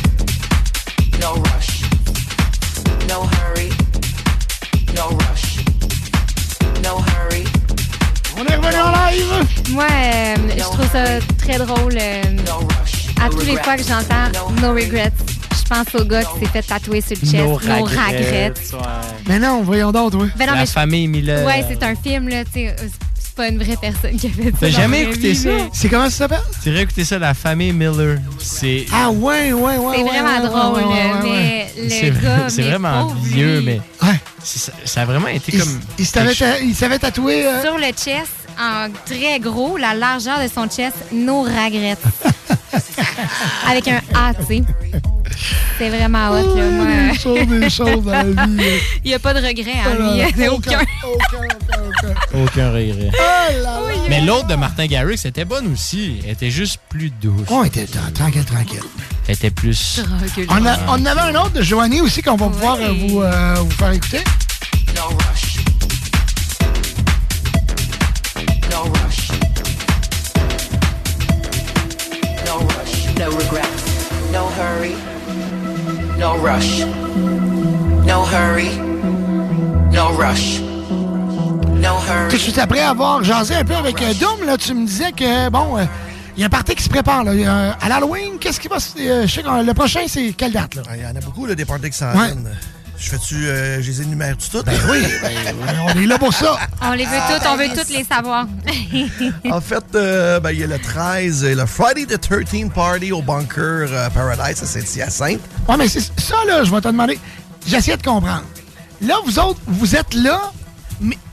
No rush. No hurry. No rush. No hurry. On est revenu en live. Moi, euh, je trouve ça très drôle. euh, à tous les fois que j'entends No Regrets, je pense au gars qui s'est fait tatouer sur le chest. No No regrets. Mais non, voyons d'autres, oui. Ben non, La mais je- famille Miller. Ouais, c'est un film, là. tu sais, euh, C'est pas une vraie personne qui a fait ça. T'as dans jamais la écouté vie, ça? mais- C'est comment ça s'appelle? Tu devrais écouter ça, La famille Miller. C'est. Ah ouais, ouais, ouais. C'est ouais, vraiment ouais, drôle, ouais, ouais, ouais, mais C'est le vrai- gars. c'est mais vraiment vieux, lui. mais. Ça, ça a vraiment été Il, comme. il s'avait ta- il s'avait tatoué. euh, Sur le chest, en très gros, la largeur de son chest, no regrets. Avec un A, tu sais. C'est vraiment hot, là. Moi, des choses, des choses dans la vie. il n'y a pas de regret en Voilà. lui. il y en a aucun. Aucun regret. Oh là là. Mais l'autre de Martin Garrix était bonne aussi. Elle était juste plus douce. On était dans- tranquille, tranquille. Elle était plus. On, a- on en avait un autre de Joanie aussi qu'on va pouvoir euh, vous, euh, vous faire écouter. No rush. No rush. No rush. No regrets. No hurry. No rush. No hurry. No rush. Tout de suite après avoir jasé un peu avec euh, Doom, là, tu me disais que, bon, euh, il y a un party qui se prépare. Là. Euh, à l'Halloween, qu'est-ce qui va se... euh, je sais le prochain, c'est quelle date? Là? Il y en a beaucoup, là, des parties qui s'en Ouais. viennent. Je fais-tu, euh, je les énumère toutes? Ben oui, ben, on est là pour ça. On les veut toutes, on veut toutes les savoir. En fait, euh, ben, il y a le 13, euh, le Friday the 13th Party au Bunker euh, Paradise à Saint-Hyacinthe. Ouais, mais c'est ça, là, je vais te demander. J'essaie de comprendre. Là, vous autres, vous êtes là,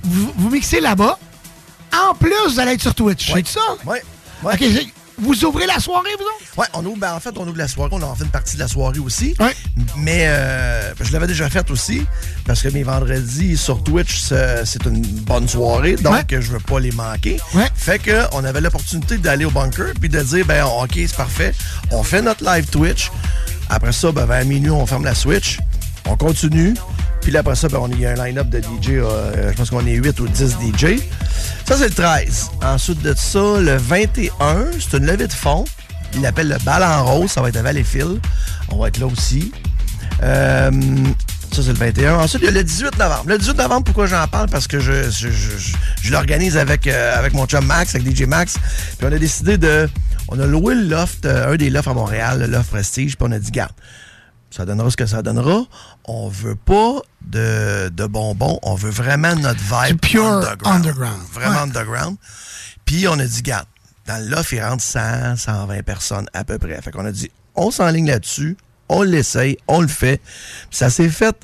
vous, vous mixez là-bas. En plus, vous allez être sur Twitch. Ouais. C'est ça? Oui. OK, j'ai- vous ouvrez la soirée, vous autres? Ouais, on ouvre, ben, en fait, on ouvre la soirée. On en fait une partie de la soirée aussi. Mais euh, je l'avais déjà faite aussi, parce que mes vendredis sur Twitch, c'est une bonne soirée, donc je veux pas les manquer. Fait que on avait l'opportunité d'aller au bunker puis de dire, ben OK, c'est parfait. On fait notre live Twitch. Après ça, ben, vers minuit, on ferme la Switch. On continue. Puis là, après ça, ben, on il y a un line-up de DJ. euh, je pense qu'on est 8 ou 10 DJ. Ça, c'est le 13. Ensuite de ça, le 21, c'est une levée de fond. Il l'appelle le bal en rose. Ça va être à Valleyfield. On va être là aussi. Euh, ça, c'est le 21. Ensuite, il y a le 18 novembre. Le 18 novembre, pourquoi j'en parle? Parce que je, l'organise avec, euh, avec mon chum Max, avec DJ Max. Puis on a décidé de... On a loué le loft, un des lofts à Montréal, le loft Prestige. Puis on a dit, garde, ça donnera ce que ça donnera. On veut pas de, de bonbons. On veut vraiment notre vibe pure underground. underground. Vraiment Ouais. underground. Puis on a dit, garde, dans loft, il rentre 100, 120 personnes à peu près. Fait qu'on a dit, on s'enligne là-dessus, on l'essaye, on le fait. Puis ça s'est fait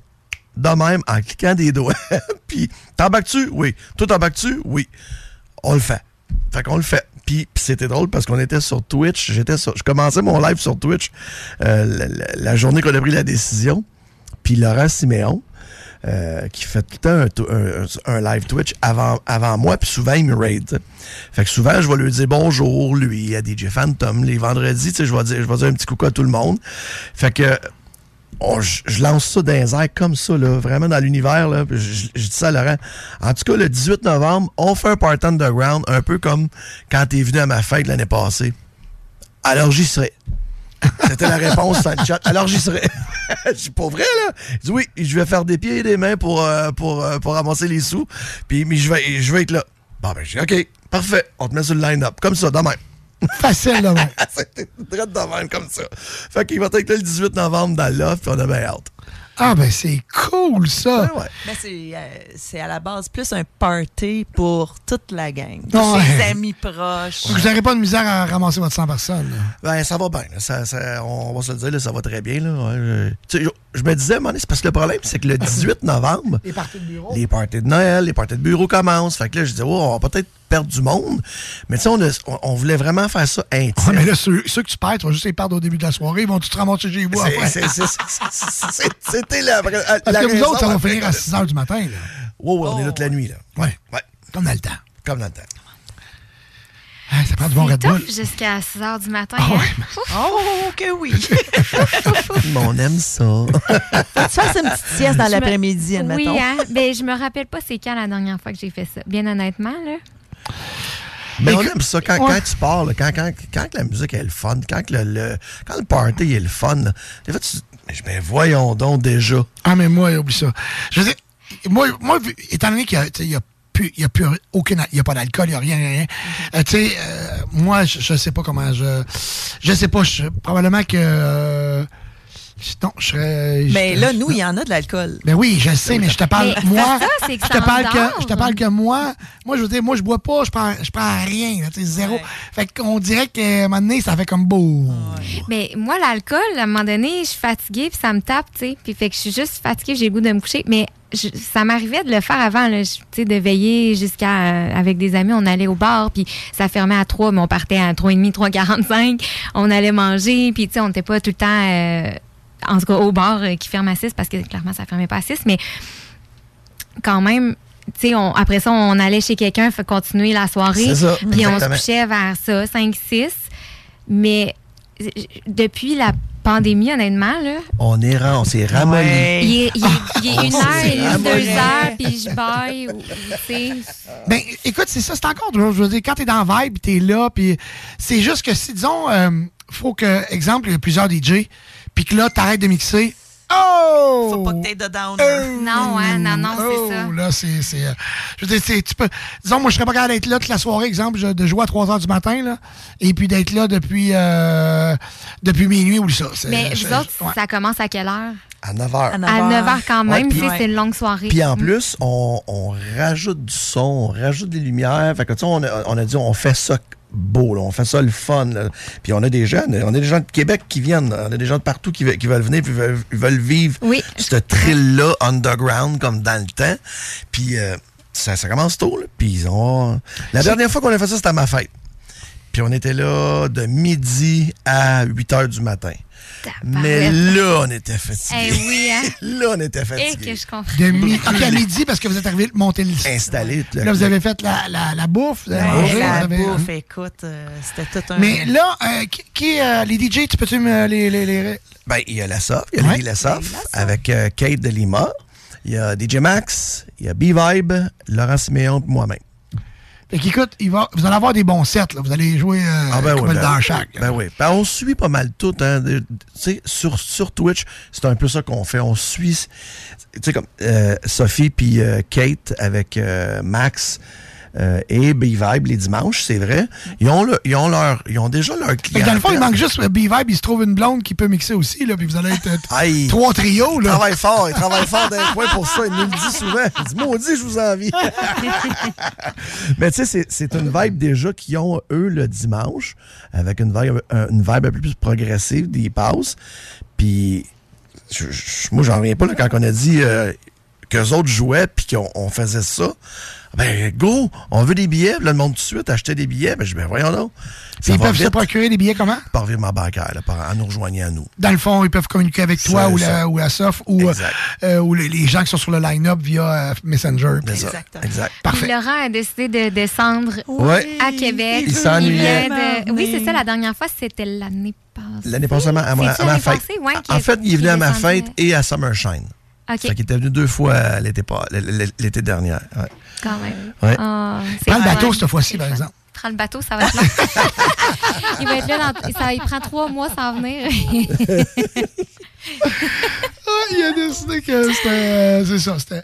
de même en cliquant des doigts. Puis t'embarques-tu? Oui. Toi, t'embarques-tu? Oui. On le fait. Fait qu'on le fait. Puis, c'était drôle parce qu'on était sur Twitch. J'étais je commençais mon live sur Twitch euh, la, journée qu'on a pris la décision. Puis Laurent Siméon, euh, qui fait tout le temps un un, live Twitch avant, avant moi, puis souvent, il me raid. Fait que souvent, je vais lui dire bonjour, lui, à DJ Phantom. Les vendredis, je vais dire, je vais dire un petit coucou à tout le monde. Fait que on- je je lance ça dans les airs comme ça, là, vraiment dans l'univers. Je, je- je dis ça à Laurent. En tout cas, le 18 novembre, on fait un party underground, un peu comme quand t'es venu à ma fête l'année passée. Alors j'y serai. C'était la réponse dans le chat. Alors j'y serai. Je suis pas vrai, là? Il dit oui, je vais faire des pieds et des mains pour, euh, pour, euh, pour ramasser les sous. Puis mais je vais, je vais être là. Bon, ben, j'ai dit, OK, parfait. On te met sur le line-up. Comme ça, demain. Facile, là, même. C'était très de même, comme ça. Fait qu'il va être là le 18 novembre dans le loft, puis on a bien hâte. Ah, ben c'est cool, ça. Mais c'est, euh, c'est à la base plus un party pour toute la gang. Ouais. Ses amis proches. Donc, vous n'aurez pas de misère à ramasser votre 100 personnes. là. Ben, ça va bien. Ça, ça- on va se le dire, là, ça va très bien. Là. Ouais, je, tu sais, je- je me disais, donné, c'est parce que le problème, c'est que le 18 novembre, Les parties de bureau. les parties de Noël, les parties de bureau commencent. Fait que là, je disais, oh, on va peut-être perdre du monde. Mais tu sais, on, on- on voulait vraiment faire ça intime. Ouais, mais là, ceux, ceux que tu perds, tu vas juste les perdre au début de la soirée. Ils vont tout te ramasser chez vous après. C'était la, la, Parce la que vous raison autres, ça va finir à que- 6 h du matin. Là. Ouais, ouais, on est là toute la nuit. Là. Ouais. Ouais. Comme dans le temps. Comme dans le temps. Ah, ça prend du bon Red Bull. jusqu'à 6 h du matin. Ah hein? Oh, que oui. Mais on aime ça. Tu fasses une petite sieste dans me- l'après-midi, admettons. Oui, hein? Ben, je me rappelle pas c'est quand la dernière fois que j'ai fait ça. Bien honnêtement, là. Mais on Écoute, aime ça quand, ouais. quand tu pars, là, quand, quand, quand la musique est le fun, quand le, le- quand le party est le fun, là, des fois, tu mais ben voyons donc déjà. Ah, mais moi, oublie ça. Je veux dire, moi, moi étant donné qu'il y a, tu sais, il y a plus, il y a plus aucun, il y a pas d'alcool, il y a rien, rien. Euh, tu sais, euh, moi, je, je sais pas comment je, je sais pas, je- probablement que, euh, non, je serais. Mais je- là, nous, il y en a de l'alcool. Ben oui, je sais, mais je te parle, Mais moi, ça, je te parle que, je te parle que moi, moi, je veux dire, moi, je bois pas, je prends, je prends rien, là, tu sais, zéro. Fait qu'on dirait qu'à un moment donné, ça fait comme beau. Mais moi, l'alcool, à un moment donné, je suis fatiguée, puis ça me tape, tu sais. Puis fait que je suis juste fatiguée, j'ai le goût de me coucher. Mais je- ça m'arrivait de le faire avant, là, je- tu sais, de veiller jusqu'à. euh, avec des amis, on allait au bar, puis ça fermait à 3, mais on partait à 3h30, 3h45. On allait manger, puis tu sais, on n'était pas tout le temps. euh, en tout cas, au bar euh, qui ferme à 6, parce que clairement, ça fermait pas à 6. Mais quand même. Tu sais, on- après ça, on allait chez quelqu'un, fait continuer la soirée. Puis on se couchait vers ça, 5-6. Mais depuis la pandémie, honnêtement, là, On est rang, on s'est ramolli. il est, il est- il est une heure demie, ramolli. deux heures, puis je baille. ou- ou, tu sais. Ben, écoute, c'est ça, c'est encore drôle. Je veux dire, quand t'es dans vibe, t'es là, puis c'est juste que si, disons, euh, faut que, exemple, il y a plusieurs DJ, puis que là, t'arrêtes de mixer. Oh! Faut pas que t'aies de down. Non, hein, non, non, Oh, c'est ça. là, c'est. c'est, euh, je veux dire, c'est- tu peux. Disons, moi, je serais pas capable d'être là toute la soirée, exemple, je- de jouer à 3 h du matin, là, et puis d'être là depuis, euh, depuis minuit ou ça. Mais vous autres, ouais. ça commence à quelle heure? À 9 h. À 9 h quand même, Ouais, c'est une longue soirée. Puis en Mm. plus, on, on rajoute du son, on rajoute des lumières. Fait que, tu sais, on a dit, on fait ça beau, là, on fait ça le fun. là. Puis on a des gens, on a des gens de Québec qui viennent, on a des gens de partout qui, ve- qui veulent venir, puis veulent, vivre Oui. ce thrill-là underground comme dans le temps. Puis euh, ça, ça commence tôt. Là. Puis ils ont... La dernière fois qu'on a fait ça, c'était à ma fête. Puis on était là de midi à 8 heures du matin. Mais là, on était fatigués. Eh oui, hein? là, on était Et fatigués. que je comprends. De mi- OK, à midi, parce que vous êtes arrivé de monter le. Installé. Là, vous avez fait la, la, la bouffe. Ouais, mangé, la avez- bouffe, écoute, euh, c'était tout un... Mais là, euh, qui, qui, euh, les DJ, tu peux-tu me les. les, les... Ben, il y a la SOF, il y a Ouais. La SOF avec euh, Kate de Lima. Il y a DJ Max, il y a B-Vibe, Laurent Siméon et moi-même. Fait qu'écoute, il va, vous allez avoir des bons sets. Là. Vous allez jouer euh, Ah ben oui, ben, dans chaque. ben oui. Ben, on suit pas mal tout. Hein, sur, sur Twitch, c'est un peu ça qu'on fait. On suit, tu sais, comme euh, Sophie puis euh, Kate avec euh, Max euh, et B-Vibe les dimanches, c'est vrai. Ils ont, le- ils ont leur, ils ont déjà leur client. dans le fond, il manque juste euh, B-Vibe, il se trouve une blonde qui peut mixer aussi, là, puis vous allez être euh, trois trios. Il Là. travaille fort, il travaille fort d'un coin pour ça. Il nous le dit souvent. Il dit Maudit, je vous envie. Mais tu sais, c'est- une vibe déjà qu'ils ont, eux, le dimanche, avec une vibe, un- une vibe un peu plus progressive, des passes. Puis, je- je- moi, j'en reviens pas là, quand on a dit. euh, qu'eux autres jouaient, puis qu'on on faisait ça, ben, go, on veut des billets. Puis Là, le monde tout de suite achetait des billets. Ben, je dis, ben, voyons donc. Puis ils peuvent se procurer des billets comment? Par virement bancaire, là, par, en nous rejoignant à nous. Dans le fond, ils peuvent communiquer avec toi ou ça. la, ou la SOF ou, euh, euh, ou les, les gens qui sont sur le line-up via euh, Messenger. C'est ça. Exact. Parfait. Laurent a décidé de descendre à Québec. Il s'ennuyait. de- Oui, c'est ça, la dernière fois, c'était l'année passée. L'année passée, à ma, à ma- fête? passée? Ouais, en fait, il venait à ma fête et à Summershine. OK. Fait qu'il était venu deux fois l'été pas- l'été dernier. Ouais. Quand même. Ouais. Ah, Prends le bateau cette fois-ci, par exemple. Prends le bateau, ça va être long. il va être là, dans, ça, il prend trois mois sans venir. Il a décidé que c'était. euh, c'est ça. C'était.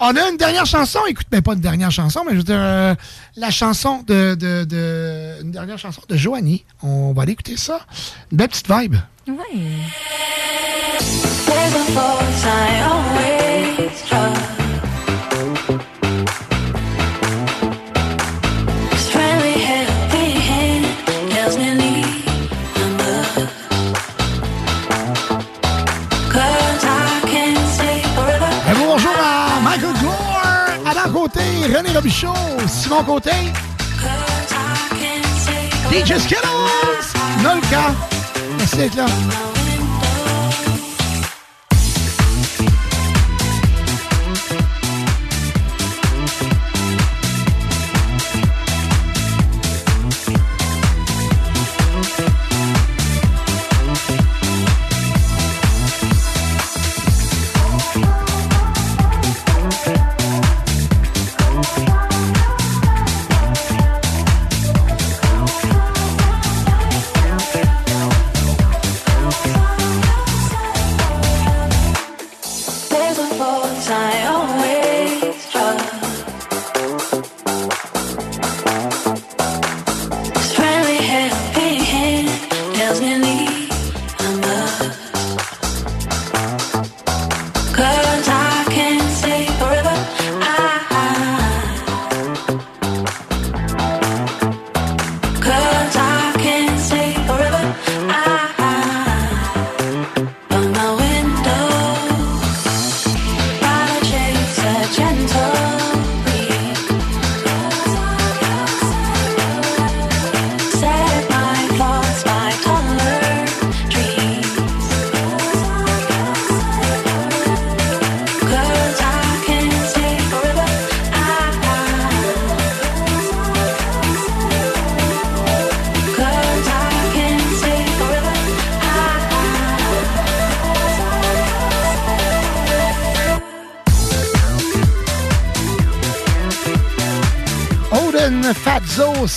On a une dernière chanson. Écoute, mais pas une dernière chanson, mais je veux dire, euh, la chanson de, de, de- Une dernière chanson de Joanie. On va aller écouter ça. Une belle petite vibe. Ouais. René Robichaud, Simon Côté, DJ Skittles, Nolka. Merci d'être là.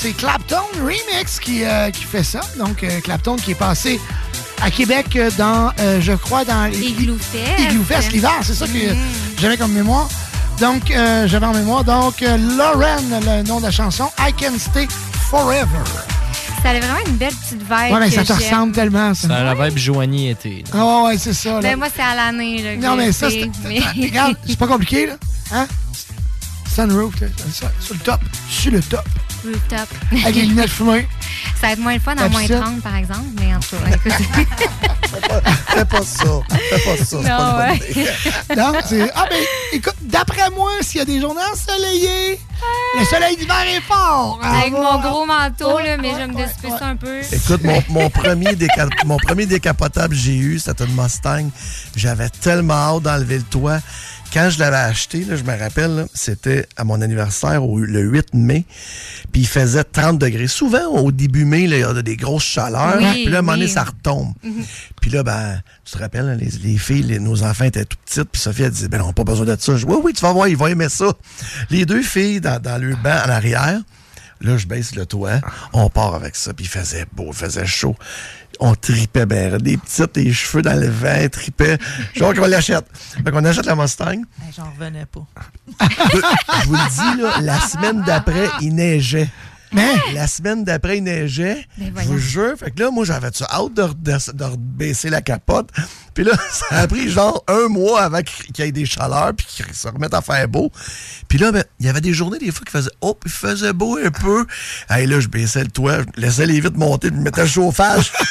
C'est Clapton Remix qui, euh, qui fait ça. Donc, euh, Clapton qui est passé à Québec euh, dans, euh, je crois, dans Fest. Igloo Fest l'hiver, c'est ça que Mhm. j'avais comme mémoire. Donc, euh, j'avais en mémoire. Donc, euh, Lauren, le nom de la chanson, I Can Stay Forever. Ça avait vraiment une belle petite vibe. Ouais, mais ça que te ressemble tellement, ça. A la vibe Joanie été. Ah ouais, c'est ça. là. Ben, moi, c'est à l'année. Non, mais ça, c'est. mais- Regarde, c'est pas compliqué, là. Hein? Sunroof, sur le top. Sur le top. Rooftop. Avec les lunettes fumées. Ça va être moins le fun à moins vu ça? 30, par exemple, mais en tout cas, écoute. Fais pas ça. Fais pas ça. c'est Non, ouais. Non, c'est. Ah, ben, écoute, d'après moi, s'il y a des journées ensoleillées, le soleil d'hiver est fort. Ah, Avec mon gros manteau, là, mais je me déciper ça un peu. Écoute, mon, mon premier déca- mon premier décapotable que j'ai eu, c'était une Mustang. J'avais tellement hâte d'enlever le toit. Quand je l'avais acheté, là, je me rappelle, c'était à mon anniversaire au- le 8 mai. Puis il faisait 30 degrés. Souvent, au début mai, là, il y a des grosses chaleurs. Oui, puis là, à un moment donné, ça retombe. Mhm. Puis là, ben, tu te rappelles, hein, les, les filles, les- nos enfants étaient tout petites. Puis Sophie, elle disait, ben non, pas besoin de ça. Je dis, oui, oui, tu vas voir, il va aimer ça. Les deux filles dans, dans le banc en arrière. Là, je baisse le toit. On part avec ça. Puis il faisait beau, il faisait chaud. On tripait ben, des petites, les cheveux dans le vent, tripait. Genre qu'on l'achète. Fait qu'on achète la Mustang. Ben, J'en revenais pas. je vous le dis, là, la semaine d'après, il neigeait. Mais la semaine d'après, il neigeait. Ben je vous jure. Fait que là, moi, j'avais ça hâte de, de, de baisser la capote? Puis là, ça a pris genre un mois avant qu'il y ait des chaleurs puis qu'il se remette à faire beau. Puis là, ben, il y avait des journées, des fois, qui faisaient hop, il faisait beau un peu. Hey, là, je baissais le toit, je laissais les vitres monter, je mettais le chauffage.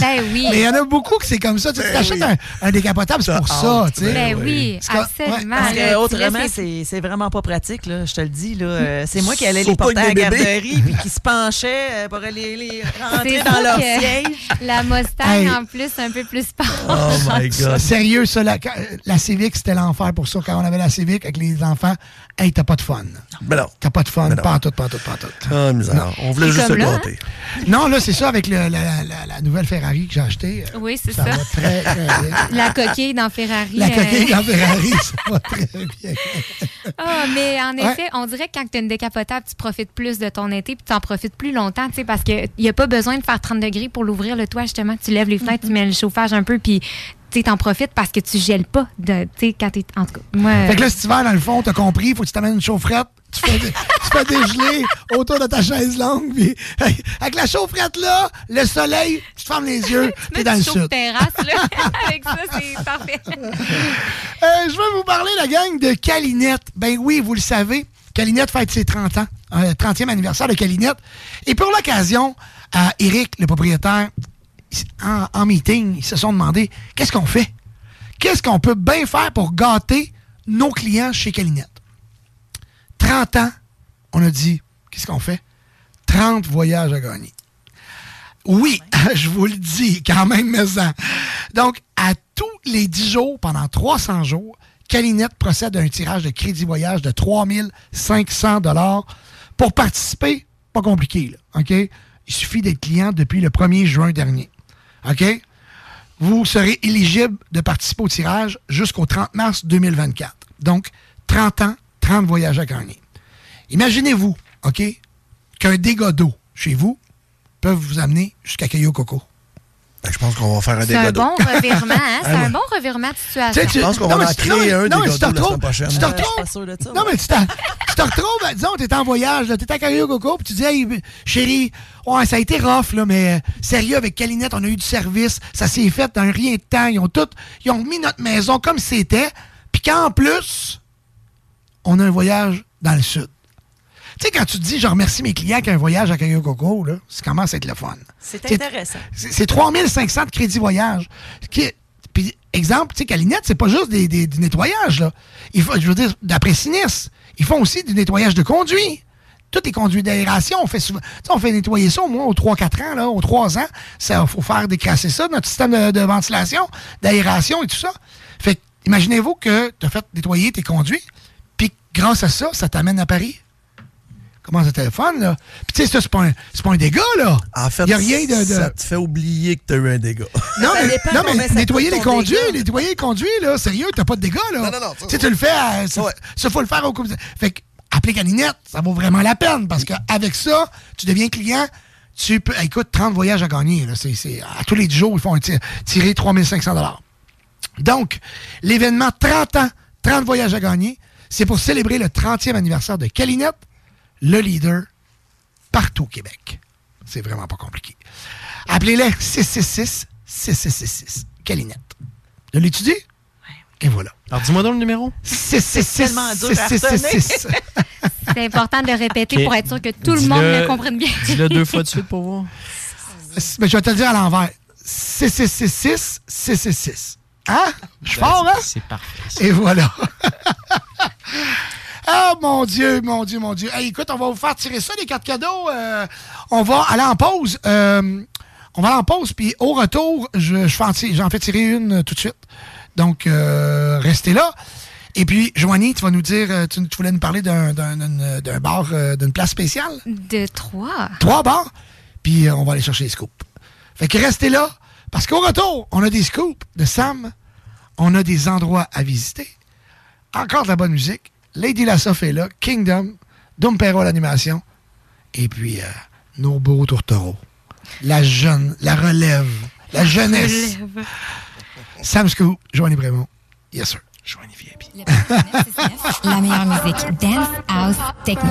Ben oui. Mais il y en a beaucoup que c'est comme ça. Tu Ben t'achètes oui. un, un décapotable, c'est pour ça. tu sais. Ben oui, C'est comme- absolument. Parce que autrement, c'est vraiment pas pratique, là, je te le dis. là. Euh, C'est moi qui allais les porter à la garderie puis qui se penchait euh, pour aller les rentrer dans leur siège. La Mustang, Hey. en plus, un peu plus sport. Oh my God. Sérieux, ça, la, la Civic, c'était l'enfer pour ça. Quand on avait la Civic avec les enfants, hey, t'as pas de fun. Ben non. T'as pas de fun, Ben non. pas en tout, pas en tout, pas en tout. Ah, misère. On voulait juste se gâter. Non, là, c'est ça avec le- la, la- nouvelle Ferrari que j'ai achetée. Oui, c'est Ça ça. va très, très bien. La coquille dans Ferrari. La euh, coquille dans Ferrari, ça va très bien. Ah, mais en Ouais. effet, on dirait que quand tu as une décapotable, tu profites plus de ton été puis tu en profites plus longtemps, tu sais, parce qu'il n'y a pas besoin de faire 30 degrés pour l'ouvrir le toit, justement. Tu lèves les fenêtres, tu mets le chauffage un peu, puis tu t'en profites parce que tu gèles pas, de, quand t'es... En tout cas, moi... Fait que là, cet hiver, dans le fond, t'as compris, faut que tu t'amènes une chaufferette, tu fais, tu fais dégeler autour de ta chaise longue, puis avec la chaufferette là, le soleil, tu te fermes les yeux, t'es dans le sud. terrasse, là. Avec ça, c'est parfait. Euh, je veux vous parler, la gang, de Calinette. Ben oui, vous le savez, Calinette fête ses 30 ans, euh, 30e anniversaire de Calinette. Et pour l'occasion, euh, Eric, le propriétaire, en, meeting, ils se sont demandé qu'est-ce qu'on fait? Qu'est-ce qu'on peut bien faire pour gâter nos clients chez Calinette? 30 ans, on a dit, qu'est-ce qu'on fait? 30 voyages à gagner. Oui, je vous le dis, quand même, mais ça. Donc, à tous les 10 jours, pendant 300 jours, Calinette procède à un tirage de crédit voyage de 3500 Pour participer, pas compliqué, OK? Il suffit d'être client depuis le 1er juin dernier. OK? Vous serez éligible de participer au tirage jusqu'au 30 mars 2024. Donc, 30 ans, 30 voyages à gagner. Imaginez-vous, OK, qu'un dégât d'eau chez vous peut vous amener jusqu'à Caillou Coco. Je pense qu'on va faire un C'est un dégât bon revirement, hein? C'est un bon revirement de Tu situation. sais, tu- Je pense qu'on va en créer non, un non, mais dégât tu te d'eau la retrouves- semaine prochaine. Tu te suis retrouves. Non, mais tu, te retrouves, ben, disons, tu es en voyage, tu es à Caillou Coco, puis tu dis, hey, chérie, ouais, ça a été rough, là, mais euh, sérieux, avec Calinette, on a eu du service, ça s'est fait dans un rien de temps, ils ont tout, ils ont mis notre maison comme c'était, puis qu'en plus, on a un voyage dans le sud. Tu sais, quand tu te dis, je remercie mes clients qui ont un voyage à Coco, là, ça commence à être le fun. C'est intéressant. C'est c'est 3500 de crédit voyage. Qui- Puis, exemple, tu sais, Calinette, c'est pas juste des, des- du nettoyage, là. Il faut, je veux dire, d'après Sinis, ils font aussi du nettoyage de conduits. Tous les conduits d'aération, on fait souvent, on fait nettoyer ça au moins aux 3-4 ans, là, aux 3 ans. Il faut faire décrasser ça, notre système de, de ventilation, d'aération et tout ça. Fait que, imaginez-vous que tu as fait nettoyer tes conduits, puis grâce à ça, ça t'amène à Paris. Comment ça téléphone, là? Puis tu sais, ça, c'est pas, un- c'est pas un dégât, là. En fait, Il y a rien de... de- ça te fait oublier que tu as eu un dégât. non, mais, non, mais nettoyer les conduits, dégât. nettoyer les conduits, là, sérieux, t'as pas de dégâts, là. Non, non, non, ça, Tu sais, tu le fais, à- ça, ça, faut le faire au coup. Fait que, appeler Calinette, ça vaut vraiment la peine, parce qu'avec ça, tu deviens client, tu peux, écoute, 30 voyages à gagner, là. C'est, c'est- à tous les 10 jours, ils font un tir- tirer 3500 Donc, l'événement 30 ans, 30 voyages à gagner, c'est pour célébrer le 30e anniversaire de Calinette, le leader partout au Québec. C'est vraiment pas compliqué. Appelez-les 666 6666 Calinette. De l'étudier? Et voilà. Alors, dis-moi donc le numéro. 666 tellement dur à retenir. 6666. C'est important de répéter Ok. pour être sûr que tout le monde le comprenne bien. Dis-le deux fois de suite pour voir. Mais je vais te le dire à l'envers. 6666 666. Hein? Je suis fort, hein? C'est parfait. Et voilà. Ah, mon Dieu, mon Dieu, mon Dieu. Hey, écoute, on va vous faire tirer ça, les cartes cadeaux. Euh, on va aller en pause. Euh, on va aller en pause, puis au retour, je, je fais j'en tirer une euh, tout de suite. Donc, euh, restez là. Et puis, Joanie, tu vas nous dire, tu, tu voulais nous parler d'un, d'un, d'un- d'un bar, d'une place spéciale? De trois. Trois bars, puis on va aller chercher les scoops. Fait que restez là, parce qu'au retour, on a des scoops de Sam, on a des endroits à visiter, encore de la bonne musique, Lady Lassoff est là, Kingdom, Dumpero à l'animation, et puis euh, nos beaux tourtereaux. La jeune, la relève, la jeunesse. Sam Scoop, Joanie Brémont. Yes, sir. Joanie VIP. La meilleure musique dance, house, techno.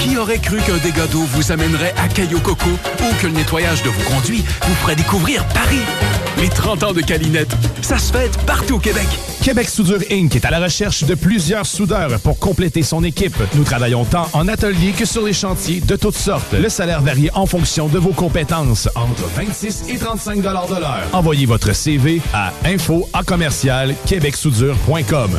Qui aurait cru qu'un dégât d'eau vous amènerait à Caillou Coco ou que le nettoyage de vos conduits vous ferait découvrir Paris? Les 30 ans de Calinette, ça se fête partout au Québec. Québec Soudure Inc. est à la recherche de plusieurs soudeurs pour compléter son équipe. Nous travaillons tant en atelier que sur les chantiers de toutes sortes. Le salaire varie en fonction de vos compétences, entre 26 et 35 de l'heure. Envoyez votre CV à info à commercial québecsoudure.com.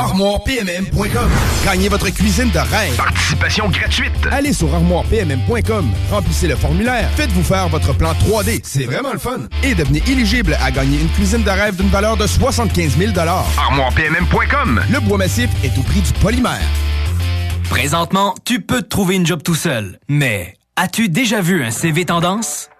Armoire PMM Gagnez votre cuisine de rêve. Participation gratuite. Allez sur armoirepmm.com. Remplissez le formulaire. Faites-vous faire votre plan 3D. C'est vraiment le fun. Et devenez éligible à gagner une cuisine de rêve d'une valeur de 75 000 Armoirepmm.com. Le bois massif est au prix du polymère. Présentement, tu peux te trouver une job tout seul. Mais as-tu déjà vu un CV tendance?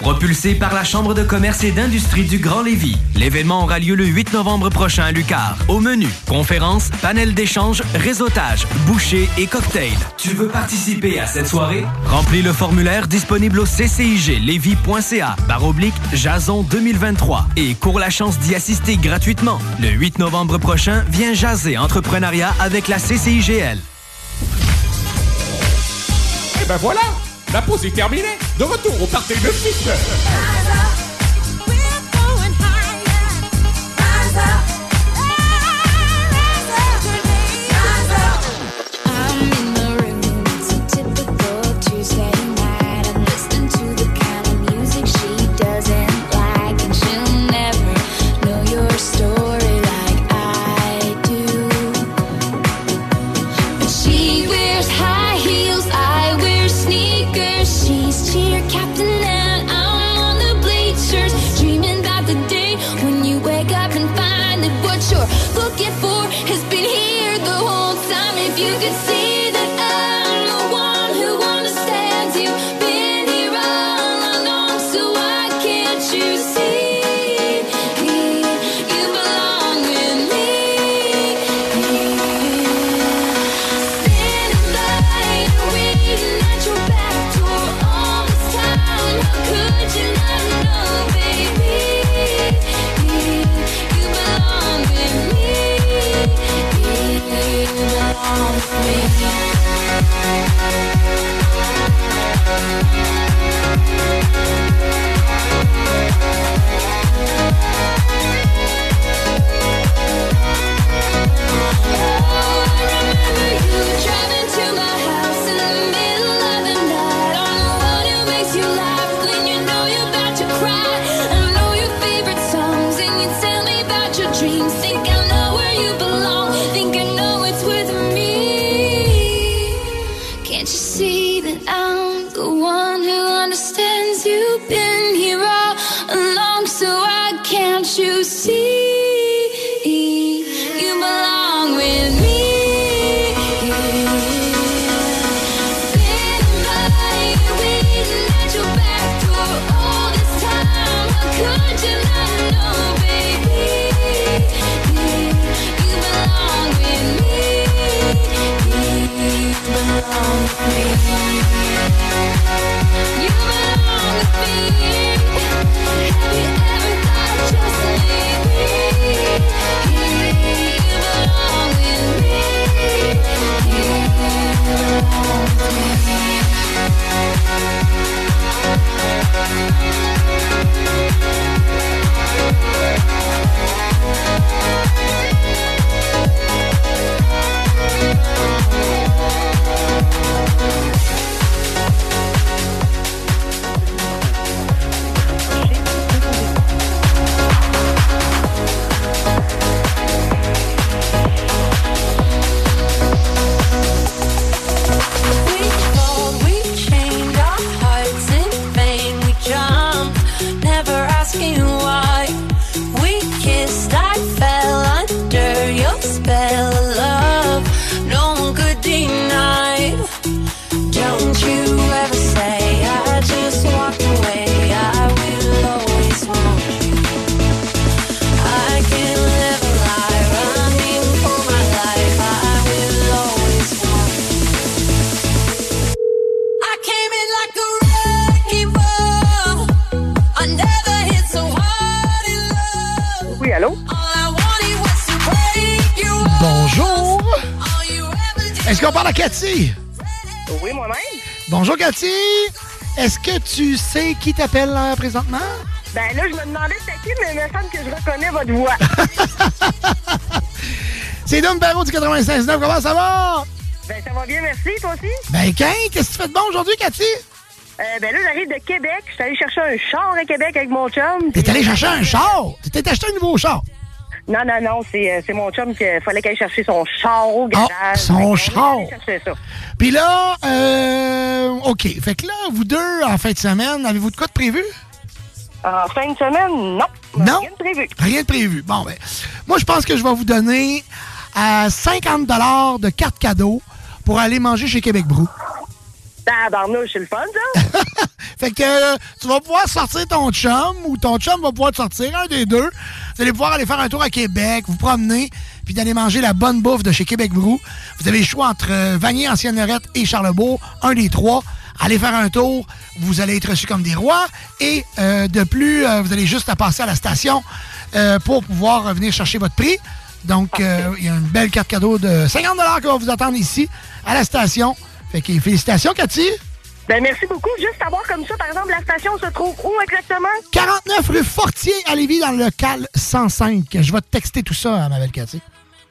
Propulsé par la Chambre de commerce et d'industrie du Grand Lévis. L'événement aura lieu le 8 novembre prochain à Lucar. Au menu, conférences, panel d'échange, réseautage, boucher et cocktail. Tu veux participer à cette soirée? Remplis le formulaire disponible au cciglevy.ca barre oblique Jason 2023 et cours la chance d'y assister gratuitement. Le 8 novembre prochain, viens jaser entrepreneuriat avec la CCIGL. Et ben voilà, la pause est terminée. De retour au party de 6 qui t'appelle euh, présentement? Ben là, je me demandais c'était qui, mais il me semble que je reconnais votre voix. C'est Dom Perrault du 96.9. Comment ça va? ben, ça va bien, merci, toi aussi? Ben, qu'est-ce que tu fais de bon aujourd'hui, Cathy? Euh, ben là, j'arrive de Québec. Je suis allé chercher un char à Québec avec mon chum. T'es allé chercher un char? Tu t'es acheté un nouveau char? Non, non, non, c'est euh, mon chum qu'il fallait qu'il aille chercher son char au garage. Ah, son qu'on est char. ça. Puis là, euh, OK. Fait que là, vous deux, en fin de semaine, avez-vous de quoi de prévu? En fin de semaine, non. Non? Rien de prévu. Rien de prévu. Bon, ben, moi, je pense que je vais vous donner à 50 de cartes cadeaux pour aller manger chez Québec Brou. Tabarnouche, c'est le fun, ça? Fait que euh, tu vas pouvoir sortir ton chum ou ton chum va pouvoir te sortir, un des deux. Vous allez pouvoir aller faire un tour à Québec, vous promener, puis d'aller manger la bonne bouffe de chez Québec Brou. Vous avez le choix entre euh, Vanier, Ancienne Lorette et Charlebourg, un des trois. Allez faire un tour, vous allez être reçus comme des rois. Et euh, de plus, vous allez juste à passer à la station pour pouvoir venir chercher votre prix. Donc, il y a une belle carte cadeau de 50 qui va vous attendre ici, à la station. Fait que félicitations, Cathy. Ben, merci beaucoup. Juste savoir comme ça, par exemple, la station se trouve où exactement? 49 rue Fortier à Lévis dans le local 105. Je vais te texter tout ça, hein, ma belle Cathy.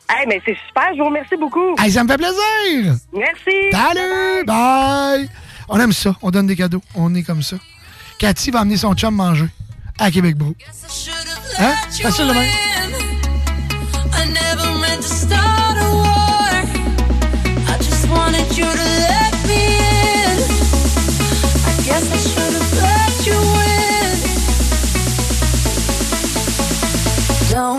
Hey, mais c'est super. Je vous remercie beaucoup. Hey, ça me fait plaisir! Merci. Salut! Bye! On aime ça. On donne des cadeaux. On est comme ça. Cathy va amener son chum manger à Québec Brou. Hein? Facile de même.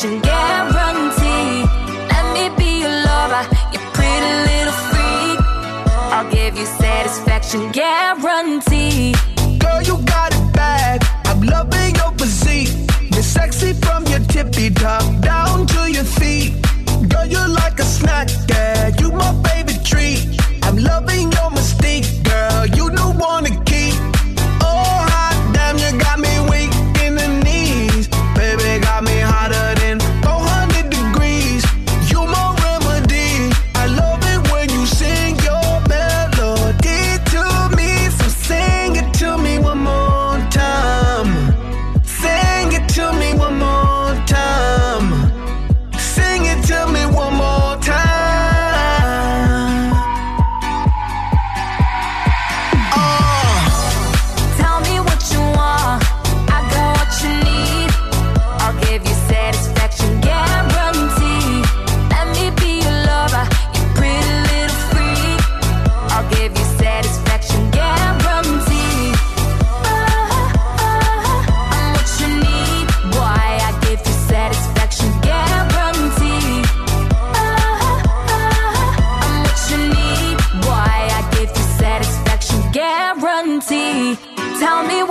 satisfaction guarantee. Let me be your lover, you pretty little freak. I'll give you satisfaction guarantee. Girl, you got it bad. I'm loving your physique. You're sexy from your tippy top down to your feet. Girl, you're like a snack, yeah. You my favorite treat. I'm loving your mystique, girl. You don't wanna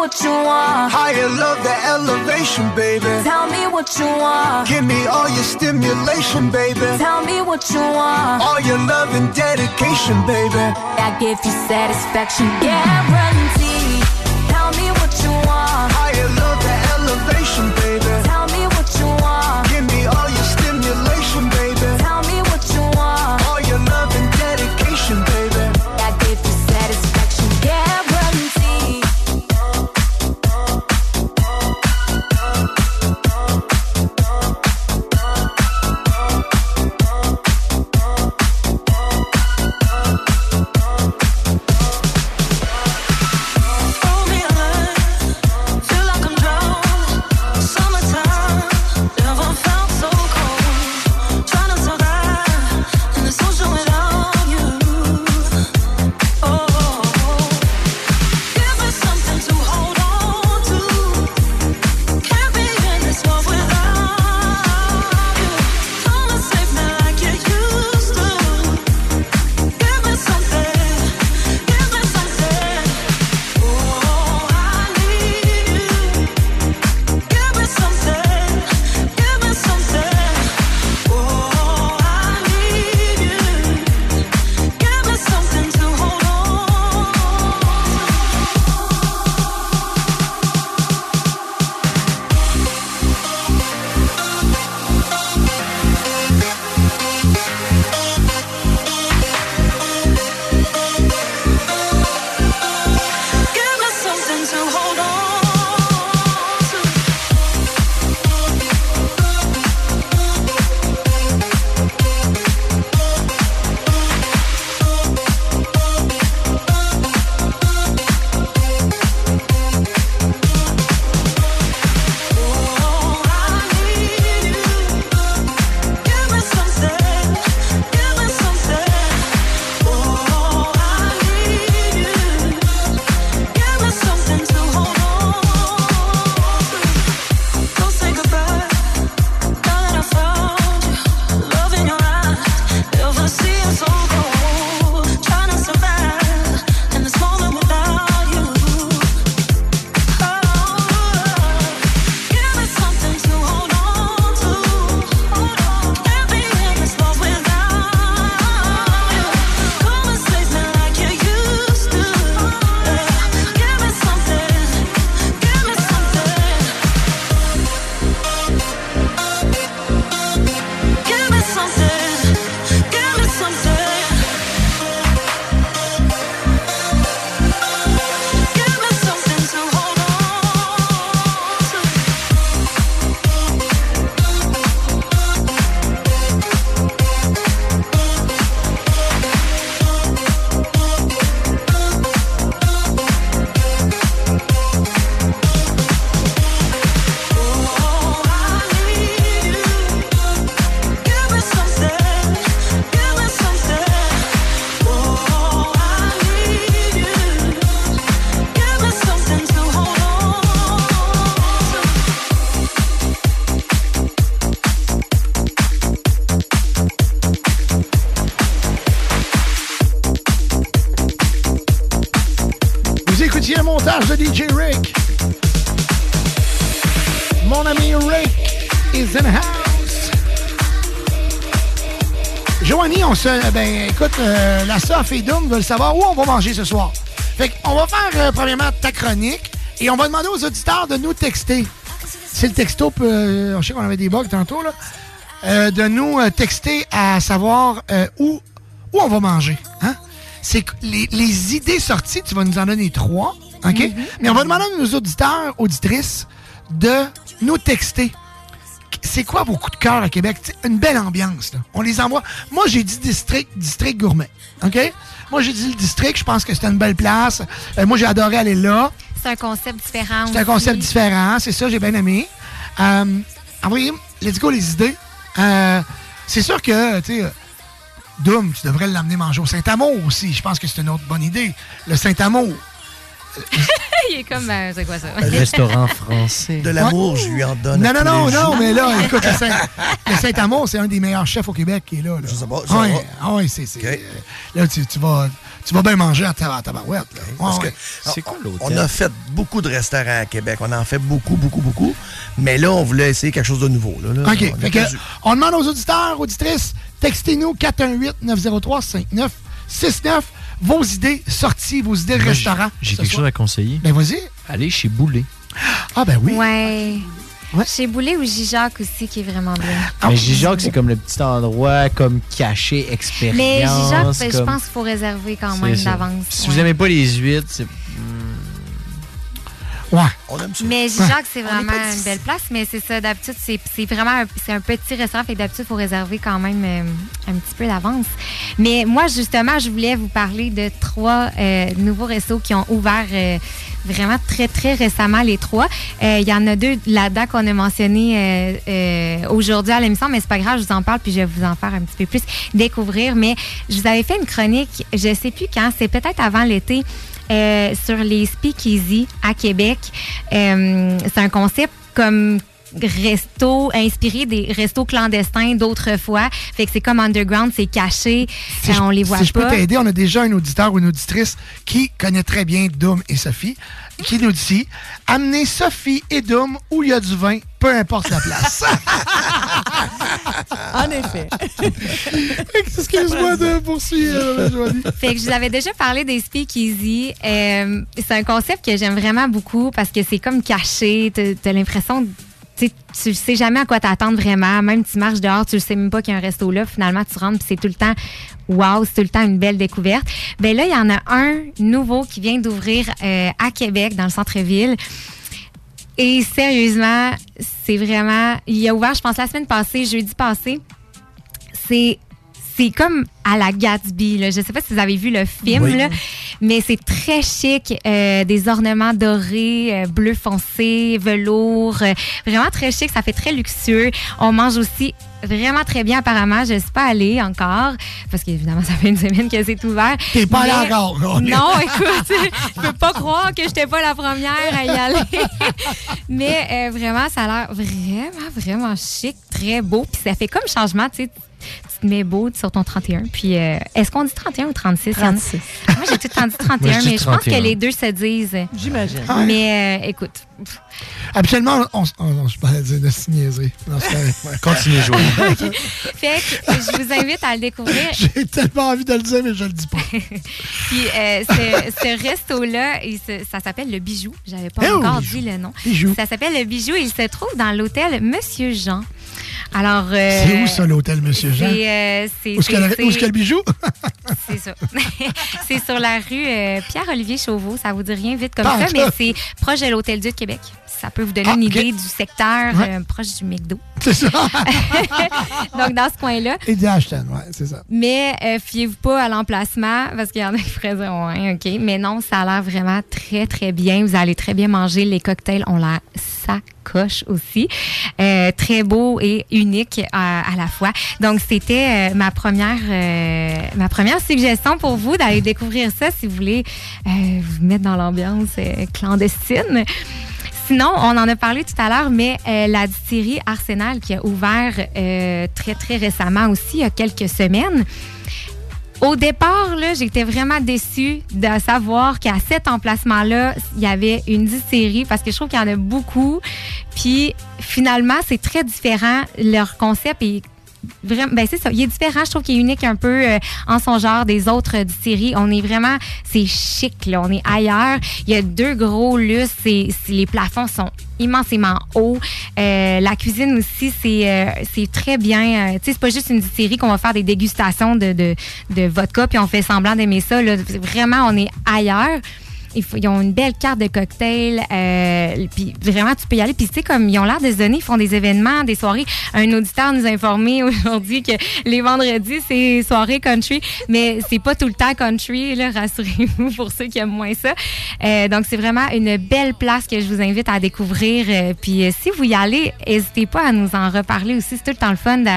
what you want. Higher love, the elevation, baby. Tell me what you want. Give me all your stimulation, baby. Tell me what you want. All your love and dedication, baby. I give you satisfaction guarantee. Écoute, euh, la Sof et Doom veulent savoir où on va manger ce soir. Fait qu'on va faire, euh, premièrement, ta chronique et on va demander aux auditeurs de nous texter. Si le texto peut. euh, je sais qu'on avait des bugs tantôt, là. de nous texter à savoir où, où on va manger. Hein? C'est les, les idées sorties, tu vas nous en donner trois. OK? Mais on va demander à nos auditeurs, auditrices, de nous texter. C'est quoi vos cœur à Québec? T'sais, une belle ambiance. Là. On les envoie. Moi, j'ai dit district, district gourmet. OK? Moi, j'ai dit le district. Je pense que c'était une belle place. Euh, moi, j'ai adoré aller là. C'est un concept différent. C'est un aussi. concept différent, c'est ça, j'ai bien aimé. Euh, envoyez, let's go les idées. Euh, c'est sûr que, tu sais, Doom, tu devrais l'amener manger au Saint-Amour aussi. Je pense que c'est une autre bonne idée. Le Saint-Amour. Il est comme. euh, c'est quoi ça? Un restaurant français. De l'amour, je lui en donne. Non, non, non, non, jours. mais là, écoute, le Saint- le Saint-Amour, c'est un des meilleurs chefs au Québec qui est là. là. Je sais pas. Ah ouais, ouais, c'est. c'est- euh, Là, tu, tu vas, tu vas bien manger à ta, à tabarouette. là. Parce Ouais, que ouais. on- On a fait beaucoup de restaurants à Québec. On en fait beaucoup, beaucoup, beaucoup. Mais là, on voulait essayer quelque chose de nouveau. Là, là. OK. On a Fait que, perdu. on demande aux auditeurs, auditrices, textez-nous 418-903-5969 vos idées sorties, vos idées de Moi, restaurant. J'ai quelque soir. chose à conseiller. Ben, vas-y. Allez chez Boulet. Ah, ben oui. Ouais. Chez Boulet ou Gijac aussi, qui est vraiment bien. Ah, Mais Gijac, c'est comme le petit endroit comme caché, expérience. Mais Gijac, ben, je comme- pense qu'il faut réserver quand même d'avance. Si ouais. vous aimez pas les huîtres, c'est. Ouais. On aime ça. Mais Gijac, c'est vraiment une belle place, mais c'est ça, d'habitude, c'est vraiment un, c'est un petit restaurant, fait que d'habitude, il faut réserver quand même euh, un petit peu d'avance. Mais moi, justement, je voulais vous parler de trois euh, nouveaux restos qui ont ouvert euh, vraiment très, très récemment, les trois. Euh, Il y en a deux là-dedans qu'on a mentionné euh, euh, aujourd'hui à l'émission, mais c'est pas grave, je vous en parle, puis je vais vous en faire un petit peu plus découvrir. Mais je vous avais fait une chronique, je sais plus quand, c'est peut-être avant l'été, euh, sur les speakeasy à Québec. Euh, c'est un concept comme resto inspiré des restos clandestins d'autrefois. Fait que c'est comme underground, c'est caché, Si euh, on les voit si je peux pas. t'aider, on a déjà un auditeur ou une auditrice qui connaît très bien Doom et Sophie, qui nous dit amenez Sophie et Doom où il y a du vin, peu importe la place. En effet. Excuse-moi de poursuivre, Joanie. Fait que je vous avais déjà parlé des speakeasy. Euh, c'est un concept que j'aime vraiment beaucoup parce que c'est comme caché. T'as t'as l'impression, tu tu sais jamais à quoi t'attendre vraiment. Même tu marches dehors, tu sais même pas qu'il y a un resto là. Finalement, tu rentres c'est tout le temps, wow, c'est tout le temps une belle découverte. Ben là, il y en a un nouveau qui vient d'ouvrir euh, à Québec, dans le centre-ville. Et sérieusement, c'est vraiment. Il a ouvert, je pense, la semaine passée, jeudi passé. C'est. C'est comme à la Gatsby. Là. Je sais pas si vous avez vu le film, Oui. là, mais c'est très chic. euh, des ornements dorés, euh, bleu foncé, velours. euh, vraiment très chic. Ça fait très luxueux. On mange aussi vraiment très bien, apparemment. Je ne suis pas allée encore parce qu'évidemment, ça fait une semaine que c'est ouvert. T'es pas allée encore, là. Non, écoute, je peux pas croire que j'étais pas la première à y aller. Mais euh, vraiment, ça a l'air vraiment, vraiment chic, très beau. Puis ça fait comme changement, tu sais. Mets beau sur ton 31. Puis, euh, est-ce qu'on dit 31 ou 36? Il y en a- 36. Moi, j'ai tout le temps dit 31, Moi, je dis mais je pense 31. que les deux se disent. J'imagine. Mais euh, écoute, Habituellement, on, on- oh non, je parlais de. Ouais. Continuez. OK. fait que je vous invite à le découvrir. J'ai tellement envie de le dire, mais je le dis pas. Puis euh, ce, ce resto-là, ça s'appelle le Bijou. J'avais pas Eh encore Bijou. dit le nom. Bijou. Ça s'appelle le Bijou. Il se trouve dans l'hôtel Monsieur Jean. Alors. euh, C'est où ça, l'hôtel Monsieur Jean? C'est. euh, Où est-ce qu'il y a le- c'est- où est-ce qu'il y a le bijou? C'est ça. c'est sur la rue euh, Pierre-Olivier Chauveau. Ça vous dit rien vite comme ça, mais c'est proche de l'Hôtel Dieu de Québec. Ça peut vous donner Ah, une idée du secteur Ouais. proche du McDo. C'est ça. Donc, dans ce coin-là. Et du Ashton, ouais, c'est ça. Mais fiez-vous pas à l'emplacement parce qu'il y en a qui feraient dire ouais, OK. Mais non, ça a l'air vraiment très, très bien. Vous allez très bien manger. Les cocktails ont l'air sacoche aussi. Euh, très beau et unique à, à la fois. Donc, c'était euh, ma première euh, ma première suggestion pour vous d'aller découvrir ça si vous voulez euh, vous mettre dans l'ambiance euh, clandestine. Sinon, on en a parlé tout à l'heure, mais euh, la distillerie Arsenal qui a ouvert euh, très, très récemment aussi, il y a quelques semaines, Au départ, là, j'étais vraiment déçue de savoir qu'à cet emplacement-là, il y avait une distillerie parce que je trouve qu'il y en a beaucoup. Puis finalement, c'est très différent. Leur concept vraiment, ben c'est ça, il est différent. Je trouve qu'il est unique un peu euh, en son genre des autres euh, distilleries. On est vraiment, c'est chic là, on est ailleurs. Il y a deux gros lustres, c'est- les plafonds sont immensément hauts. Euh, la cuisine aussi, c'est, euh, c'est très bien. tu sais, c'est pas juste une distillerie qu'on va faire des dégustations de, de, de vodka puis on fait semblant d'aimer ça. Là. Vraiment, on est ailleurs. Ils ont une belle carte de cocktail. Euh, puis vraiment, tu peux y aller. Puis tu sais, comme ils ont l'air de se donner, ils font des événements, des soirées. Un auditeur nous a informé aujourd'hui que les vendredis, c'est soirée country. Mais c'est pas tout le temps country, là, rassurez-vous, pour ceux qui aiment moins ça. Euh, donc, c'est vraiment une belle place que je vous invite à découvrir. Euh, puis euh, si vous y allez, n'hésitez pas à nous en reparler aussi. C'est tout le temps le fun de,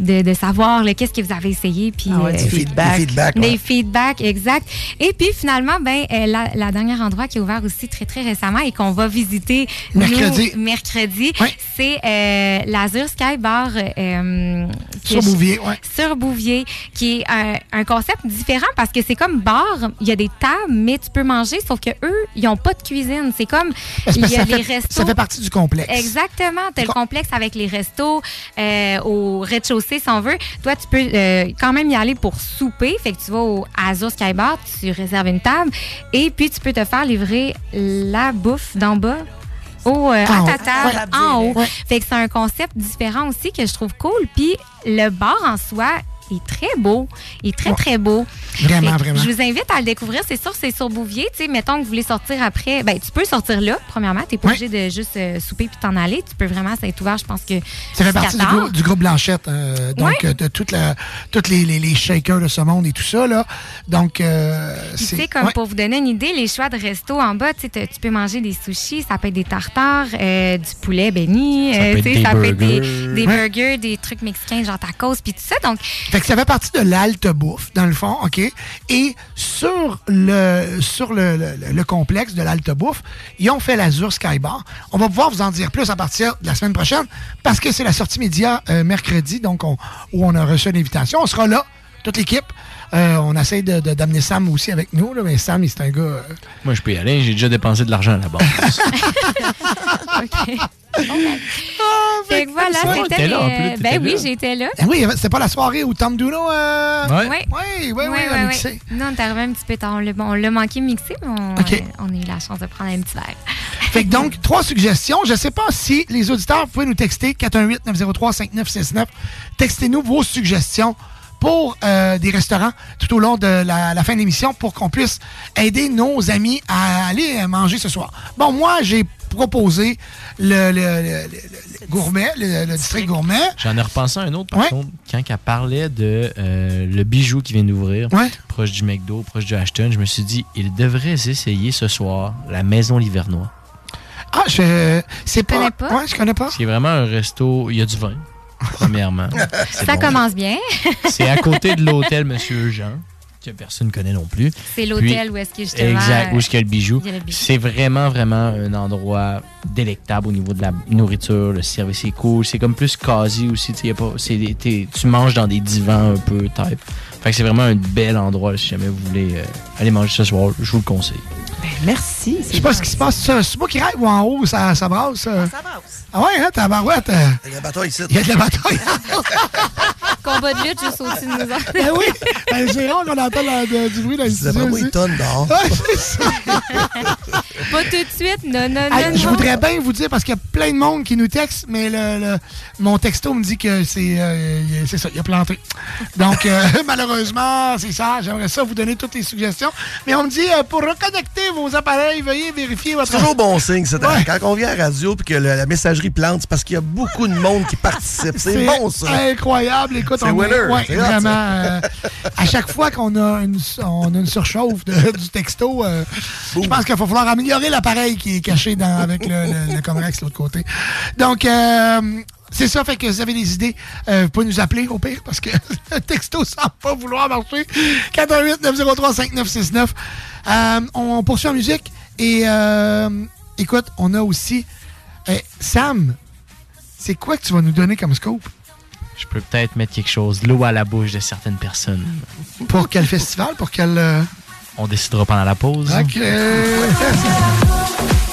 de, de savoir qu'est-ce que vous avez essayé. Puis, Ah ouais, du euh, feedback. Des feedbacks, des ouais. feedbacks, exact. Et puis finalement, ben la, la dernière endroit qui est ouvert aussi très très récemment et qu'on va visiter nous, Mercredi. mercredi, c'est euh, l'Azur Sky Bar euh, Sur Bouvier, ouais. sur Bouvier, qui est un, un concept différent parce que c'est comme bar, il y a des tables, mais tu peux manger, sauf que eux, ils ont pas de cuisine. C'est comme il y a les fait, restos. ça fait partie du complexe. Exactement. Tu as le complexe avec les restos euh, au rez-de-chaussée, si on veut. Toi, tu peux euh, quand même y aller pour souper. Fait que tu vas au Azur Sky Bar, tu réserves une table et puis tu peux te faire livrer la bouffe d'en bas. Au, euh, En à ta haut. table, Ouais. en haut. Ouais. Fait que c'est un concept différent aussi que je trouve cool. Puis le bar en soi est très beau. Il est très, Ouais. très beau. Vraiment, Fait vraiment. Je vous invite à le découvrir. C'est sûr, c'est sur Bouvier. Tu sais, mettons que vous voulez sortir après. Ben, tu peux sortir là, premièrement. Tu n'es pas obligé de juste euh, souper puis t'en aller. Tu peux vraiment, ça est ouvert, je pense que. Ça fait partie du groupe, du groupe Blanchette. euh, donc, Ouais. euh, de toute la, toutes les, les, les shakers de ce monde et tout ça. Là. Donc, euh, c'est. tu sais, comme ouais. pour vous donner une idée, les choix de resto en bas, tu sais, t'as- tu peux manger des sushis, ça peut être des tartares, euh, du poulet béni, Ça peut être des ça peut être des, burgers. des Ouais. burgers, des trucs mexicains, genre tacos, puis tout ça. Donc, Fait que ça fait partie de l'alte bouffe, dans le fond, OK? Et sur le sur le, le- le complexe de l'alte bouffe, ils ont fait l'Azur Sky Bar. On va pouvoir vous en dire plus à partir de la semaine prochaine parce que c'est la sortie média euh, mercredi, donc on- où on a reçu une invitation. On sera là, toute l'équipe. Euh, on essaie de- de- d'amener Sam aussi avec nous, là, mais Sam, il- c'est un gars... euh, Moi, je peux y aller. J'ai déjà dépensé de l'argent là-bas. OK. fait que voilà, c'était. ben oui, j'étais là. Ah oui, c'était pas la soirée où Tom Duno... Euh... Ouais. Ouais. Oui, oui, oui, mixé. ouais. Nous, on est arrivé un petit peu tard. On l'a- On l'a manqué mixé, mais on, euh, a eu la chance de prendre un petit verre. Fait que donc, trois suggestions. Je ne sais pas si les auditeurs, vous pouvez nous texter 418-903-5969. Textez-nous vos suggestions pour euh, des restaurants tout au long de la, la fin de l'émission pour qu'on puisse aider nos amis à aller manger ce soir. Bon, moi, j'ai proposé le, le- le- le- le gourmet, le, le district gourmet. J'en ai repensé à un autre, par Ouais. contre, quand elle parlait de euh, le bijou qui vient d'ouvrir, Ouais. proche du McDo, proche du Ashton, je me suis dit, ils devraient essayer ce soir la Maison Livernois. Ah, je. C'est pas. pas? Ouais, je connais pas. C'est vraiment un resto, il y a du vin, premièrement. Ça bon. commence bien. C'est à côté de l'hôtel Monsieur Jean, que personne ne connaît non plus. C'est l'hôtel où est-ce que justement. Exact, où est-ce qu'il y a le bijou. C'est vraiment, vraiment un endroit délectable au niveau de la nourriture. Le service est cool. C'est comme plus quasi aussi. tu y a pas- manges dans des divans un peu type. Fait que c'est vraiment un bel endroit si jamais vous voulez euh, aller manger ce soir. Je vous le conseille. Ben, merci. Je sais pas ce qui se passe. C'est c'est moi qui rêve ou en haut, ça, ça brasse. euh? Ça brasse. Ah ouais, hein, tabarouette. euh, Il y a de la bataille ici. Il y a de la bataille. Combat de lutte juste au-dessus de nous autres. Ben oui, ben, c'est rare qu'on entend la- de- du bruit dans les C'est studios vraiment aussi. une tonne dehors. C'est. Pas tout de suite. Non, non, non. Je voudrais bien vous dire, parce qu'il y a plein de monde qui nous texte, mais le, le- mon texto me dit que c'est euh, c'est ça, il a planté. Donc, euh, malheureusement, c'est ça. J'aimerais ça vous donner toutes les suggestions. Mais on me dit, euh, pour reconnecter vos appareils, veuillez vérifier votre... C'est toujours bon signe, ça. Ouais. Quand on vient à la radio et que le- la messagerie plante, c'est parce qu'il y a beaucoup de monde qui participe. C'est bon, ça. incroyable. Écoute, C'est on est- winner. ouais, C'est hot, vraiment. euh, à chaque fois qu'on a une, on a une surchauffe de- du texto, euh, je pense qu'il va falloir améliorer l'appareil qui est caché dans, avec le, le, de l'autre côté. Donc, euh, c'est ça, fait que vous avez des idées, euh, vous pouvez nous appeler au pire, parce que le texto semble pas vouloir marcher. 418-903-5969. Euh, on poursuit en musique et euh, écoute, on a aussi... Sam, c'est quoi que tu vas nous donner comme scope? je peux peut-être mettre quelque chose, l'eau à la bouche de certaines personnes. Pour quel festival? Pour quel. On décidera pendant la pause. Ok.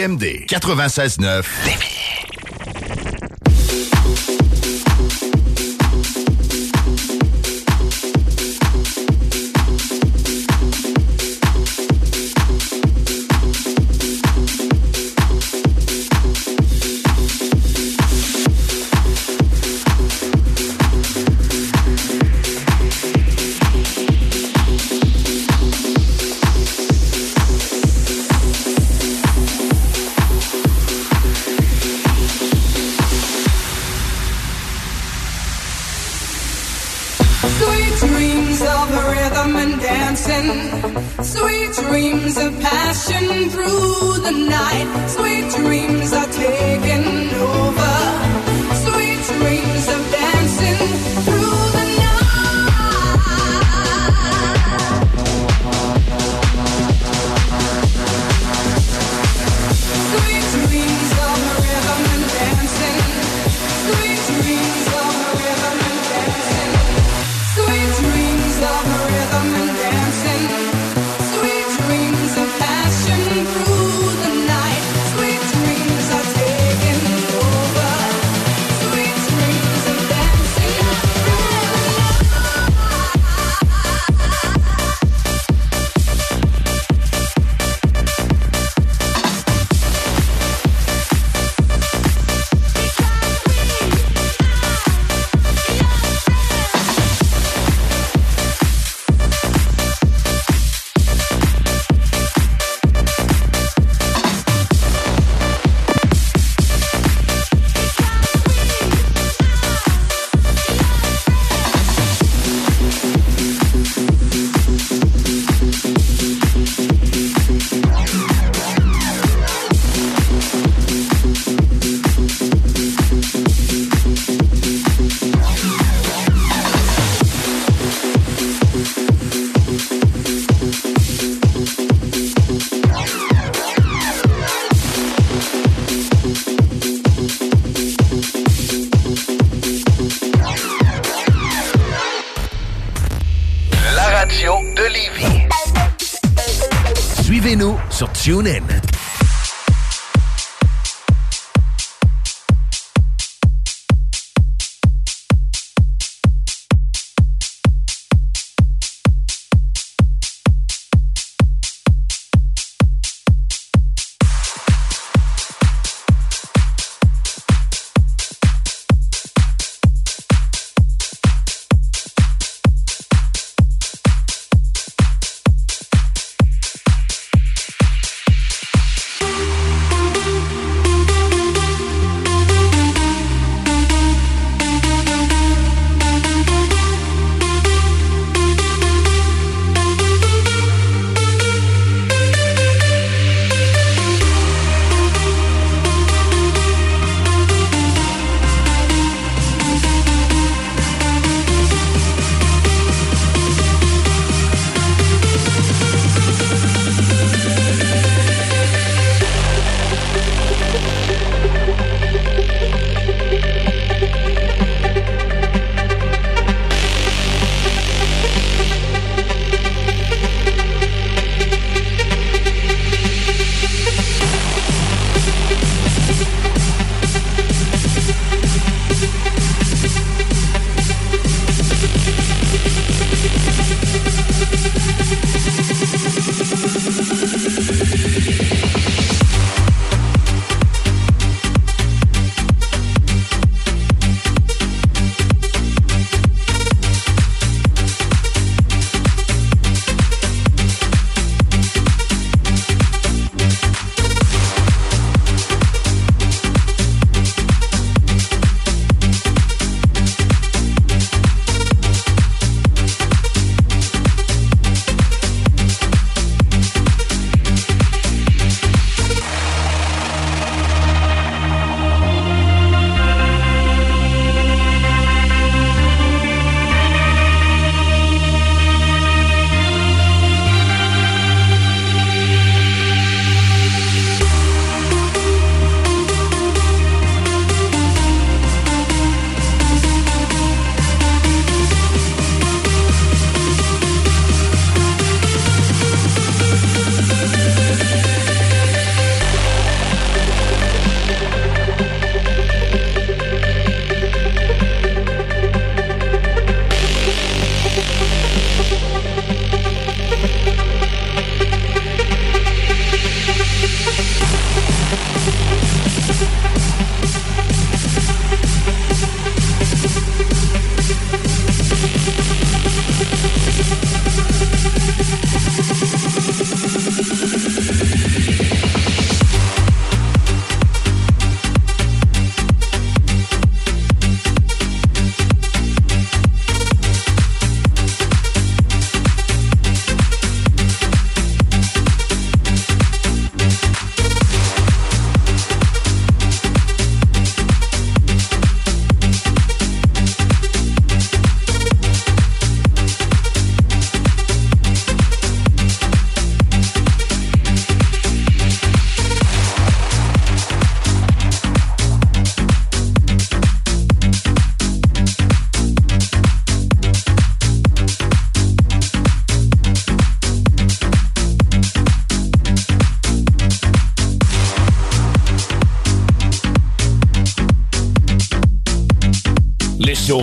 CJMD 96.9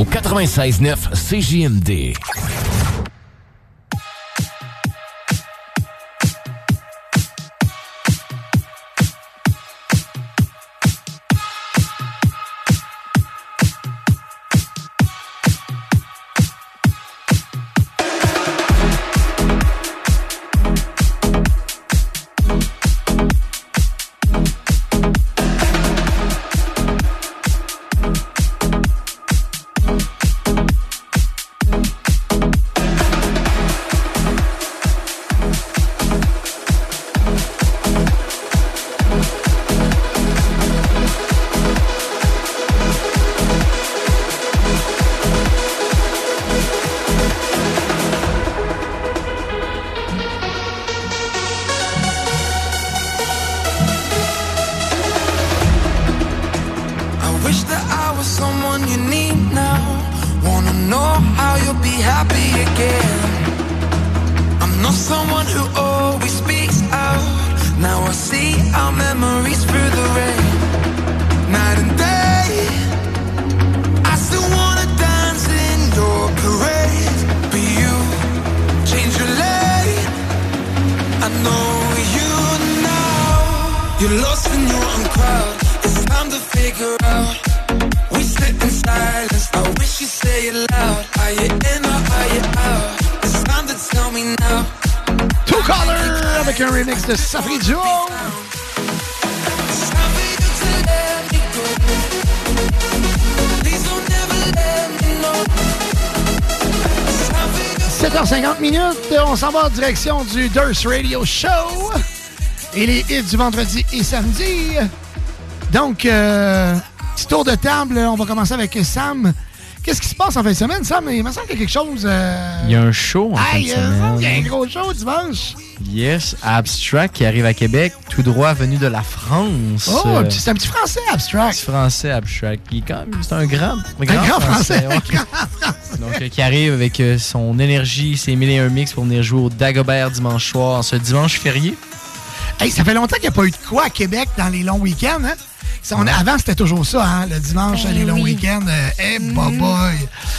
au 96.9 CJMD. Direction du Durst Radio Show et les hits du vendredi et samedi. Donc, euh, petit tour de table, on va commencer avec Sam. Qu'est-ce qui se passe en fin de semaine, Sam? Il me semble qu'il y a quelque chose. euh, Il y a un show en fin de euh, semaine. il y a un gros show dimanche. Yes, Abstract qui arrive à Québec, tout droit venu de la France. Oh, c'est un petit français abstract. petit français Abstract. qui est quand même- C'est un grand, Un grand français. ouais. Euh, qui arrive avec euh, son énergie, ses mille et un mix pour venir jouer au Dagobert dimanche soir, ce dimanche férié. Hey, ça fait longtemps qu'il n'y a pas eu de quoi à Québec dans les longs week-ends. Hein? Ça, on- avant, c'était toujours ça, hein? le dimanche, Ben les longs oui. week-ends. Euh, hey, boy.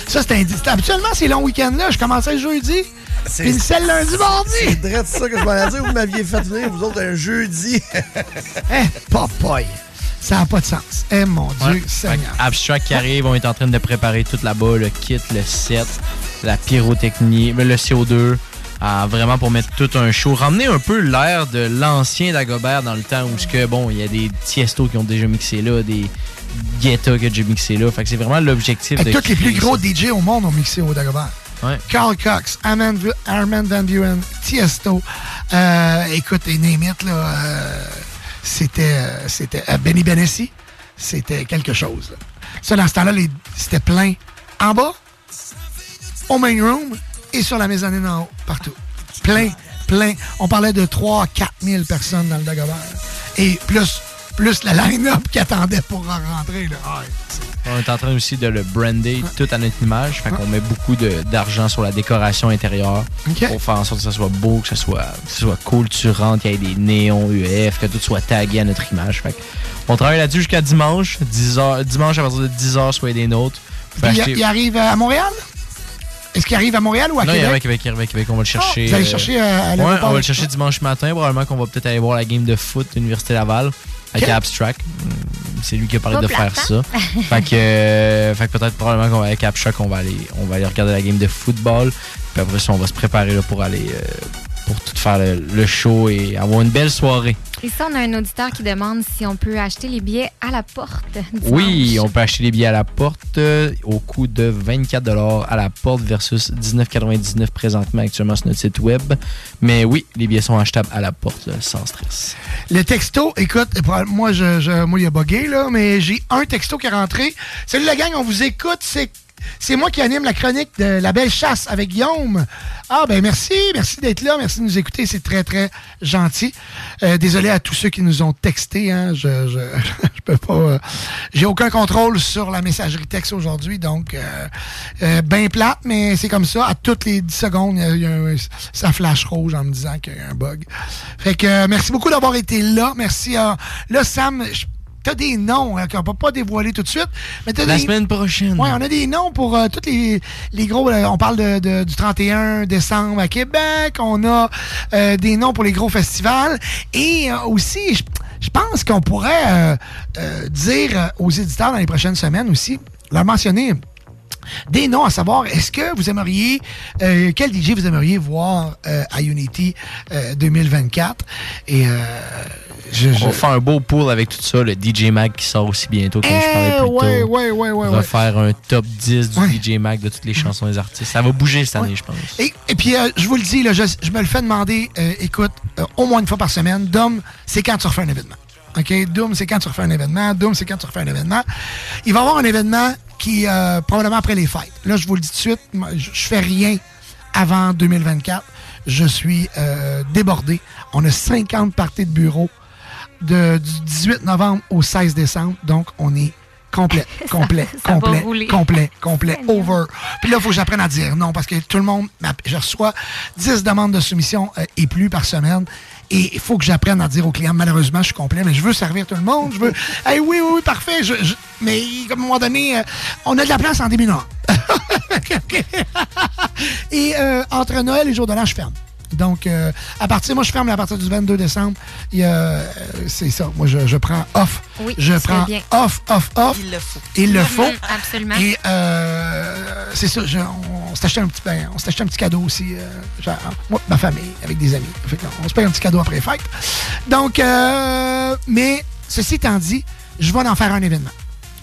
Ça, c'était Habituellement, ces longs week-ends-là, je commençais le jeudi, puis le lundi, mardi. C'est vrai ça que je m'en ai dit. Vous m'aviez fait venir, vous autres, un jeudi. Eh, papaye. Ça n'a pas de sens. Eh, mon Dieu, Ouais. Seigneur. Abstract qui arrive, on est en train de préparer tout là-bas, le kit, le set, la pyrotechnie, le CO2, ah, vraiment pour mettre tout un show. Ramener un peu l'air de l'ancien Dagobert dans le temps où, que, bon, il y a des Tiesto qui ont déjà mixé là, des Guetta qui ont déjà mixé là. Fait que c'est vraiment l'objectif de tous les plus gros ça. DJ au monde ont mixé au Dagobert. Ouais. Carl Cox, Armand, Armand Van Buren, Tiesto. Euh, écoute, et name it, là, euh, c'était, euh, c'était euh, Benny Benassi. C'était quelque chose. Ça, dans ce temps-là, c'était plein en bas, au main room et sur la mezzanine en haut, partout. Plein, plein. On parlait de 3 4 000 personnes dans le Dagobert. Et plus, plus la line-up qui attendait pour rentrer. Là. Ah, On est en train aussi de le brander tout à notre image. Fait qu'on met beaucoup d'argent sur la décoration intérieure pour faire en sorte que ça soit beau, que ça soit, que ça soit cool, tu rentres, qu'il y ait des néons UF, que tout soit tagué à notre image. Fait on travaille là-dessus jusqu'à dimanche. 10 heures, dimanche à partir de 10h, soyez des nôtres. Il, arrive à Montréal? Est-ce qu'il arrive à Montréal ou à non, il Québec? à Québec, il arrive à Québec, on va le chercher. Ah, vous allez euh, chercher, euh, à ouais, l'aéroport on va le chercher dimanche matin. Probablement qu'on va peut-être aller voir la game de foot de l'Université Laval avec Ok. Abstract. Hum, C'est lui qui a parlé Pas de faire ça. fait que, euh, fait que peut-être probablement qu'on va avec Abstract, on va aller, on va aller regarder la game de football. Puis après ça, on va se préparer là, pour aller euh, pour tout faire le, le show et avoir une belle soirée. Ici, on a un auditeur qui demande si on peut acheter les billets à la porte. Oui, on peut acheter les billets à la porte euh, au coût de 24 à la porte versus 19,99 présentement actuellement sur notre site web. Mais oui, les billets sont achetables à la porte là, sans stress. Le texto, écoute, euh, moi, je, je- moi, il a bugué, là, mais j'ai un texto qui est rentré. Salut la gang, on vous écoute, c'est. C'est moi qui anime la chronique de La Belle Chasse avec Guillaume. Ah, ben merci, merci d'être là, merci de nous écouter, c'est très, très gentil. Euh, désolé à tous ceux qui nous ont texté, hein, je, je, peux pas... euh, J'ai aucun contrôle sur la messagerie texte aujourd'hui, donc euh, euh, ben plate, mais c'est comme ça. À toutes les 10 secondes, il y a- un- ça flash rouge en me disant qu'il y a un bug. Fait que euh, merci beaucoup d'avoir été là. Merci à... Là, Sam, t'as des noms hein, qu'on peut pas dévoiler tout de suite. Mais t'as La des- semaine prochaine. Ouais, on a des noms pour euh, tous les, les gros. euh, on parle de, de- du 31 décembre à Québec. On a euh, des noms pour les gros festivals. Et aussi, je, je pense qu'on pourrait dire aux éditeurs dans les prochaines semaines aussi, leur mentionner des noms à savoir, est-ce que vous aimeriez, euh, quel DJ vous aimeriez voir euh, à Unity euh, 2024? Et je, On va faire un beau pool avec tout ça, le DJ Mag qui sort aussi bientôt, comme je parlais Eh, plus tôt. ouais, ouais, ouais, ouais, On va faire un top 10 du DJ Mag de toutes les chansons des artistes. Ça va bouger cette année, je pense. Et, et puis, euh, je vous le dis, là, je, je me le fais demander, euh, écoute, euh, au moins une fois par semaine, Dom, c'est quand tu refais un événement. OK? Dom, c'est quand tu refais un événement. Dom, c'est quand tu refais un événement. Il va y avoir un événement qui, probablement après les fêtes. Là, je vous le dis tout de suite, moi, je, je fais rien avant 2024. Je suis euh, débordé. On a 50 parties de bureau de, du 18 novembre au 16 décembre. Donc, on est Complet, complet, ça complet, complet, complet, over. Puis là, il faut que j'apprenne à dire non parce que tout le monde, je reçois 10 demandes de soumission euh, et plus par semaine. Et il faut que j'apprenne à dire aux clients, malheureusement, je suis complet, mais je veux servir tout le monde. Je veux, hey, oui, oui, oui, parfait. je- je- mais comme à un moment donné, euh, on a de la place en début et euh, entre Noël et jour de l'an, je ferme. Donc, euh, à partir, moi, je ferme à partir du 22 décembre. Il y a, euh, c'est ça. Moi, je, je prends off. Oui, je prends bien. off, off, off. Il le faut. Il le faut. Mhm, absolument. Et euh, c'est ça. je- on, on s'est acheté un petit, ben, on s'est acheté un petit cadeau aussi. euh, genre, moi, ma famille, avec des amis. Fait que on se paye un petit cadeau après les fêtes. Donc, euh, mais ceci étant dit, je vais en faire un événement.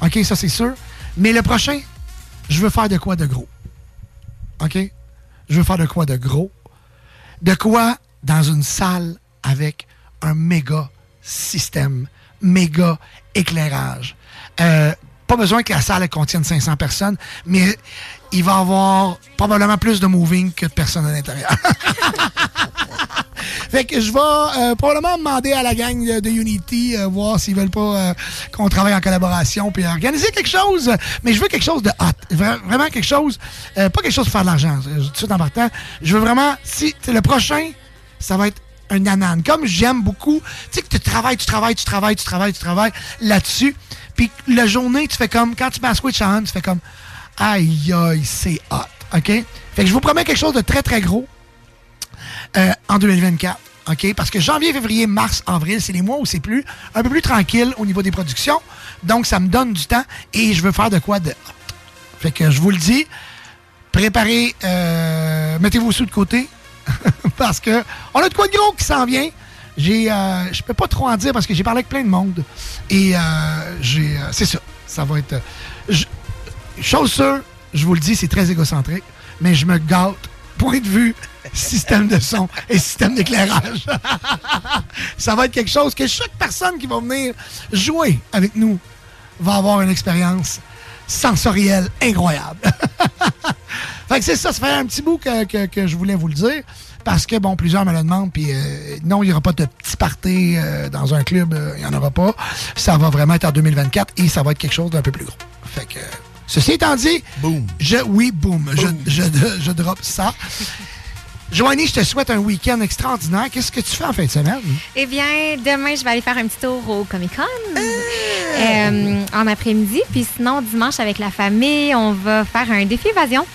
OK, ça c'est sûr. Mais le prochain, je veux faire de quoi de gros. OK? Je veux faire de quoi de gros. De quoi dans une salle avec un méga système, méga éclairage. Euh, pas besoin que la salle contienne 500 personnes, mais il va y avoir probablement plus de moving que de personnes à l'intérieur. Fait que je vais euh, probablement demander à la gang de, de Unity, euh, voir s'ils veulent pas euh, qu'on travaille en collaboration, puis organiser quelque chose. Mais je veux quelque chose de hot. Vra- Vraiment quelque chose, pas quelque chose pour faire de l'argent, tout de suite en partant. Je veux vraiment, si le prochain, ça va être un nanan. Comme j'aime beaucoup, tu sais que tu travailles, tu travailles, tu travailles, tu travailles, tu travailles là-dessus. Puis la journée, tu fais comme, quand tu mets à Switch on, tu fais comme, aïe, aïe, c'est hot. OK? Fait que je vous promets quelque chose de très, très gros euh, en 2024. OK? Parce que janvier, février, mars, avril, c'est les mois où c'est plus un peu plus tranquille au niveau des productions. Donc, ça me donne du temps et je veux faire de quoi de hot. Fait que je vous le dis, préparez, euh, mettez vos sous de côté parce que on a de quoi de gros qui s'en vient. J'ai, euh, je peux pas trop en dire parce que j'ai parlé avec plein de monde et euh, j'ai, c'est ça, ça va être. Chose sûre, je vous le dis, c'est très égocentrique, mais je me gâte. Point de vue, système de son et système d'éclairage. ça va être quelque chose que chaque personne qui va venir jouer avec nous va avoir une expérience sensorielle incroyable. fait que c'est ça, ça fait un petit bout que, je voulais vous le dire. Parce que, bon, plusieurs me le demandent, puis euh, non, il n'y aura pas de petit party euh, dans un club, euh, il n'y en aura pas. Ça va vraiment être en 2024 et ça va être quelque chose d'un peu plus gros. Fait que, ceci étant dit, boom. Je, oui, boom, Je, je, je drop ça. Joanie, je te souhaite un week-end extraordinaire. Qu'est-ce que tu fais en fin de semaine? Eh bien, demain, je vais aller faire un petit tour au Comic Con euh, en après-midi. Puis sinon, dimanche, avec la famille, on va faire un défi évasion.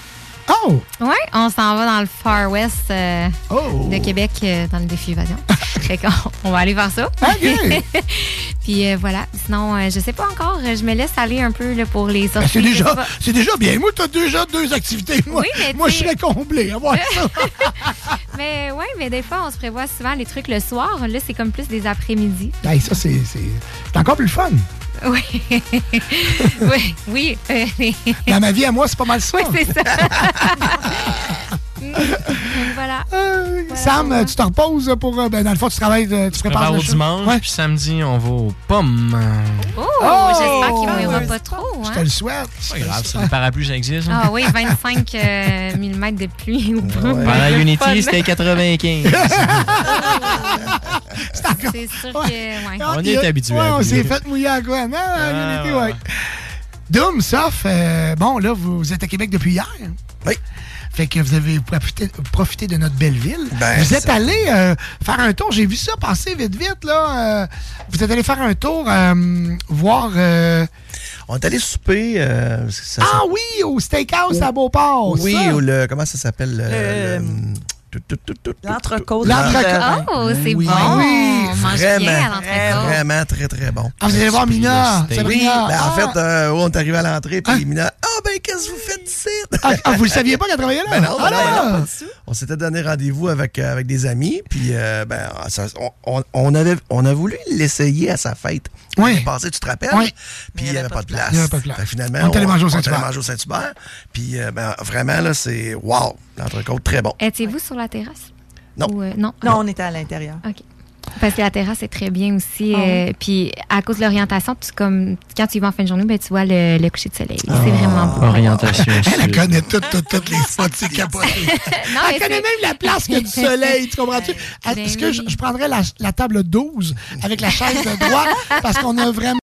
Oh! Ouais, on s'en va dans le Far West euh, Oh! de Québec euh, dans le défi évasion. fait qu'on on va aller voir ça. Puis euh, voilà. Sinon, je sais pas encore. Je me laisse aller un peu là, pour les Ben, sorties. c'est déjà, c'est déjà bien. Moi, tu as déjà deux activités. Moi, Oui, mais moi je serais comblé. à voir ça. Mais ouais, mais des fois, on se prévoit souvent les trucs le soir. Là, c'est comme plus des après-midi. Hey, ça, c'est, c'est, c'est encore plus fun. Oui. oui, oui. euh, Dans ma vie, à moi, c'est pas mal ça. Oui, c'est ça. Voilà. Sam, tu te reposes pour. euh, Ben, dans le fond, tu travailles, euh, tu Je prépares prépare le au dimanche, Ouais. puis samedi, on va aux pommes. Oh, Oh! j'espère qu'il ne mouillera pas trop. Je Hein? te le souhaite. C'est pas grave, ça, les parapluies, ça existe. hein. Ah oui, 25 euh, mm de pluie ou pas. Pendant Le Unity, c'était 95. C'est sûr que. Ouais. On est habitué Ouais, on s'est fait mouiller à quoi? Non, Ah, Unity, ouais. ouais. Doom, sauf, euh, bon, là, vous, vous êtes à Québec depuis hier. Oui. Fait que vous avez profité, profité de notre belle ville. Ben, vous êtes ça- allé euh, faire un tour. J'ai vu ça passer vite, vite, là. euh, vous êtes allé faire un tour, euh, voir. euh, On est allé souper. euh, ça- ça- ah oui, au steakhouse à Beauport. oui, ça. ou le. Comment ça s'appelle? le- Le- L'entrecôte. L'entrecôte. Oh, c'est Oui. bon. Oui, on mange vraiment, bien à l'entrecôte. Vraiment très, très bon. Ah, vous allez voir Mina. Oui, ben, en Ah. fait, euh, on est arrivé à l'entrée, puis Hein? Mina, ah ben, qu'est-ce que vous faites ici? Ah, ah, vous le saviez pas qu'elle travaillait là? Ben non, ah, ben non, ben non, On s'était donné rendez-vous avec, euh, avec des amis, puis euh, ben, ça- on- on avait, on a voulu l'essayer à sa fête. Oui. L'année passée, tu te rappelles? Oui. Puis il n'y avait pas de place. Il y avait pas de place. Fait finalement, On est allé manger au on est allé Saint-Hubert. manger au Saint-Hubert. Puis euh, ben, vraiment, là, c'est wow, l'entrecôte très bon. Étiez-vous sur la terrasse? Non. Ou, euh, non? Non, on était à l'intérieur. OK. Parce que la terrasse est très bien aussi. Ah euh, puis à cause de l'orientation, tu, comme, quand tu y vas en fin de journée, ben, tu vois le, le coucher de soleil. Ah. C'est vraiment beau. Orientation Elle connaît toutes, toutes, toutes les spots, c'est capoté. Non, Elle connaît c'est- même la place qu'il y a du soleil, tu comprends-tu? Ben Est-ce que oui. je, je prendrais la, la table 12 avec la chaise de droite parce qu'on a vraiment